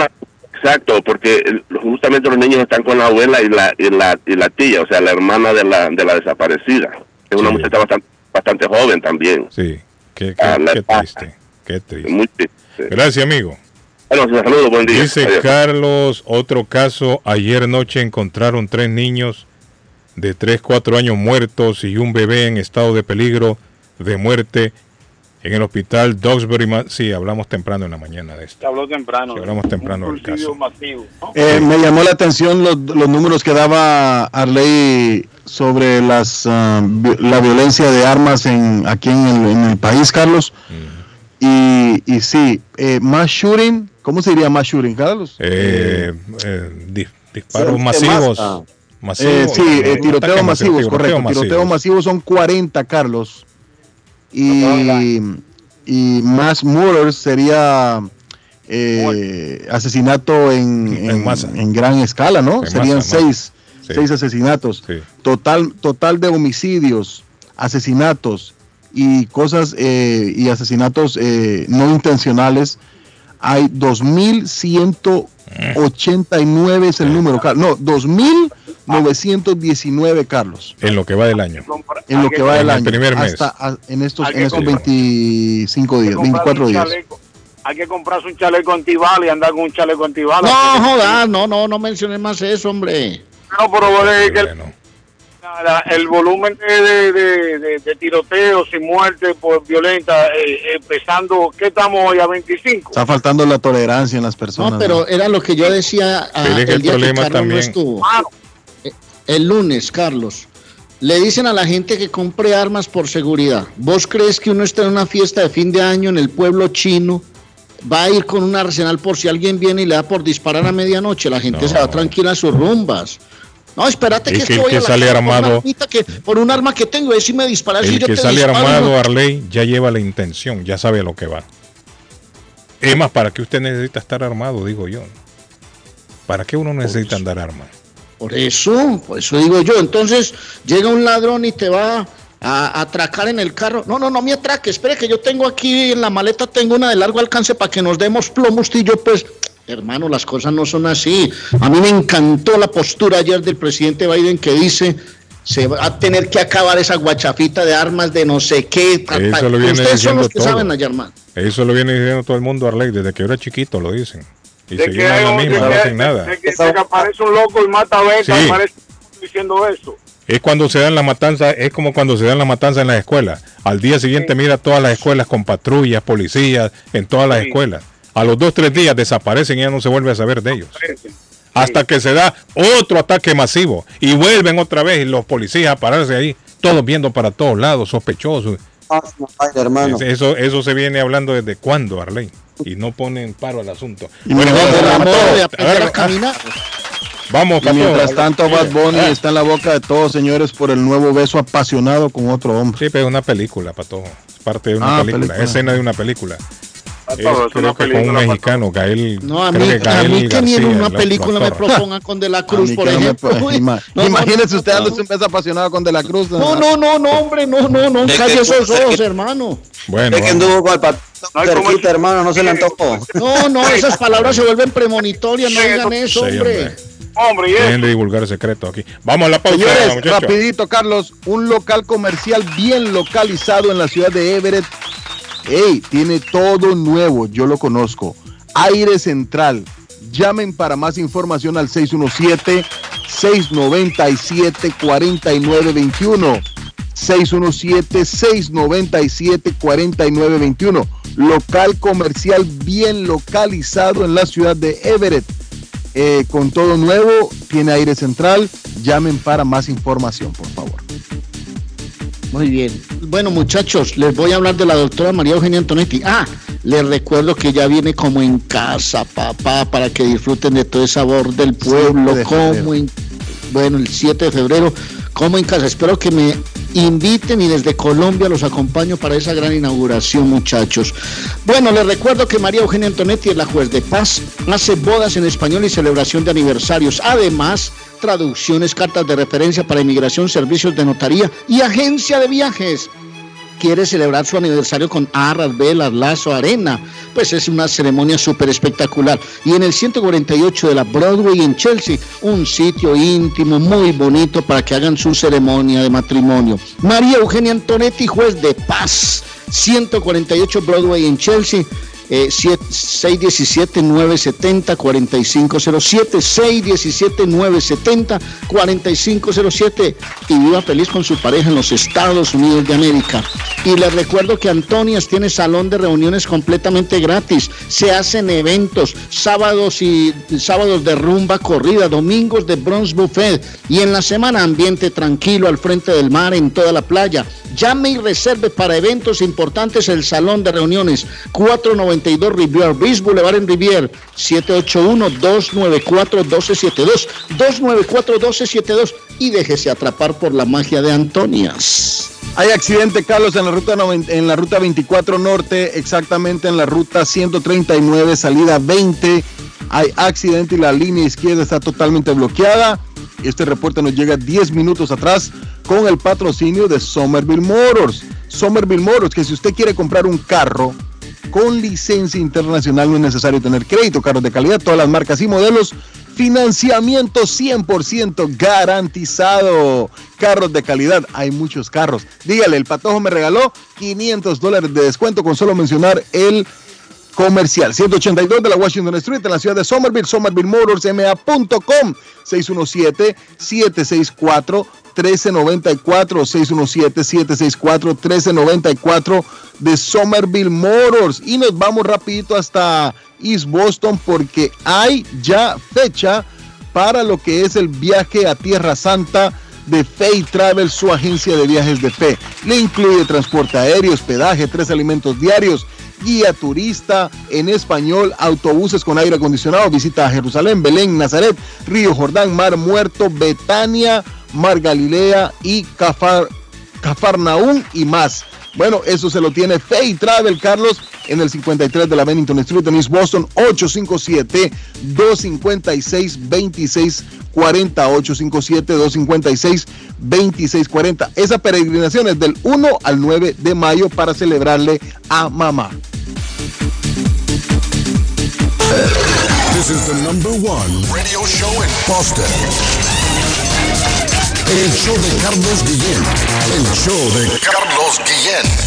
Exacto, porque justamente los niños están con la abuela y la, y la, y la tía, o sea, la hermana de la, de la desaparecida. Es una muchacha bastante, bastante joven también. Sí, qué, qué- Ah, qué triste, qué triste. Muy triste. Gracias, amigo. Bueno, saludos, buen día. Dice Adiós. Carlos, otro caso, ayer noche encontraron tres niños de 3, 4 años muertos y un bebé en estado de peligro de muerte en el hospital Dogsbury. Ma- Sí, hablamos temprano en la mañana de esto. Se habló temprano. Sí, hablamos temprano del caso. masivo. ¿no? Eh, me llamó la atención los, los números que daba Arley sobre las, vi- la violencia de armas en, aquí en el, en el país, Carlos. Y, y sí, eh, más shooting, ¿cómo se diría más shooting, Carlos? Eh, eh, di- disparos Sí, masivos. más, masivos, Eh, sí, eh, tiroteos masivos, masivos, correcto. tiroteos Tiroteos masivos son 40, Carlos. Y, y más murders sería eh, asesinato en, en, en gran escala, ¿no? En Serían masa, seis, Sí. seis asesinatos. Total, total de homicidios, asesinatos y cosas y asesinatos eh, no intencionales. Hay 2.189 es el número, Carlos. No, 2.919, Carlos. En lo que va del año. En lo que va del En el año. primer mes. Hasta a- en estos, en estos comprar- 25 días, 24 un días. Hay que comprarse un chaleco antibala y andar con un chaleco antibala. No, jodas, no, no, no menciones más eso, hombre. No, pero que el- la- el volumen de, de, de- de- de tiroteos y muertes por violenta, eh, empezando, ¿qué estamos hoy? A 25. Está faltando la tolerancia en las personas. No, pero era lo que yo decía ah, el el día que problema Carlos no también- estuvo. Eh, El lunes, Carlos. Le dicen a la gente que compre armas por seguridad. ¿Vos crees que uno está en una fiesta de fin de año en el pueblo chino? Va a ir con un arsenal por si alguien viene y le da por disparar a medianoche. La gente se va tranquila a sus rumbas. No, espérate Es que, que es el voy que a la sale casa por una armado- que, por un arma que tengo, disparar si El yo que te sale disparo, armado, no. Arley, ya lleva la intención, ya sabe a lo que va. Es más, ¿para qué usted necesita estar armado? Digo yo. ¿Para qué uno necesita andar armado? Por eso, por eso digo yo. Entonces llega un ladrón y te va a atracar en el carro. No, no, no me atraque. Espere que yo tengo aquí en la maleta, tengo una de largo alcance para que nos demos plomo usted y yo, pues. Hermano, las cosas no son así. A mí me encantó la postura ayer del presidente Biden que dice se va a tener que acabar esa guachafita de armas de no sé qué. Eso lo viene Ustedes son diciendo los que todo. saben allá, hermano. Eso lo viene diciendo todo el mundo, Arley, desde que yo era chiquito lo dicen. Y De que, la misma, no hacen nada. de que- de que aparece un loco y mata a Beca, Sí. aparece diciendo eso. Es cuando se dan las matanzas, es como cuando se dan las matanzas en las escuelas. Al día siguiente mira todas las escuelas con patrullas, policías, en todas las escuelas. A los dos, tres días desaparecen y ya no se vuelve a saber de ellos. Hasta que se da otro ataque masivo y vuelven otra vez los policías a pararse ahí, todos viendo para todos lados, sospechosos. hermano. Eso, eso se viene hablando desde cuándo, Arley. Y no ponen paro al asunto. Y Bueno, mientras vamos, Y mientras tanto, Bad Bunny Ah. está en la boca de todos, señores, por el nuevo beso apasionado con otro hombre. Sí, pero es una película, Pato. Es parte de una Ah, película, película. es escena de una película. Es, creo que con un mexicano, Gael. No, a creo mí, a mí que ni en una película me propongan con De la Cruz, por no me ejemplo. ima- no, no, Imagínese no, usted no. dándose un beso apasionado con De la Cruz. No, no, no, no, hombre, no, no, no, calle esos ojos, hermano. Bueno, Es que anduvo con el cerquita, hermano, no se le antojó. No, no, esas palabras se vuelven premonitorias, no digan eso, hombre. Hombre, Dejen de divulgar el secreto aquí. Vamos a la pausa, Señores, rapidito, Carlos, un local comercial bien localizado en la ciudad de Everett. Ey, tiene todo nuevo, yo lo conozco. Aire Central. Llamen para más información al 617-697-4921. 617-697-4921. Local comercial bien localizado en la ciudad de Everett. Eh, con todo nuevo, tiene aire central. Llamen para más información, por favor. Muy bien. Bueno, muchachos, les voy a hablar de la doctora María Eugenia Antonetti. Ah, les recuerdo que ya viene como en casa, papá, para que disfruten de todo el sabor del pueblo, como en, bueno, el 7 de febrero, como en casa. Espero que me inviten y desde Colombia los acompaño para esa gran inauguración, muchachos. Bueno, les recuerdo que María Eugenia Antonetti es la juez de paz, hace bodas en español y celebración de aniversarios. Además, traducciones, cartas de referencia para inmigración, servicios de notaría y agencia de viajes. Quiere celebrar su aniversario con arras, velas, lazo, arena. Pues es una ceremonia súper espectacular. Y en el 148 de la Broadway en Chelsea, un sitio íntimo, muy bonito para que hagan su ceremonia de matrimonio. María Eugenia Antonetti, juez de paz. 148 Broadway en Chelsea. Eh, 617-970-4507, 617-970-4507 y viva feliz con su pareja en los Estados Unidos de América. Y les recuerdo que Antonias tiene salón de reuniones completamente gratis. Se hacen eventos, sábados y sábados de rumba corrida, domingos de bronze buffet y en la semana ambiente tranquilo al frente del mar en toda la playa. Llame y reserve para eventos importantes el salón de reuniones 492 Rivier Beach Boulevard en Rivier 781-294-1272 294-1272 y déjese atrapar por la magia de Antonias. Hay accidente, Carlos, en la ruta en la ruta 24 norte, exactamente en la ruta 139, salida 20. Hay accidente y la línea izquierda está totalmente bloqueada. Este reporte nos llega 10 minutos atrás con el patrocinio de Somerville Motors. Somerville Motors, que si usted quiere comprar un carro con licencia internacional no es necesario tener crédito, carros de calidad, todas las marcas y modelos, financiamiento 100% garantizado, carros de calidad, hay muchos carros. Dígale, el patojo me regaló 500 dólares de descuento con solo mencionar el comercial. 182 de la Washington Street en la ciudad de Somerville, somervillemotorsma.com, 1394-617-764-1394 de Somerville Motors. Y nos vamos rapidito hasta East Boston porque hay ya fecha para lo que es el viaje a Tierra Santa de Fay Travel, su agencia de viajes de fe. Le incluye transporte aéreo, hospedaje, tres alimentos diarios, guía turista en español, autobuses con aire acondicionado, visita a Jerusalén, Belén, Nazaret, Río Jordán, Mar Muerto, Betania, Mar Galilea y Cafar, Cafarnaún y más. Bueno, eso se lo tiene Fay Travel, Carlos, en el 53 de la Bennington Street en East Boston, 857-256-2640, 857-256-2640. Esa peregrinación es del 1 al 9 de mayo para celebrarle a mamá. This is the number one radio show in Boston. El show de Carlos Guillén. El show de Carlos Guillén.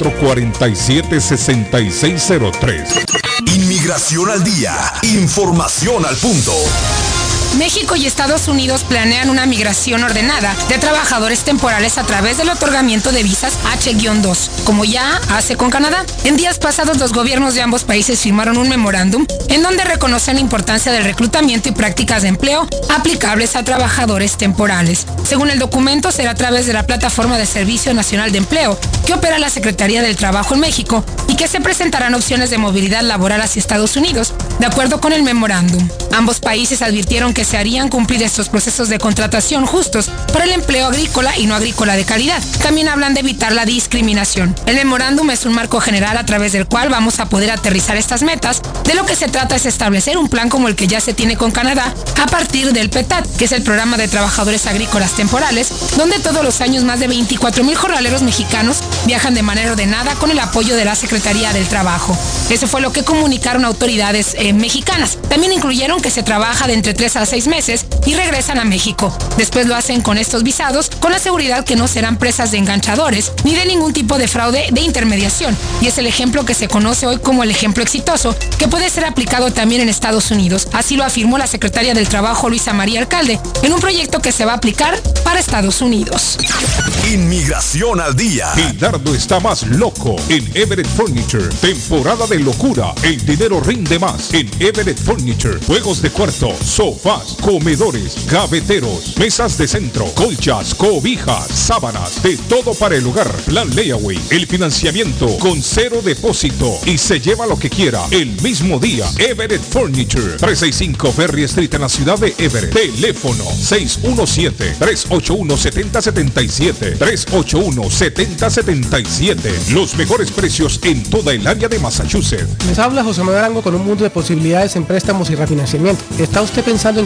447-6603. Inmigración al día. Información al punto. México y Estados Unidos planean una migración ordenada de trabajadores temporales a través del otorgamiento de visas H-2, como ya hace con Canadá. En días pasados los gobiernos de ambos países firmaron un memorándum en donde reconocen la importancia del reclutamiento y prácticas de empleo aplicables a trabajadores temporales. Según el documento, será a través de la plataforma de Servicio Nacional de Empleo que opera la Secretaría del Trabajo en México y que se presentarán opciones de movilidad laboral hacia Estados Unidos, de acuerdo con el memorándum. Ambos países advirtieron que se harían cumplir estos procesos de contratación justos para el empleo agrícola y no agrícola de calidad. También hablan de evitar la discriminación. El memorándum es un marco general a través del cual vamos a poder aterrizar estas metas. De lo que se trata es establecer un plan como el que ya se tiene con Canadá a partir del PETAT, que es el programa de trabajadores agrícolas temporales, donde todos los años más de 24 mil jornaleros mexicanos viajan de manera ordenada con el apoyo de la Secretaría del Trabajo. Eso fue lo que comunicaron autoridades eh, mexicanas. También incluyeron que se trabaja de entre 3 a seis meses y regresan a México. Después lo hacen con estos visados con la seguridad que no serán presas de enganchadores ni de ningún tipo de fraude de intermediación. Y es el ejemplo que se conoce hoy como el ejemplo exitoso, que puede ser aplicado también en Estados Unidos. Así lo afirmó la secretaria del Trabajo Luisa María Alcalde en un proyecto que se va a aplicar para Estados Unidos. Inmigración al día. Dardo está más loco en Everett Furniture. Temporada de locura. El dinero rinde más en Everett Furniture. Juegos de cuarto, comedores, gaveteros, mesas de centro, colchas, cobijas, sábanas, de todo para el hogar. Plan Layaway, el financiamiento con cero depósito y se lleva lo que quiera el mismo día. Everett Furniture, 365 Ferry Street en la ciudad de Everett. Teléfono 617-381-7077. 381-7077. Los mejores precios en toda el área de Massachusetts. Les habla José Manuel Arango con un mundo de posibilidades en préstamos y refinanciamiento. ¿Está usted pensando en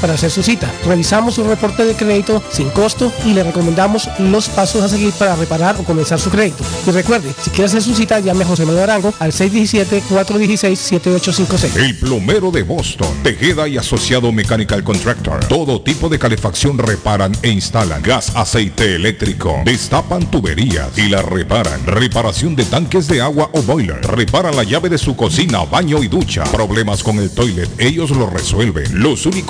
para hacer su cita. Revisamos su reporte de crédito sin costo y le recomendamos los pasos a seguir para reparar o comenzar su crédito. Y recuerde, si quiere hacer su cita, llame a José Manuel Arango al 617-416-7856. El plomero de Boston, Tejeda y Asociado Mechanical Contractor. Todo tipo de calefacción reparan e instalan. Gas, aceite eléctrico. Destapan tuberías y la reparan. Reparación de tanques de agua o boiler. Reparan la llave de su cocina, baño y ducha. Problemas con el toilet, ellos lo resuelven. Los únicos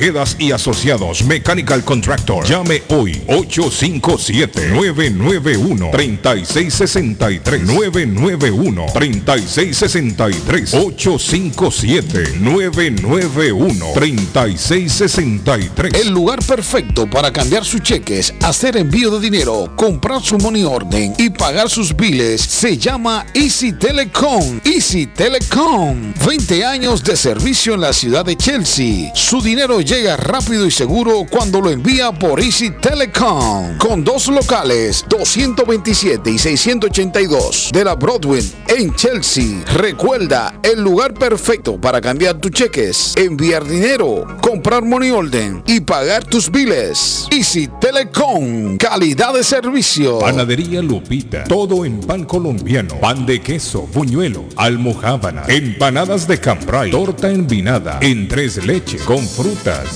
Tejedas y asociados. Mechanical Contractor. Llame hoy 857-991-3663. 991-3663. 857-991-3663. El lugar perfecto para cambiar sus cheques, hacer envío de dinero, comprar su money orden y pagar sus biles se llama Easy Telecom. Easy Telecom. 20 años de servicio en la ciudad de Chelsea. Su dinero llega rápido y seguro cuando lo envía por Easy Telecom. Con dos locales, 227 y 682 de la Broadway en Chelsea. Recuerda, el lugar perfecto para cambiar tus cheques, enviar dinero, comprar money order y pagar tus biles. Easy Telecom, calidad de servicio. Panadería Lupita, todo en pan colombiano, pan de queso, buñuelo, almohábana, empanadas de cambray, torta envinada, en tres leches, con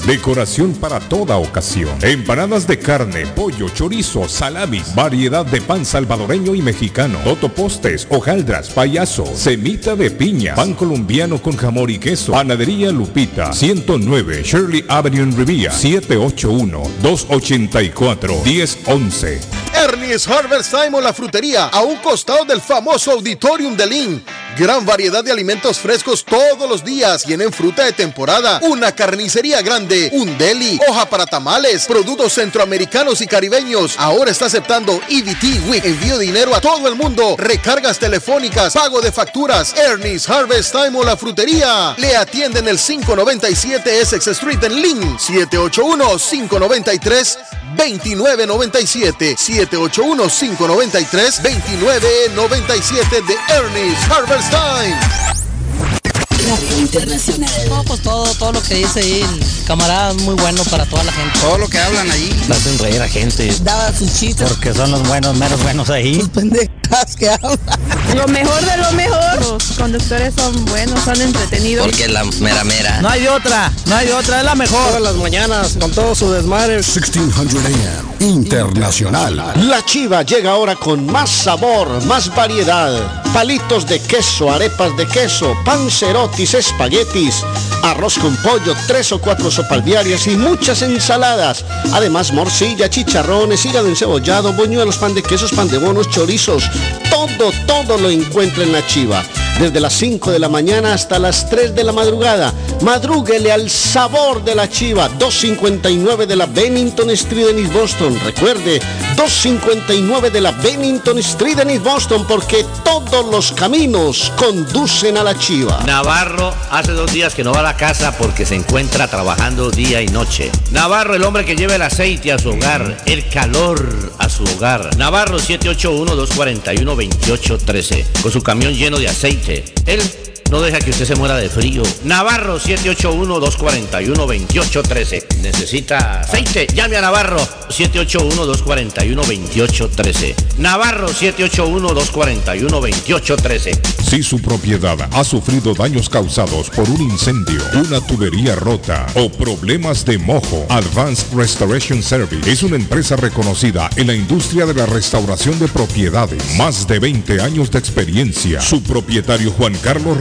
decoración para toda ocasión, empanadas de carne, pollo, chorizo, salamis, variedad de pan salvadoreño y mexicano, totopostes, hojaldras, payaso, semita de piña, pan colombiano con jamón y queso, panadería Lupita, 109 Shirley Avenue en Rivia, 781-284-1011. Ernie's Harvest Time o la frutería, a un costado del famoso Auditorium de Lynn. Gran variedad de alimentos frescos todos los días. Tienen fruta de temporada, una carnicería grande, un deli, hoja para tamales, productos centroamericanos y caribeños. Ahora está aceptando EBT Week. Envío dinero a todo el mundo. Recargas telefónicas, pago de facturas. Ernie's Harvest Time o la frutería. Le atienden el 597 Essex Street en Lynn. 781-593-2997. 781-593-2997 de Ernie's Harvest Time. Internacional. No, pues todo, todo lo que dice ahí, el camarada es muy bueno para toda la gente. Todo lo que hablan allí. Hacen reír a gente. Daba sus chistes. Porque son los buenos, menos buenos ahí. Sus que. Lo mejor de lo mejor. Los conductores son buenos, son entretenidos. Porque la mera mera. No hay otra, no hay otra, es la mejor. Todas las mañanas, con todo su desmadre. 1600 AM Internacional. La chiva llega ahora con más sabor, más variedad. Palitos de queso, arepas de queso, pancerotis, espaguetis, arroz con pollo, tres o cuatro sopalviarias y muchas ensaladas. Además, morcilla, chicharrones, hígado encebollado, boñuelos, pan de quesos, pan de bonos, chorizos. Todo, todo lo encuentra en la chiva. Desde las 5 de la mañana hasta las 3 de la madrugada. Madrúguele al sabor de la chiva. 259 de la Bennington Street en East Boston. Recuerde, 259 de la Bennington Street en East Boston porque todos los caminos conducen a la chiva. Navarro hace dos días que no va a la casa porque se encuentra trabajando día y noche. Navarro, el hombre que lleva el aceite a su hogar, el calor a su hogar. Navarro 781-241-2813, con su camión lleno de aceite. Él no deja que usted se muera de frío. Navarro 781-241-2813. Necesita aceite. Llame a Navarro 781-241-2813. Navarro 781-241-2813. Si su propiedad ha sufrido daños causados por un incendio, una tubería rota o problemas de mojo, Advanced Restoration Service es una empresa reconocida en la industria de la restauración de propiedades. Más de 20 años de experiencia. Su propietario Juan Carlos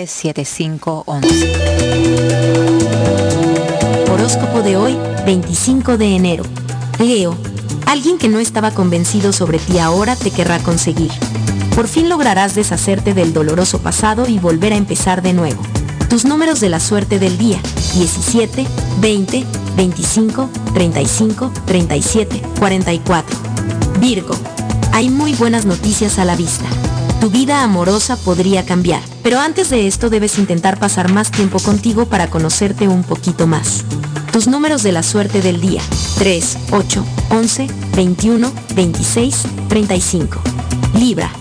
781-549-7511. Horóscopo de hoy, 25 de enero. Leo, alguien que no estaba convencido sobre ti ahora te querrá conseguir. Por fin lograrás deshacerte del doloroso pasado y volver a empezar de nuevo. Tus números de la suerte del día, 17, 20, 25, 35, 37, 44. Virgo, hay muy buenas noticias a la vista. Tu vida amorosa podría cambiar, pero antes de esto debes intentar pasar más tiempo contigo para conocerte un poquito más. Tus números de la suerte del día, 3, 8, 11, 21, 26, 35. Libra,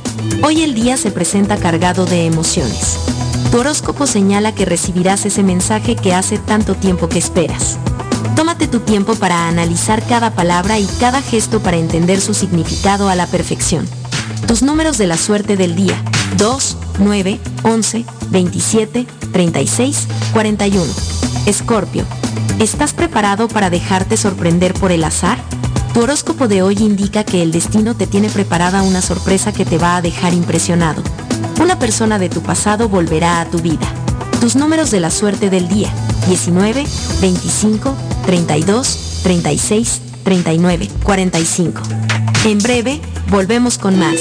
hoy el día se presenta cargado de emociones. Tu horóscopo señala que recibirás ese mensaje que hace tanto tiempo que esperas. Tómate tu tiempo para analizar cada palabra y cada gesto para entender su significado a la perfección. Tus números de la suerte del día, 2, 9, 11, 27, 36, 41. Escorpio, ¿estás preparado para dejarte sorprender por el azar? Tu horóscopo de hoy indica que el destino te tiene preparada una sorpresa que te va a dejar impresionado. Una persona de tu pasado volverá a tu vida. Tus números de la suerte del día, 19, 25, 32, 36, 39, 45. En breve, volvemos con más.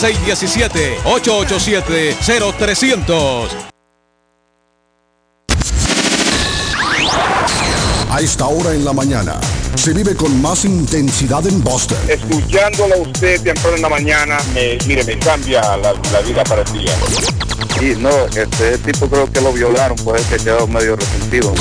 617-887-0300. A esta hora en la mañana se vive con más intensidad en Boston. Escuchándolo a usted temprano en la mañana, me, mire, me cambia la, la vida para el día. Sí, no, este tipo creo que lo violaron, por eso quedó medio resentido.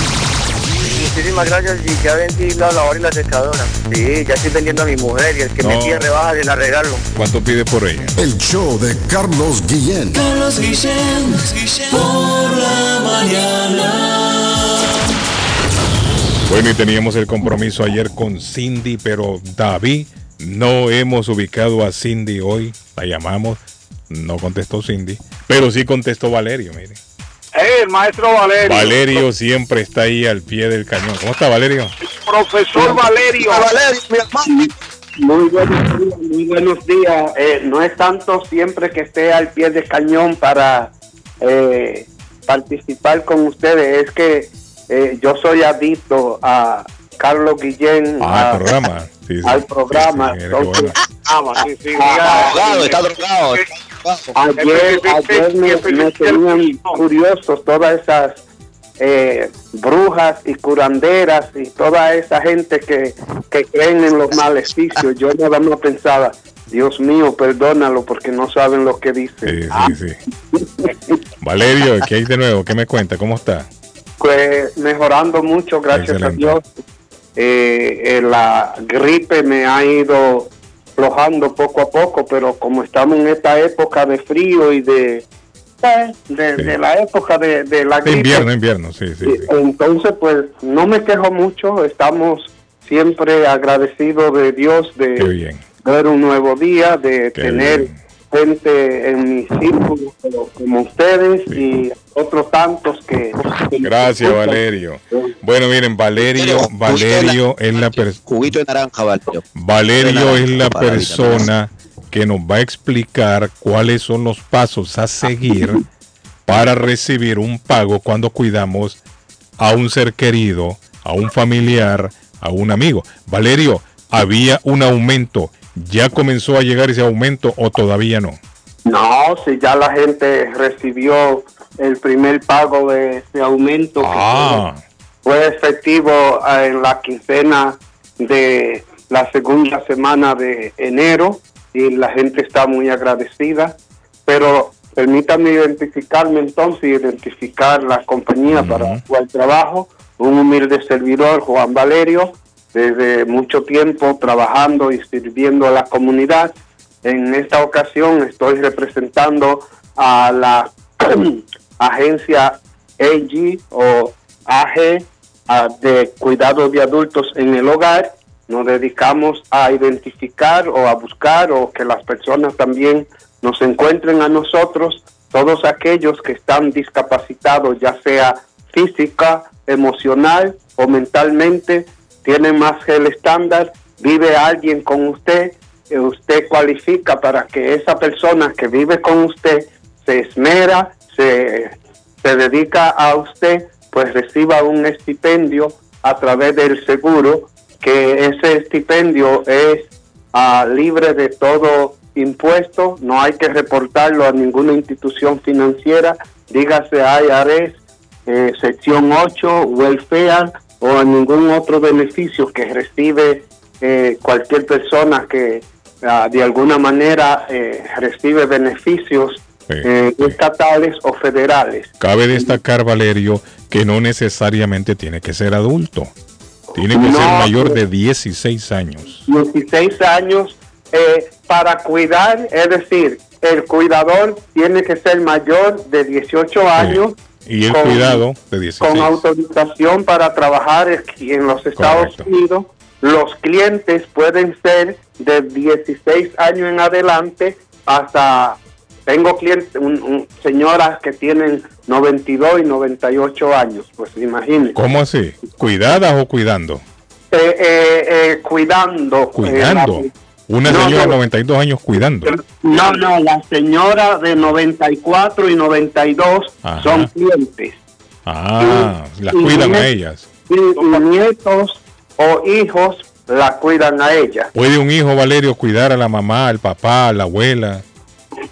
Muchísimas gracias y ya vendí la lavadora y la secadora. Sí, ya estoy vendiendo a mi mujer y el que me pide rebajas y la regalo. ¿Cuánto pide por ella? El show de Carlos Guillén. Carlos Guillén, por la mañana. Bueno, y teníamos el compromiso ayer con Cindy, pero David, no hemos ubicado a Cindy hoy. La llamamos, no contestó Cindy, pero sí contestó Valerio, mire. El maestro Valerio. Valerio siempre está ahí al pie del cañón. ¿Cómo está Valerio? Profesor Valerio. Valerio, mi hermano. Muy buenos días, muy buenos días. Eh, no es tanto siempre que esté al pie del cañón para eh, participar con ustedes, es que eh, yo soy adicto a Carlos Guillén, Ah, a- programa. Sí, sí. al programa. Sí, sí, Entonces, Ah, sí, sí, Ah, diga- está drogado. Ayer, ayer me, me tenían curiosos todas esas eh, brujas y curanderas y toda esa gente que, que creen en los maleficios. Yo nada más pensaba, Dios mío, perdónalo porque no saben lo que dicen. Sí, sí, sí. Valerio, ¿qué hay de nuevo? ¿Qué me cuenta? ¿Cómo está? Pues mejorando mucho, gracias Excelente. a Dios. Eh, eh, la gripe me ha ido flojando poco a poco, pero como estamos en esta época de frío y de eh, de, de la época de, de la De gripe, invierno, invierno, sí, sí. sí. entonces pues no me quejo mucho, estamos siempre agradecidos de Dios de ver un nuevo día, de Qué tener bien. Gente en mi círculo como, como ustedes y otros tantos que... Gracias. Valerio. Bueno, miren, Valerio, Valerio es la persona. Juguito de naranja, Valerio. Valerio es la persona que nos va a explicar cuáles son los pasos a seguir para recibir un pago cuando cuidamos a un ser querido, a un familiar, a un amigo. Valerio, había un aumento. ¿Ya comenzó a llegar ese aumento o todavía no? No, si ya la gente recibió el primer pago de ese aumento que Ah, fue efectivo eh, en la quincena de la segunda semana de enero y la gente está muy agradecida. Pero permítame identificarme entonces, identificar la compañía para la cual trabajo, un humilde servidor, Juan Valerio, desde mucho tiempo trabajando y sirviendo a la comunidad. En esta ocasión estoy representando a la agencia AG o AG ah, de cuidado de adultos en el hogar. Nos dedicamos a identificar o a buscar o que las personas también nos encuentren a nosotros, todos aquellos que están discapacitados, ya sea física, emocional o mentalmente, tienen más que el estándar, vive alguien con usted, que usted cualifica para que esa persona que vive con usted se esmera, se, se dedica a usted, pues reciba un estipendio a través del seguro, que ese estipendio es ah, libre de todo impuesto, no hay que reportarlo a ninguna institución financiera, dígase IRS, eh, sección 8, welfare o a ningún otro beneficio que recibe eh, cualquier persona que ah, de alguna manera eh, recibe beneficios eh, estatales o federales. cabe destacar, Valerio, que no necesariamente tiene que ser adulto. Tiene que No, ser mayor pero- de 16 años. 16 años eh, para cuidar, es decir, el cuidador tiene que ser mayor de 18 años Y el Con- cuidado de 16. con autorización para trabajar en los Estados Unidos. Los clientes pueden ser de 16 años en adelante hasta, tengo clientes, un- un- señoras que tienen 92 y 98 años, pues imagínense. ¿Cómo así? ¿Cuidadas o cuidando? Eh, eh, eh, cuidando. Cuidando. Una No, señora de no. 92 años cuidando. No, no, la señora de 94 y 92 Ajá. son clientes. Ah, las y cuidan a ellas. Y, y nietos o hijos la cuidan a ella. ¿Puede un hijo, Valerio, cuidar a la mamá, al papá, a la abuela?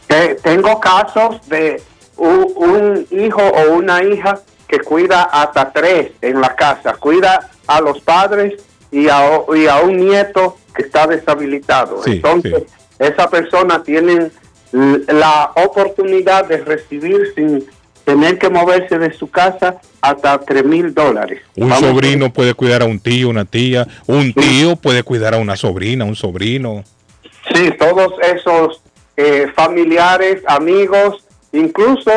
Te- tengo casos de un, un hijo o una hija que cuida hasta tres en la casa. Cuida a los padres y a, o- y a un nieto que está deshabilitado. Sí, Entonces, esa persona tiene la oportunidad de recibir sin tener que moverse de su casa hasta tres mil dólares. Un Vamos sobrino puede cuidar a un tío, una tía. Un tío puede cuidar a una sobrina, un sobrino. Sí, todos esos eh, familiares, amigos, incluso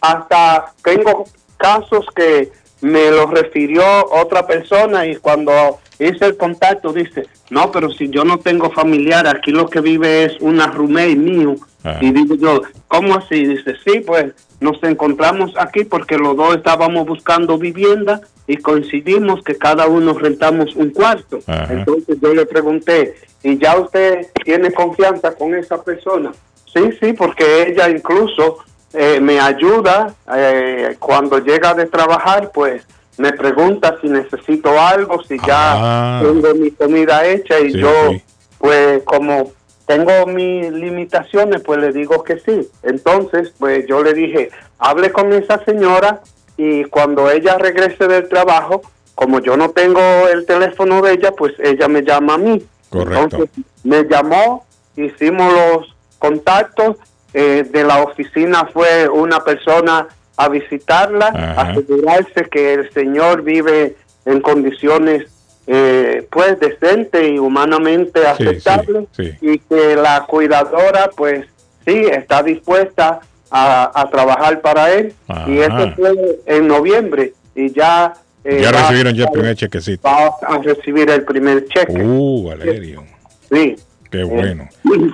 hasta tengo casos que me los refirió otra persona y cuando hice el contacto, dice, no, pero si yo no tengo familiar, aquí lo que vive es una roommate mío. Ah. Y digo yo, ¿cómo así? Dice, sí, pues nos encontramos aquí porque los dos estábamos buscando vivienda y coincidimos que cada uno rentamos un cuarto. Entonces yo le pregunté, ¿y ya usted tiene confianza con esa persona? Sí, sí, porque ella incluso eh, me ayuda eh, cuando llega de trabajar, pues me pregunta si necesito algo, si ya Ah. tengo mi comida hecha y Sí, yo, sí. pues como tengo mis limitaciones, pues le digo que sí. Entonces, pues yo le dije, hable con esa señora y cuando ella regrese del trabajo, como yo no tengo el teléfono de ella, pues ella me llama a mí. Correcto. Entonces, me llamó, hicimos los contactos, eh, de la oficina fue una persona a visitarla, Ajá. asegurarse que el señor vive en condiciones eh, pues decentes y humanamente aceptables sí. y que la cuidadora pues sí está dispuesta a, a trabajar para él y eso fue en noviembre y ya eh, Ya recibieron ya el primer chequecito. va a recibir el primer cheque Uh, Valerio. sí Qué bueno.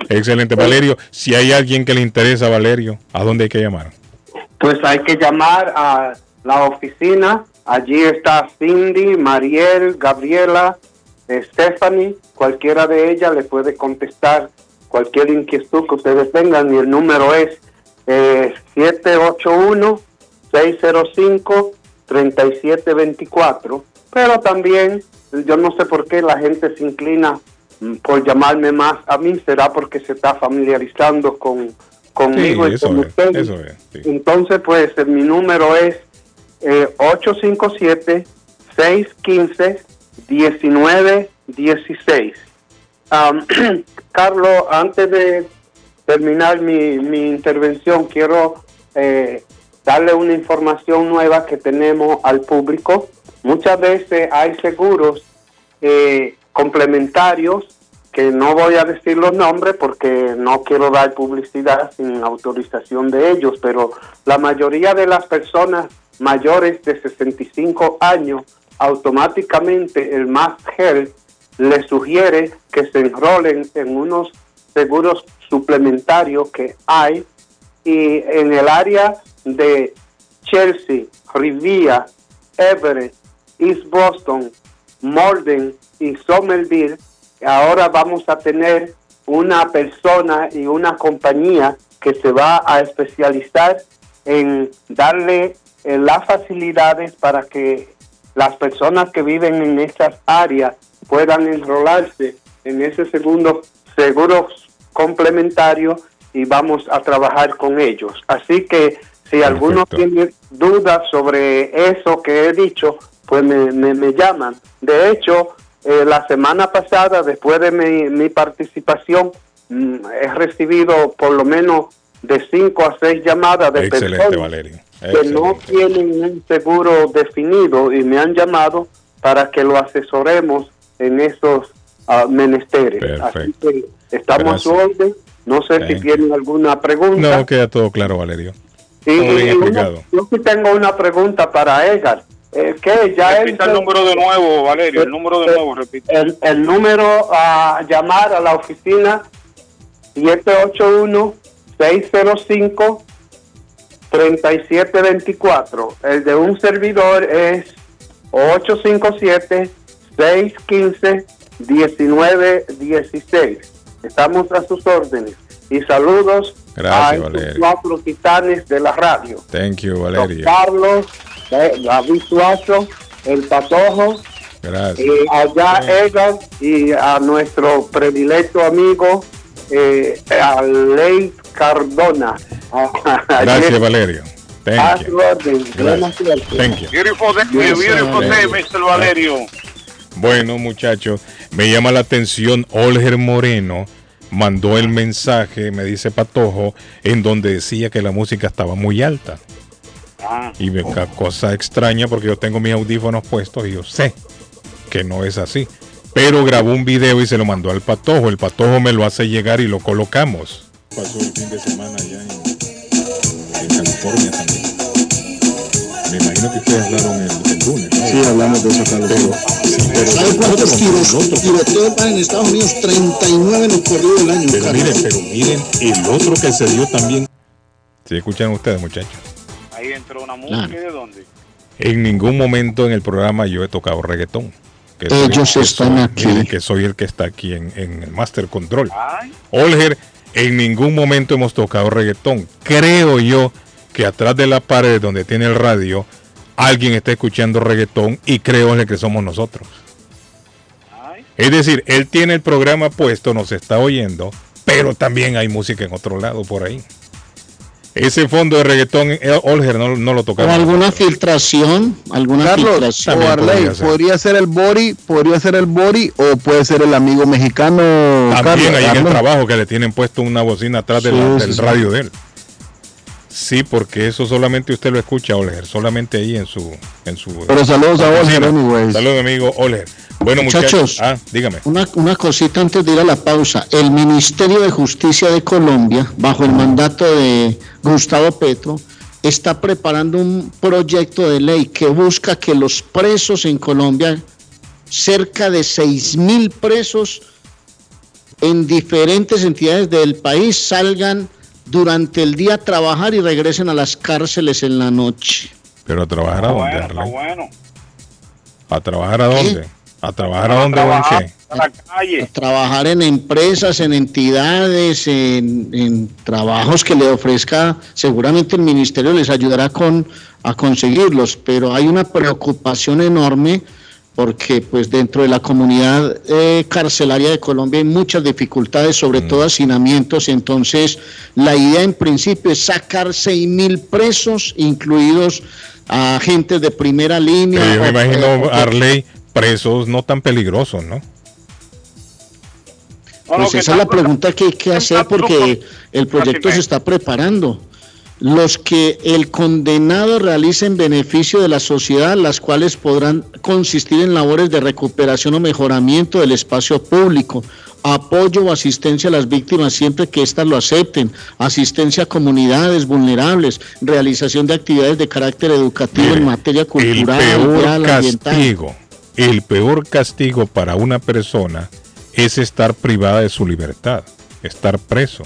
Excelente, Valerio. Si hay alguien que le interesa, Valerio, ¿a dónde hay que llamar? Pues hay que llamar a la oficina. Allí está Cindy, Mariel, Gabriela, eh, Stephanie. Cualquiera de ellas le puede contestar cualquier inquietud que ustedes tengan. Y el número es eh, 781-605-3724. Pero también, yo no sé por qué la gente se inclina mm, por llamarme más a mí. Será porque se está familiarizando con conmigo Sí, y con es, ustedes. eso es, sí. Entonces, pues eh, mi número es eh, 857-615-1916. Am, Carlos, antes de terminar mi, mi intervención, quiero eh, darle una información nueva que tenemos al público. Muchas veces hay seguros eh, complementarios que no voy a decir los nombres porque no quiero dar publicidad sin autorización de ellos, pero la mayoría de las personas mayores de 65 años, automáticamente el Mass Health les sugiere que se enrolen en unos seguros suplementarios que hay y en el área de Chelsea, Rivia, Everett, East Boston, Malden y Somerville, ahora vamos a tener una persona y una compañía que se va a especializar en darle eh, las facilidades para que las personas que viven en esas áreas puedan enrolarse en ese segundo seguro complementario y vamos a trabajar con ellos. Así que si alguno tiene dudas sobre eso que he dicho, pues me, me- me llaman. De hecho, eh, la semana pasada, después de mi, mi participación, mm, he recibido por lo menos de cinco a seis llamadas de Excelente, personas que no tienen un seguro definido y me han llamado para que lo asesoremos en esos ah, menesteres. Así que estamos a su orden. No sé si tienen alguna pregunta. No, queda todo claro, Valerio. Y- y una- yo sí tengo una pregunta para Edgar. Eh, ¿Qué? Ya Repita el número de nuevo, Valerio, el número de nuevo, repite. el, el número a llamar a la oficina 781-605-3724. El de un servidor es 857-615-1916. Estamos a sus órdenes. Y saludos Gracias, a Valerio. cuatro titanes de la radio. Thank you, Don Valerio. Carlos, eh, David Suazo, el Patojo, Gracias. y allá Edgar y a nuestro predilecto amigo eh, a Ley Cardona. Gracias, Valerio. Thank you. Thank you. Beautiful day, beautiful day, Mr. Valerio. Bueno, muchachos, me llama la atención Olger Moreno mandó el mensaje, me dice Patojo, en donde decía que la música estaba muy alta. Ah. Y me cosa extraña porque yo tengo mis audífonos puestos y yo sé que no es así. Pero grabó un video y se lo mandó al Patojo. El Patojo me lo hace llegar y lo colocamos. Pasó el fin de semana allá en, en California también. Me imagino que ustedes hablaron el, el lunes, ¿no? Sí, hablamos de eso, Carlos. ¿Sabe cuántos tiros, tiroteos van en Estados Unidos? 39 en el corrido del año. Pero miren, pero miren el otro que se dio también. Si escuchan ustedes, muchachos. Ahí entró una música, ¿y de dónde? En ningún momento en el programa yo he tocado reggaetón. Que Ellos están soy- aquí. que soy el que está aquí en, en el Master Control. Olger, en ningún momento hemos tocado reggaetón. Creo yo que atrás de la pared donde tiene el radio, alguien está escuchando reggaetón y creo que somos nosotros. Es decir, él tiene el programa puesto, nos está oyendo, pero también hay música en otro lado por ahí. Ese fondo de reggaetón, eh, Olger no, no lo ¿O tocamos. alguna filtración? ¿Alguna Carlos, filtración? o Arley, podría ser el Bori, podría ser el Bori o puede ser el amigo mexicano. También Carlos, ahí en el trabajo que le tienen puesto una bocina atrás de la- Sí, del sí, sí. radio de él. Sí, porque eso solamente usted lo escucha, Olger, solamente ahí en su... En su Pero saludos a anyways. Saludos, amigo Olger. Bueno, muchachos. Muchachos. Ah, dígame. Una, una cosita antes de ir a la pausa. El Ministerio de Justicia de Colombia, bajo el mandato de Gustavo Petro, está preparando un proyecto de ley que busca que los presos en Colombia, cerca de 6 mil presos en diferentes entidades del país, salgan durante el día a trabajar y regresen a las cárceles en la noche. Pero a trabajar a dónde, Arley? Bueno, ¿A trabajar a dónde? ¿A trabajar a dónde o en qué? a la calle. a trabajar en empresas, en entidades, en, en trabajos que le ofrezca, seguramente el ministerio les ayudará con a conseguirlos, pero hay una preocupación enorme porque pues dentro de la comunidad eh, carcelaria de Colombia hay muchas dificultades, sobre todo hacinamientos, entonces la idea en principio es sacar 6 mil presos, incluidos a agentes de primera línea. Pero yo me o- imagino, o- Arley, presos no tan peligrosos, ¿no? Pues esa es la pregunta que hay que hacer porque el proyecto se está preparando. Los que el condenado realice en beneficio de la sociedad, las cuales podrán consistir en labores de recuperación o mejoramiento del espacio público, apoyo o asistencia a las víctimas siempre que éstas lo acepten, asistencia a comunidades vulnerables, realización de actividades de carácter educativo en materia El cultural, peor social, ambiental. castigo, el peor castigo para una persona es estar privada de su libertad, estar preso.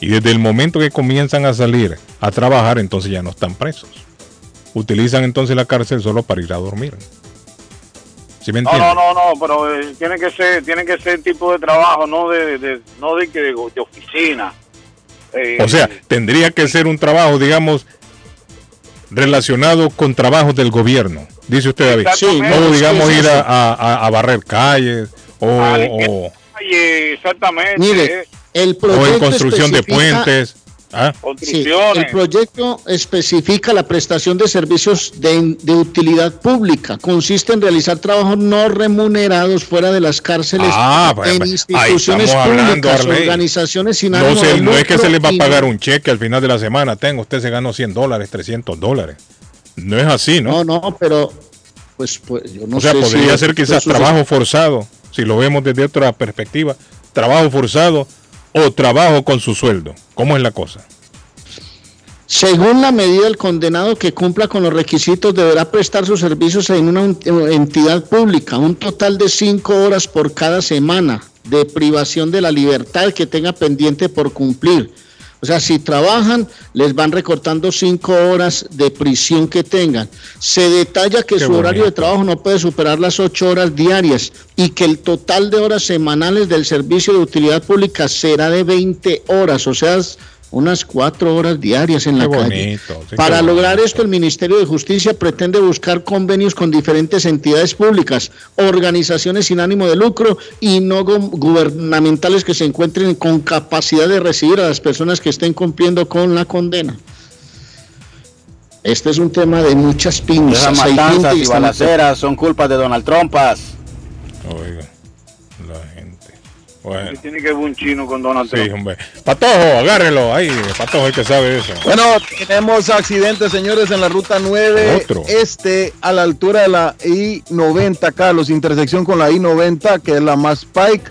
Y desde el momento que comienzan a salir a trabajar, entonces ya no están presos. Utilizan entonces la cárcel solo para ir a dormir. ¿Sí me No, entiendes? no, no, no, pero eh, tiene que ser, tiene que ser tipo de trabajo, no de, de- no de que de, de oficina. Eh, O sea, tendría que ser un trabajo, digamos, relacionado con trabajos del gobierno, dice usted, David. Exactamente. o digamos Sí, sí, ir sí. a, a- a- a barrer calles o, o- ay, eh, exactamente. Mire, eh, el o en construcción de puentes. ¿Ah? Sí, el proyecto especifica la prestación de servicios de, de utilidad pública. Consiste en realizar trabajos no remunerados fuera de las cárceles Ah, en pues, instituciones hablando, públicas, organizaciones sin No, ánimo se- no es que se les va a pagar un cheque al final de la semana. Tenga, usted se ganó 100 dólares, 300 dólares. No es así, ¿no? No, no, pero pues, pues yo no o sea, sé podría ser quizás trabajo forzado, si lo vemos desde otra perspectiva. Trabajo forzado o trabajo con su sueldo. ¿Cómo es la cosa? Según la medida, el condenado que cumpla con los requisitos deberá prestar sus servicios en una ent- entidad pública, un total de cinco horas por cada semana de privación de la libertad que tenga pendiente por cumplir. O sea, si trabajan, les van recortando cinco horas de prisión que tengan. Se detalla que Qué su horario de trabajo no puede superar las ocho horas diarias y que el total de horas semanales del servicio de utilidad pública será de 20 horas, o sea, unas cuatro horas diarias en la Qué calle. bonito, Para lograr esto, el Ministerio de Justicia pretende buscar convenios con diferentes entidades públicas, organizaciones sin ánimo de lucro y no gu- gubernamentales que se encuentren con capacidad de recibir a las personas que estén cumpliendo con la condena. Este es un tema de muchas pinzas. Esas gente matanzas y balaceras son culpas de Donald Trumpas. Oiga, la Bueno, Tiene que ver un chino con Donald sí, Trump. hombre. Patojo, agárrelo ahí. Patojo es el que sabe eso. Bueno, tenemos accidentes, señores, en la ruta 9 Otro. este a la altura de la I-90, Carlos, intersección con la I-90, que es la más Pike.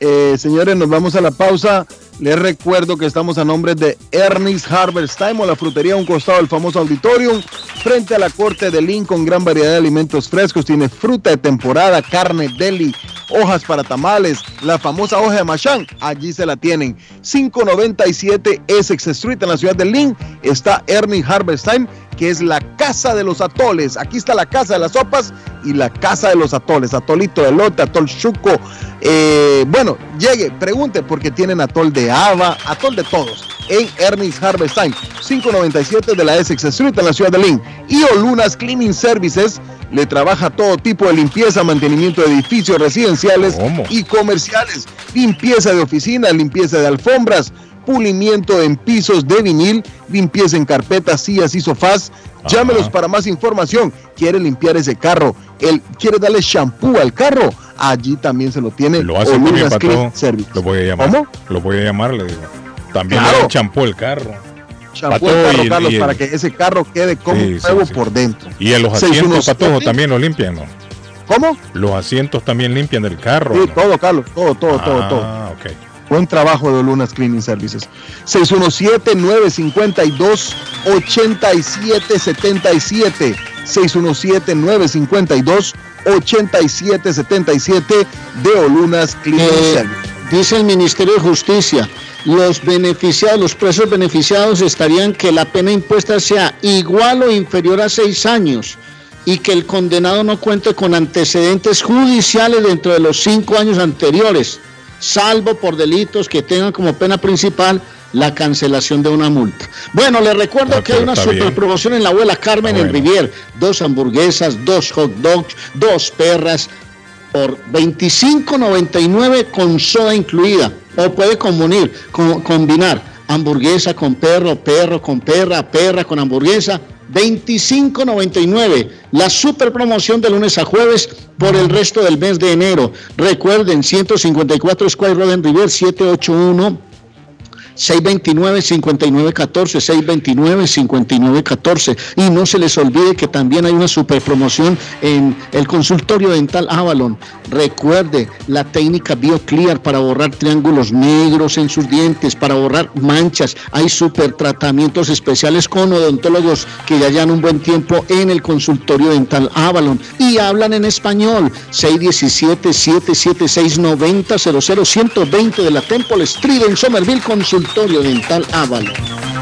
Eh, señores, nos vamos a la pausa. Les recuerdo que estamos a nombre de Ernest Harvest Time o la frutería a un costado del famoso auditorium. frente a la corte de Lynn con gran variedad de alimentos frescos. Tiene fruta de temporada, carne, deli, hojas para tamales, la famosa hoja de machán. Allí se la tienen. 597 Essex Street en la ciudad de Lynn está Ernie Harvest Time que es la casa de los atoles. Aquí está la casa de las sopas y la casa de los atoles. Atolito de lote, atol chuco. Eh, bueno, llegue, pregunte porque tienen atol de haba, atol de todos. En Ernest Harvest Time, 597 de la Essex Street en la ciudad de Lynn. Y Olunas Cleaning Services le trabaja todo tipo de limpieza, mantenimiento de edificios residenciales y comerciales, limpieza de oficinas, limpieza de alfombras, pulimiento en pisos de vinil, limpieza en carpetas, sillas y sofás. Llámelos para más información. ¿Quiere limpiar ese carro? Él quiere darle shampoo al carro. Allí también se lo tiene. Lo hace Olunas también, Clean Pato. Service. Lo voy a llamar. ¿Cómo? Lo voy a llamar, le digo. También Claro. le champú el carro. Pato, al carro, y- Carlos, y- para que ese carro quede como Sí, sí. por dentro. Y en los asientos, 617. Patojo, también lo limpian, ¿no? ¿Cómo? Los asientos también limpian del carro. Sí, ¿no? todo, Carlos, todo, todo, todo, Ah, todo. ok. Buen trabajo de Lunas Cleaning Services. 617-952-8777. 617-952-8777 de Olunas Cleaning Eh, dice el Ministerio de Justicia, los beneficiados, los presos beneficiados estarían que la pena impuesta sea igual o inferior a seis años y que el condenado no cuente con antecedentes judiciales dentro de los cinco años anteriores, salvo por delitos que tengan como pena principal la cancelación de una multa. Bueno, les recuerdo Ah, que hay una super promoción en la abuela Carmen Ah, en. Rivier, dos hamburguesas, dos hot dogs, dos perras, por 25.99 con soda incluida. O puede comunir, co- combinar hamburguesa con perro, perro con perra, perra con hamburguesa. 25.99. La super promoción de lunes a jueves por el resto del mes de enero. Recuerden, 154 Square Road en River, 781 629-5914, 629-5914. Y no se les olvide que también hay una super promoción en el consultorio dental Avalon. Recuerde la técnica BioClear para borrar triángulos negros en sus dientes, para borrar manchas. Hay super tratamientos especiales con odontólogos que ya llevan un buen tiempo en el consultorio dental Avalon y hablan en español. 617-776-9000 120 de la Temple Street en Somerville, consultorio dental Avalon.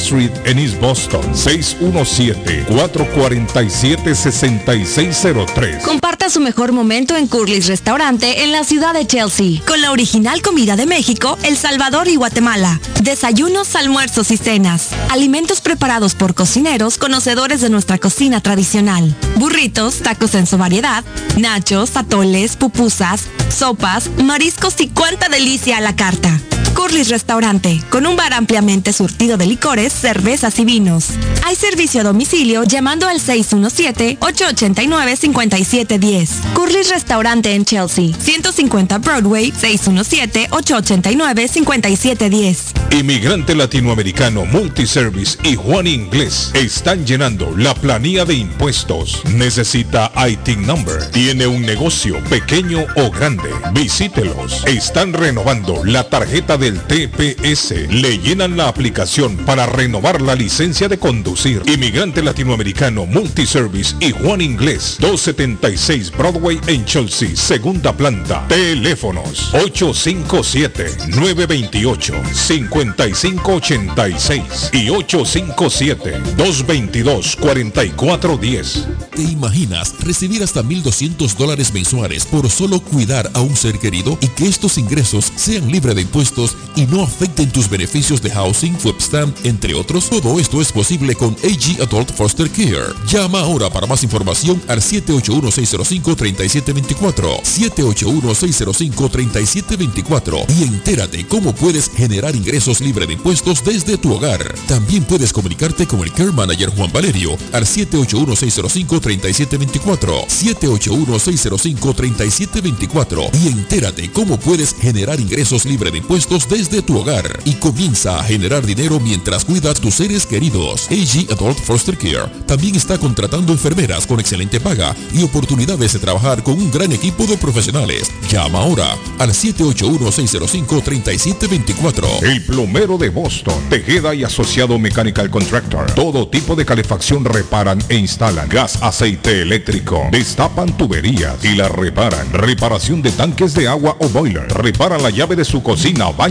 Street en East Boston, 617-447-6603. Comparta su mejor momento en Curly's Restaurante en la ciudad de Chelsea, con la original comida de México, El Salvador y Guatemala. Desayunos, almuerzos y cenas. Alimentos preparados por cocineros conocedores de nuestra cocina tradicional. Burritos, tacos en su variedad, nachos, atoles, pupusas, sopas, mariscos y cuánta delicia a la carta. Curly's Restaurante, con un bar ampliamente surtido de licores, cervezas y vinos. Hay servicio a domicilio llamando al 617-889-5710. Curly's Restaurante en Chelsea, 150 Broadway, 617-889-5710. Inmigrante latinoamericano Multiservice y Juan Inglés están llenando la planilla de impuestos. Necesita IT number. Tiene un negocio pequeño o grande. Visítelos. Están renovando la tarjeta TPS. Le llenan la aplicación para renovar la licencia de conducir. Inmigrante latinoamericano Multiservice y Juan Inglés. 276 Broadway en Chelsea, segunda planta. Teléfonos 857-928-5586 y 857-222-4410. ¿Te imaginas recibir hasta 1.200 dólares mensuales por solo cuidar a un ser querido y que estos ingresos sean libres de impuestos y no afecten tus beneficios de housing, webstand, entre otros. Todo esto es posible con AG Adult Foster Care. Llama ahora para más información al 781-605-3724. 781-605-3724 y entérate cómo puedes generar ingresos libre de impuestos desde tu hogar. También puedes comunicarte con el Care Manager Juan Valerio al 781-605-3724. 781-605-3724 y entérate cómo puedes generar ingresos libre de impuestos desde tu hogar y comienza a generar dinero mientras cuidas tus seres queridos. AG Adult Foster Care también está contratando enfermeras con excelente paga y oportunidades de trabajar con un gran equipo de profesionales. Llama ahora al 781-605-3724. El plomero de Boston, Tejeda y Asociado Mechanical Contractor. Todo tipo de calefacción reparan e instalan. Gas, aceite eléctrico. Destapan tuberías y la reparan. Reparación de tanques de agua o boiler. Reparan la llave de su cocina, baño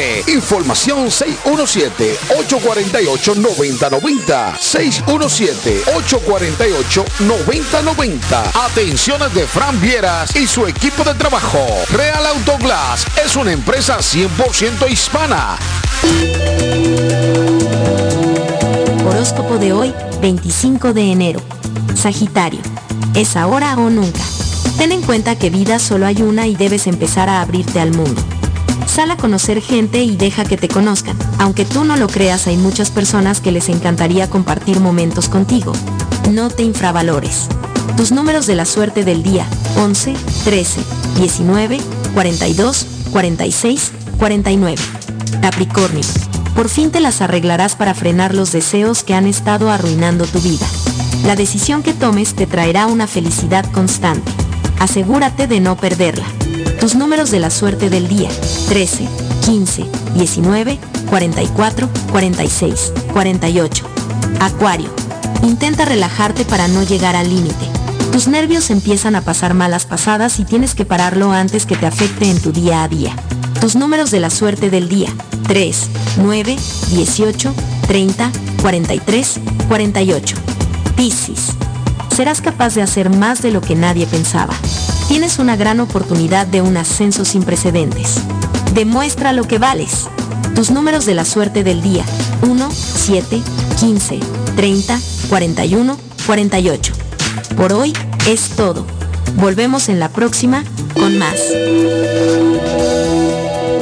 Información 617-848-9090. 617-848-9090. Atenciones de Fran Vieras y su equipo de trabajo. Real Autoglass es una empresa 100% hispana. Horóscopo de hoy, 25 de enero. Sagitario. Es ahora o nunca. Ten en cuenta que vida solo hay una y debes empezar a abrirte al mundo. Sal a conocer gente y deja que te conozcan. Aunque tú no lo creas, hay muchas personas que les encantaría compartir momentos contigo. No te infravalores. Tus números de la suerte del día. 11, 13, 19, 42, 46, 49. Capricornio. Por fin te las arreglarás para frenar los deseos que han estado arruinando tu vida. La decisión que tomes te traerá una felicidad constante. Asegúrate de no perderla. Tus números de la suerte del día. 13, 15, 19, 44, 46, 48. Acuario. Intenta relajarte para no llegar al límite. Tus nervios empiezan a pasar malas pasadas y tienes que pararlo antes que te afecte en tu día a día. Tus números de la suerte del día. 3, 9, 18, 30, 43, 48. Piscis. Serás capaz de hacer más de lo que nadie pensaba. Tienes una gran oportunidad de un ascenso sin precedentes. Demuestra lo que vales. Tus números de la suerte del día. 1, 7, 15, 30, 41, 48. Por hoy es todo. Volvemos en la próxima con más.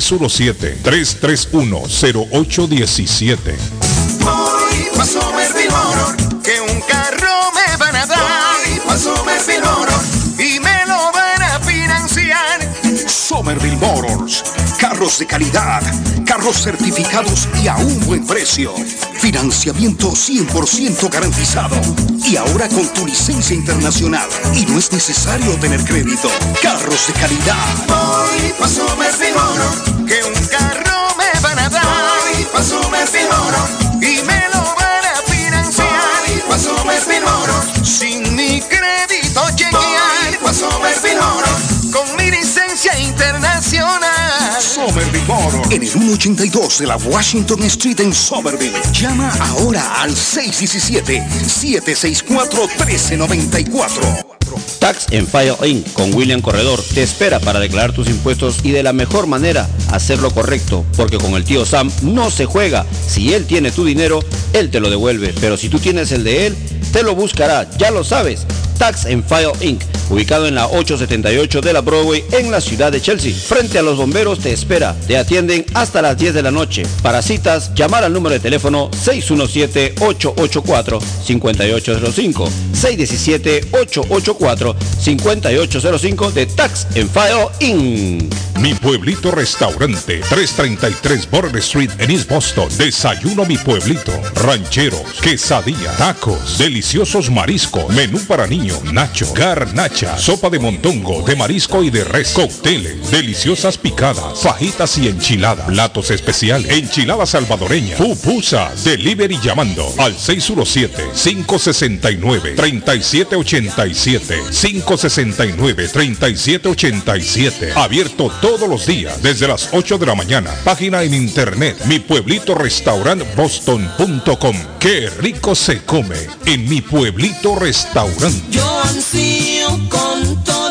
617-331-0817. Voy pa' Somerville Motor, que un carro me van a dar. Voy pa' Somerville Motor, Somerville Motors. Carros de calidad, carros certificados y a un buen precio. Financiamiento 100% garantizado. Y ahora con tu licencia internacional. Y no es necesario tener crédito. Carros de calidad. Voy pa' Somerville Motor, que un carro me van a dar. Voy pa' Somerville Motor, Somerville Motors. En el 182 de la Washington Street en Somerville. Llama ahora al 617-764-1394. Tax en File Inc. con William Corredor te espera para declarar tus impuestos y de la mejor manera hacerlo correcto, porque con el tío Sam no se juega. Si él tiene tu dinero, él te lo devuelve, pero si tú tienes el de él, te lo buscará, ya lo sabes. Tax en File Inc., ubicado en la 878 de la Broadway en la ciudad de Chelsea. Frente a los bomberos te espera. Te atienden hasta las 10 de la noche. Para citas, llamar al número de teléfono 617-884-5805. 617-884-5805 de Tax en File Inc. Mi Pueblito Restaurante, 333 Border Street en East Boston. Desayuno Mi Pueblito. Rancheros, quesadilla, tacos, deliciosos mariscos, menú para niños, nacho, garnacha, sopa de montongo, de marisco y de res, cócteles, deliciosas picadas, fajitas y enchiladas, platos especiales, enchiladas salvadoreñas, pupusas, delivery llamando al 617-569-3787, 569-3787, abierto todos los días desde las 8 de la mañana. Página en internet, mi pueblito restaurant boston.com. Qué rico se come en mi pueblito restaurante. Yo ansío con todo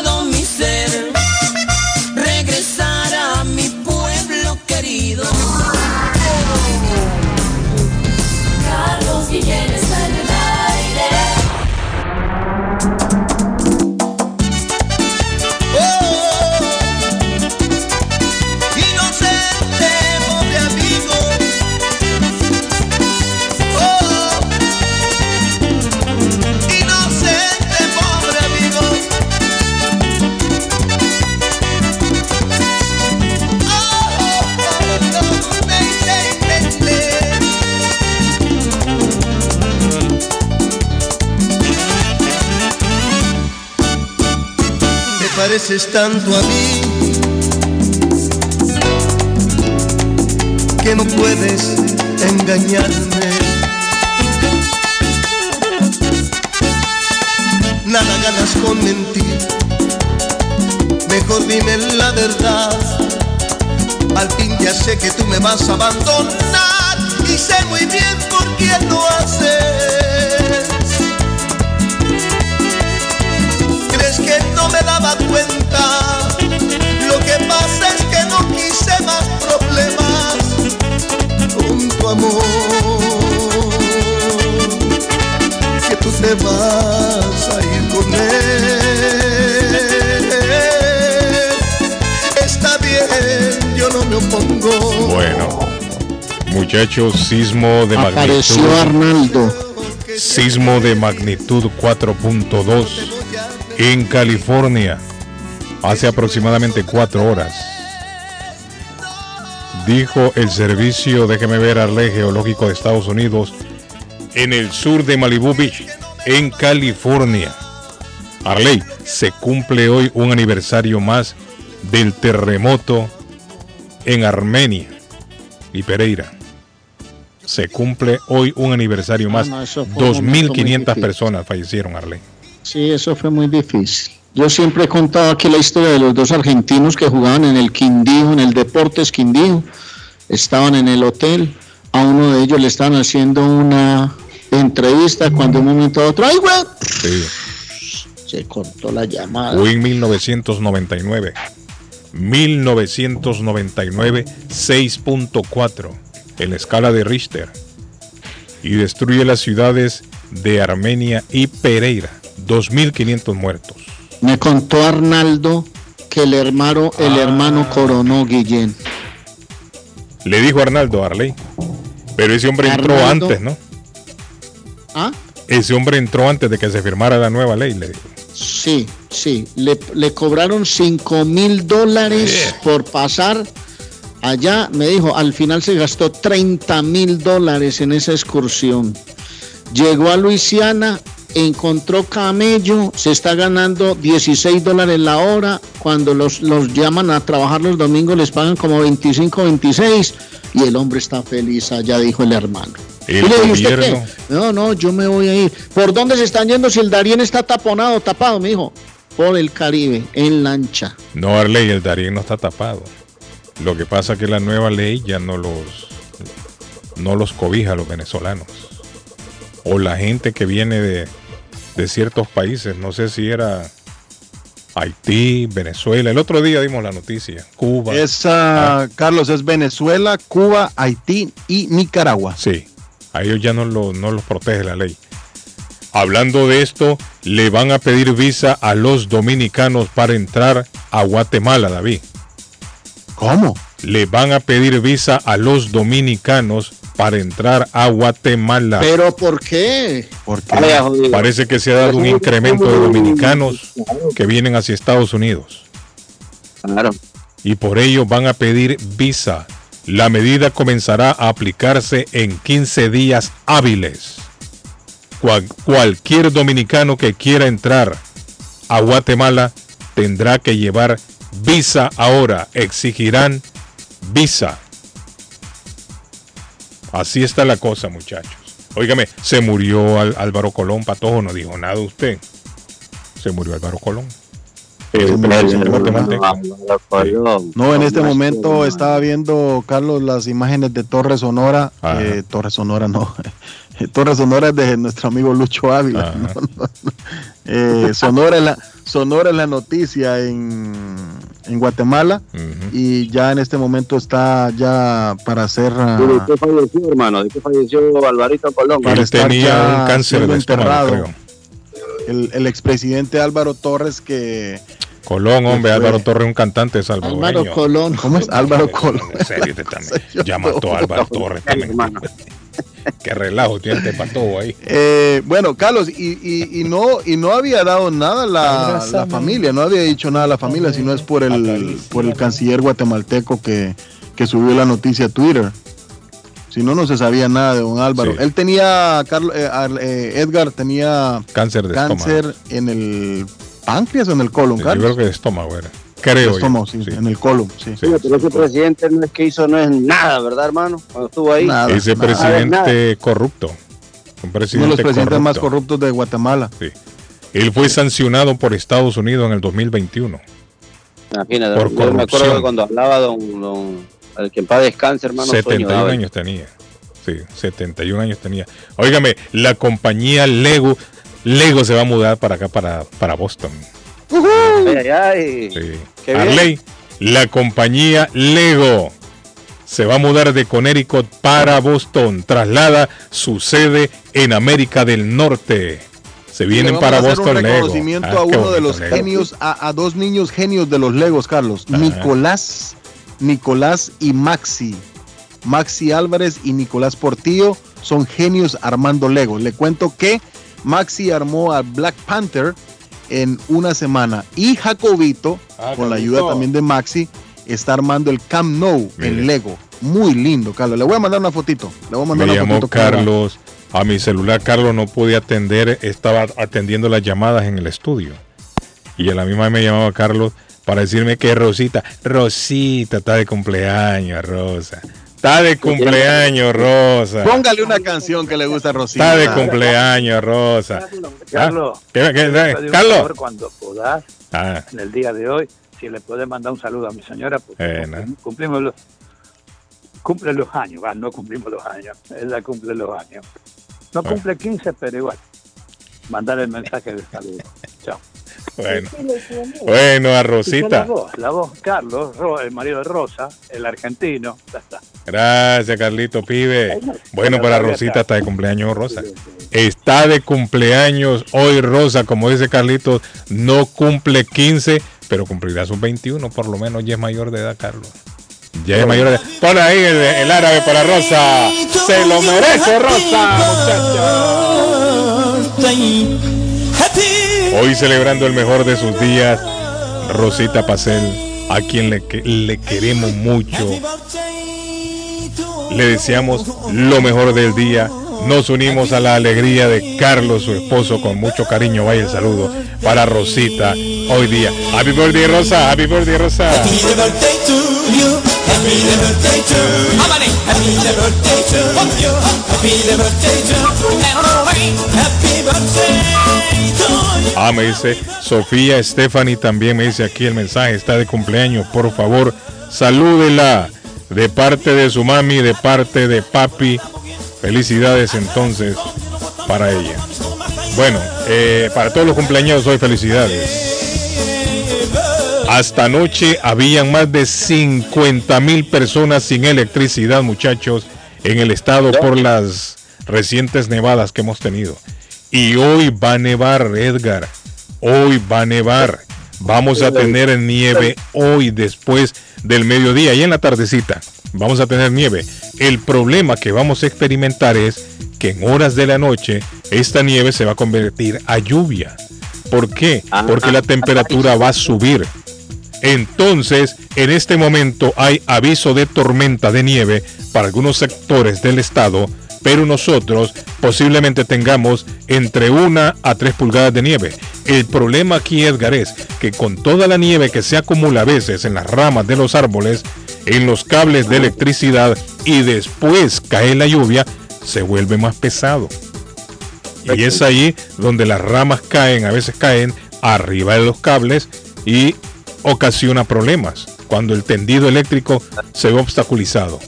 pareces tanto a mí que no puedes engañarme. Nada ganas con mentir. Mejor dime la verdad. Al fin ya sé que tú me vas a abandonar y sé muy bien por quién lo haces. No me daba cuenta? Lo que pasa es que no quise más problemas con tu amor. Que tú te vas a ir con él. Está bien, yo no me opongo. Bueno, muchachos, sismo de Apareció magnitud. Arnaldo. Sismo de magnitud 4.2 en California hace aproximadamente cuatro horas. dijo el servicio, déjeme ver, Arley Geológico de Estados Unidos, en el sur de Malibu Beach, en California. Arley, se cumple hoy un aniversario más del terremoto en Armenia y Pereira. Se cumple hoy un aniversario más. no, eso fue un momento muy 2.500 difícil. personas fallecieron, Arley. Sí, eso fue muy difícil. Yo siempre he contado aquí la historia de los dos argentinos que jugaban en el Quindío, en el Deportes Quindío. Estaban en el hotel. A uno de ellos le estaban haciendo una entrevista cuando de un momento a otro, ¡ay, güey! Sí. Se cortó la llamada. Hoy en 1999. 1999, 6.4 en la escala de Richter. Y destruye las ciudades de Armenia y Pereira. 2.500 muertos. Me contó Arnaldo que el hermano, Ah. el hermano coronó Guillén. Le dijo Arnaldo Arley. Pero ese hombre entró antes, ¿no? ¿Ah? Ese hombre entró antes de que se firmara la nueva ley, le dijo. Sí, sí. Le, le cobraron 5 mil dólares por pasar allá. Me dijo, al final se gastó 30 mil dólares en esa excursión. Llegó a Luisiana, encontró camello, se está ganando 16 dólares la hora. Cuando los, los llaman a trabajar los domingos les pagan como 25, 26. Y el hombre está feliz allá, dijo el hermano. El Y le ¿usted qué? No, no, yo me voy a ir. ¿Por dónde se están yendo si el Darién está taponado, tapado, me dijo? Por el Caribe, en lancha. No, Arley, el Darién no está tapado. Lo que pasa es que la nueva ley ya no los, no los cobija a los venezolanos. O la gente que viene de, de ciertos países, no sé si era Haití, Venezuela. El otro día dimos la noticia, Cuba. Esa, Carlos, es Venezuela, Cuba, Haití y Nicaragua. Sí, a ellos ya no, lo- no los protege la ley. Hablando de esto, le van a pedir visa a los dominicanos para entrar a Guatemala, David. ¿Cómo? Le van a pedir visa a los dominicanos para entrar a Guatemala. ¿Pero por qué? Parece que se ha dado un incremento de dominicanos que vienen hacia Estados Unidos. Y por ello van a pedir visa. La medida comenzará a aplicarse en 15 días hábiles. Cual- cualquier dominicano que quiera entrar a Guatemala tendrá que llevar visa ahora. Exigirán visa. Así está la cosa, muchachos. Óigame, se murió Al- Álvaro Colón, Patojo, no dijo nada usted. Se murió Álvaro Colón. No, en este momento estaba viendo, Carlos, las imágenes de Torre Sonora. eh, Torre Sonora, no. Torre Sonora es de nuestro amigo Lucho Ávila. No, no, no. Eh, Sonora, es la, Sonora es la noticia en, en Guatemala y ya en este momento está ya para hacer... ah, ¿De qué falleció, hermano? ¿De qué falleció Alvarito Colón? para estar tenía ya un cáncer de estómago, enterrado. creo. El, el expresidente Álvaro Torres que... Colón, hombre, que fue- Álvaro Torres, un cantante salvadoreño. Álvaro Colón. ¿Cómo es? Álvaro Colón. En serio, usted también. Ya mató a Álvaro Torres también. Qué relajo tiene este patojo ahí. Eh, bueno, Carlos, y, y- y no y no había dado nada la, la familia, no había dicho nada la familia, sino es por el por el canciller guatemalteco que, que subió la noticia a Twitter. Si no, no se sabía nada de don Álvaro. Sí. Él tenía, Carlos, eh, eh, Edgar tenía Cáncer de cáncer en el páncreas o en el colon, Yo Carlos. creo que estómago era. Creo yo. Estómago, sí, en el colon, sí. Sí, pero ese presidente no es que hizo no es nada, ¿verdad, hermano? Cuando estuvo ahí. Ese Nada, presidente nada. corrupto. Un Uno de presidente los presidentes corrupto. más corruptos de Guatemala. Sí. Él fue sancionado por Estados Unidos en el 2021. Imagínate, Por yo me acuerdo corrupción. que cuando hablaba don, don el que en paz descanse, hermano, sueño 71 daba. años tenía. Sí, 71 años tenía. Óigame, la compañía Lego, Lego se va a mudar para acá, para, para Boston. Ay, ay, ay. Sí. Qué bien. Arley, la compañía Lego se va a mudar de Connecticut para Boston. Traslada su sede en América del Norte. Se vienen para a Boston un Lego. reconocimiento Ah, a uno de los Lego. genios, a, a dos niños genios de los Legos, Carlos. Nicolás, Nicolás y Maxi. Maxi Álvarez y Nicolás Portillo son genios armando Legos. Le cuento que Maxi armó a Black Panther en una semana y Jacobito, Ah, con la ayuda también de Maxi, está armando el Camp Nou en Lego. Muy lindo, Carlos. Le voy a mandar una fotito. Le voy a mandar Me una llamó fotito. Carlos. A mi celular. Carlos no podía atender, estaba atendiendo las llamadas en el estudio. Y a la misma vez me llamaba Carlos para decirme que Rosita, Rosita está de cumpleaños, Rosa. Está de cumpleaños, Rosa. Póngale una canción que le gusta a Rosita. Está de cumpleaños, Rosa. Carlos, Ah, ¿qué- qué- te qué- pido un Carlos. favor Cuando puedas, Ah, en el día de hoy, si le puedes mandar un saludo a mi señora, porque eh, no. cumplimos los, cumple los años, va, no cumplimos los años, ella cumple los años. No cumple 15, pero igual. Mandar el mensaje de saludo. Chao. Bueno, bueno, a Rosita. La voz, la voz, Carlos, el marido de Rosa, el argentino, ya está. Gracias, Carlito, pibe. Bueno, para Rosita está de cumpleaños, Rosa. Está de cumpleaños hoy, Rosa. Como dice Carlito, no cumple 15, pero cumplirá sus 21, por lo menos ya es mayor de edad, Carlos. Ya es mayor de edad. Pon ahí el, el árabe para Rosa. Se lo merece, Rosa, Hoy celebrando el mejor de sus días, Rosita Pacel, a quien le, le queremos mucho. Le deseamos lo mejor del día. Nos unimos a la alegría de Carlos, su esposo, con mucho cariño. Vaya el saludo para Rosita hoy día. Happy birthday, Rosa. Happy birthday, Rosa. Ah, me dice Sofía Stephanie también me dice aquí el mensaje, está de cumpleaños, por favor, salúdela de parte de su mami, de parte de papi. Felicidades entonces para ella. Bueno, eh, para todos los cumpleaños hoy felicidades. Hasta anoche habían más de 50 mil personas sin electricidad, muchachos, en el estado por las recientes nevadas que hemos tenido. Y hoy va a nevar, Edgar. Hoy va a nevar. Vamos a tener nieve hoy después del mediodía y en la tardecita. Vamos a tener nieve. El problema que vamos a experimentar es que en horas de la noche esta nieve se va a convertir a lluvia. ¿Por qué? Porque la temperatura va a subir. Entonces, en este momento hay aviso de tormenta de nieve para algunos sectores del estado, pero nosotros posiblemente tengamos entre una a tres pulgadas de nieve. El problema aquí, Edgar, es que con toda la nieve que se acumula a veces en las ramas de los árboles, en los cables de electricidad y después cae la lluvia, se vuelve más pesado. Y es ahí donde las ramas caen, a veces caen arriba de los cables y ocasiona problemas cuando el tendido eléctrico se ve obstaculizado.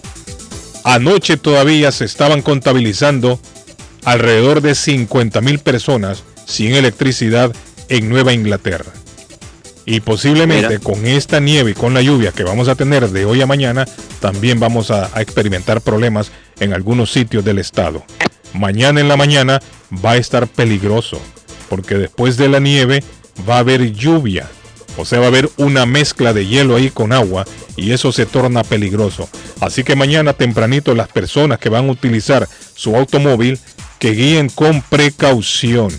Anoche todavía se estaban contabilizando alrededor de 50 mil personas sin electricidad en Nueva Inglaterra. Y posiblemente Mira. con esta nieve y con la lluvia que vamos a tener de hoy a mañana, también vamos a, a experimentar problemas en algunos sitios del estado. Mañana en la mañana va a estar peligroso, porque después de la nieve va a haber lluvia. O sea, va a haber una mezcla de hielo ahí con agua y eso se torna peligroso. Así que mañana tempranito las personas que van a utilizar su automóvil que guíen con precaución,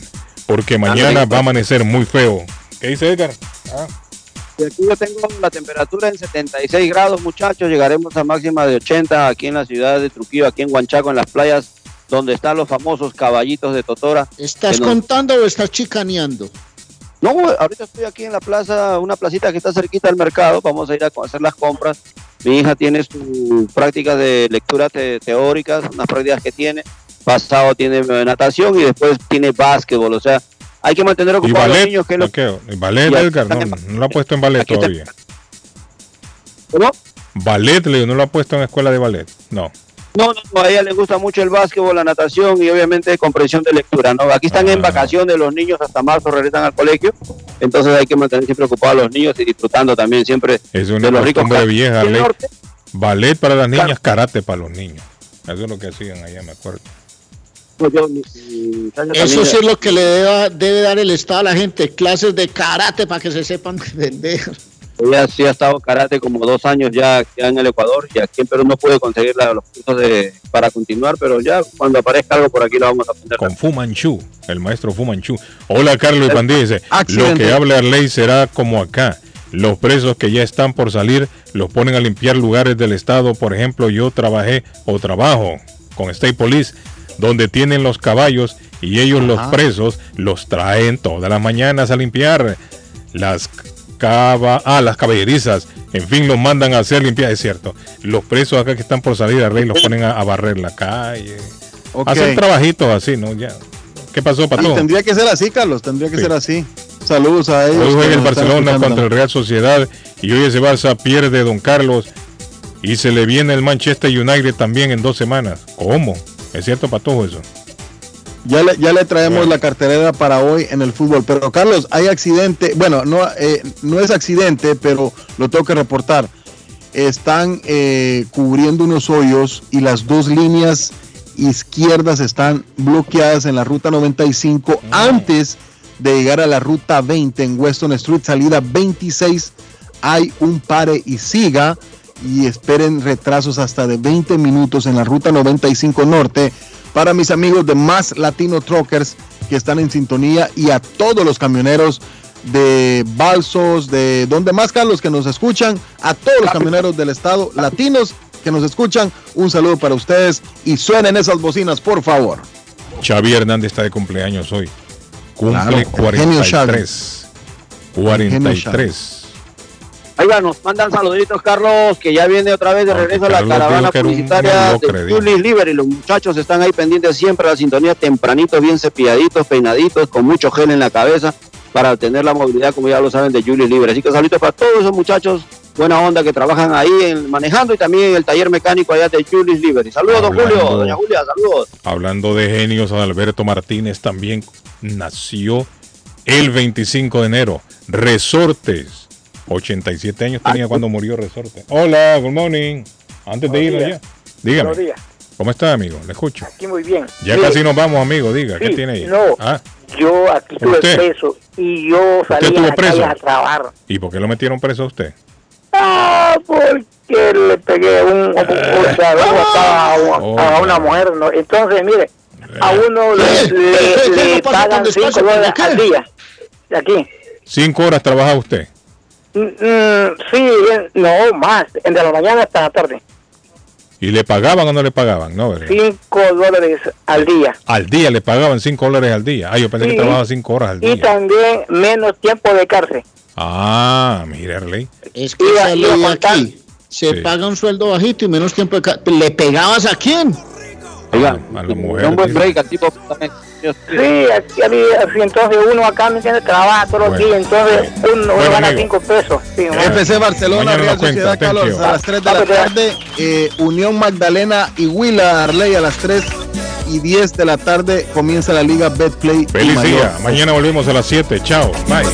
porque mañana va a amanecer muy feo. ¿Qué dice Edgar? Ah. Y aquí yo tengo la temperatura en 76 grados, muchachos. Llegaremos a máxima de 80 aquí en la ciudad de Trujillo, aquí en Huanchaco, en las playas donde están los famosos caballitos de Totora. ¿Estás nos- contando o estás chicaneando? No, ahorita estoy aquí en la plaza, una placita que está cerquita del mercado. Vamos a ir a hacer las compras. Mi hija tiene sus prácticas de lectura te- teóricas, unas prácticas que tiene. Pasado tiene eh, natación y después tiene básquetbol. O sea, hay que mantener ¿Y ocupados a los niños. Que lo- ¿No qué? ¿Y ballet, Edgar? No, no lo ha puesto en ballet todavía. ¿Cómo? Ballet, le digo, no lo ha puesto en escuela de ballet. No. No, no, no, a ella le gusta mucho el básquetbol, la natación y obviamente comprensión de lectura, ¿no? Aquí están Ah. en vacaciones los niños hasta marzo regresan al colegio, entonces hay que mantener siempre ocupados a los niños y disfrutando también siempre Es de una los ricos vieja. Ballet para las niñas, karate para los niños. Eso es lo que hacían allá, me acuerdo. Pues yo, mi- mi muchacha Eso sí es lo que le debe, debe dar el Estado a la gente, clases de karate para que se sepan defender. Ella sí ha estado karate como dos años ya, ya en el Ecuador y aquí en Perú no pude conseguir la- los cursos de, para continuar, pero ya cuando aparezca algo por aquí lo vamos a aprender. Con Fu Manchu, el maestro Fu Manchu. Hola, Carlos y Pandí dice, lo que habla ley será como acá. Los presos que ya están por salir los ponen a limpiar lugares del Estado. Por ejemplo, yo trabajé o trabajo con State Police, donde tienen los caballos y ellos los presos los traen todas las mañanas a limpiar las cava, ah, las caballerizas. En fin, los mandan a hacer limpiar, es cierto. Los presos acá que están por salir a rey los ponen a, a barrer la calle. Ok. Hacen trabajitos así, ¿no? Ya. ¿Qué pasó, Pato? tendría que ser así, Carlos, tendría que Sí. ser así. Saludos a ellos. Hoy juega el Barcelona contra el Real Sociedad y hoy ese Barça pierde Don Carlos y se le viene el Manchester United también en dos semanas. ¿Cómo? ¿Es cierto, Patojo, eso? Ya le, ya le traemos la cartelera para hoy en el fútbol. Pero Carlos, hay accidente. Bueno, no, eh, no es accidente, pero lo tengo que reportar. Están eh, cubriendo unos hoyos y las dos líneas izquierdas están bloqueadas en la ruta 95 antes de llegar a la ruta 20 en Weston Street, salida 26. Hay un pare y siga y esperen retrasos hasta de 20 minutos en la ruta 95 norte para mis amigos de Más Latino Truckers que están en sintonía y a todos los camioneros de Balsos, de donde más Carlos que nos escuchan, a todos los camioneros del estado latinos que nos escuchan, un saludo para ustedes y suenen esas bocinas, por favor. Xavi Hernández está de cumpleaños hoy. Cumple Claro, el genio Xavi. 43. El genio 43. Ahí va, nos mandan saluditos, Carlos, que ya viene otra vez de regreso a la caravana un publicitaria de. Julie Liver y los muchachos están ahí pendientes siempre a la sintonía, tempranitos, bien cepilladitos, peinaditos, con mucho gel en la cabeza para obtener la movilidad, como ya lo saben, de Julie Liver. Así que saluditos para todos esos muchachos, buena onda, que trabajan ahí en- manejando y también en el taller mecánico allá de Julie Liver. Y saludos, don Hablando- Julio, doña Julia, saludos. Hablando de genios, Adalberto Martínez también nació el 25 de enero. Resortes. 87 años tenía cuando murió Resortes. Hola, good morning. Antes de días. ya. Dígame. Buenos días. ¿Cómo está, amigo? Le escucho. Aquí muy bien. Ya casi nos vamos, amigo. Diga, ¿qué sí, tiene ahí? No, Ah, yo aquí estuve preso y yo salí a estuvo la preso? calle a trabajar. ¿y por qué lo metieron preso a usted? Ah, porque le pegué un, un, o sea, un atado a, Oh, a una mujer. ¿no? Entonces, mire, a uno le, le- le ¿Qué pagan con 5 despacho? dólares ¿Qué? al día. De aquí. Cinco horas trabaja usted. Mm, sí, no, más. De la mañana hasta la tarde. ¿Y le pagaban o no le pagaban? No, ¿verdad? 5 dólares al día. Al día le pagaban 5 dólares al día. Ah, yo pensé Sí. que trabajaba 5 horas al Y día. también menos tiempo de cárcel. Ah, mírale. Es que contar. aquí se Sí. paga un sueldo bajito y menos tiempo de ca- ¿Le pegabas a quién? Oiga, A la un mujer. buen dice. break al tipo. Sí, aquí, aquí, así, entonces uno acá me entiende trabaja todos los Bueno. días, entonces uno, uno Bueno, gana amigo. 5 pesos. Sí, ¿no? FC Barcelona, Mañana Real Sociedad thank Carlos you. a las 3 de la Ah, pues, tarde, eh, Unión Magdalena y Huila Arley a las 3 y 10 de la tarde comienza la liga Betplay. Feliz día. Mañana volvemos a las 7. Chao. Bye.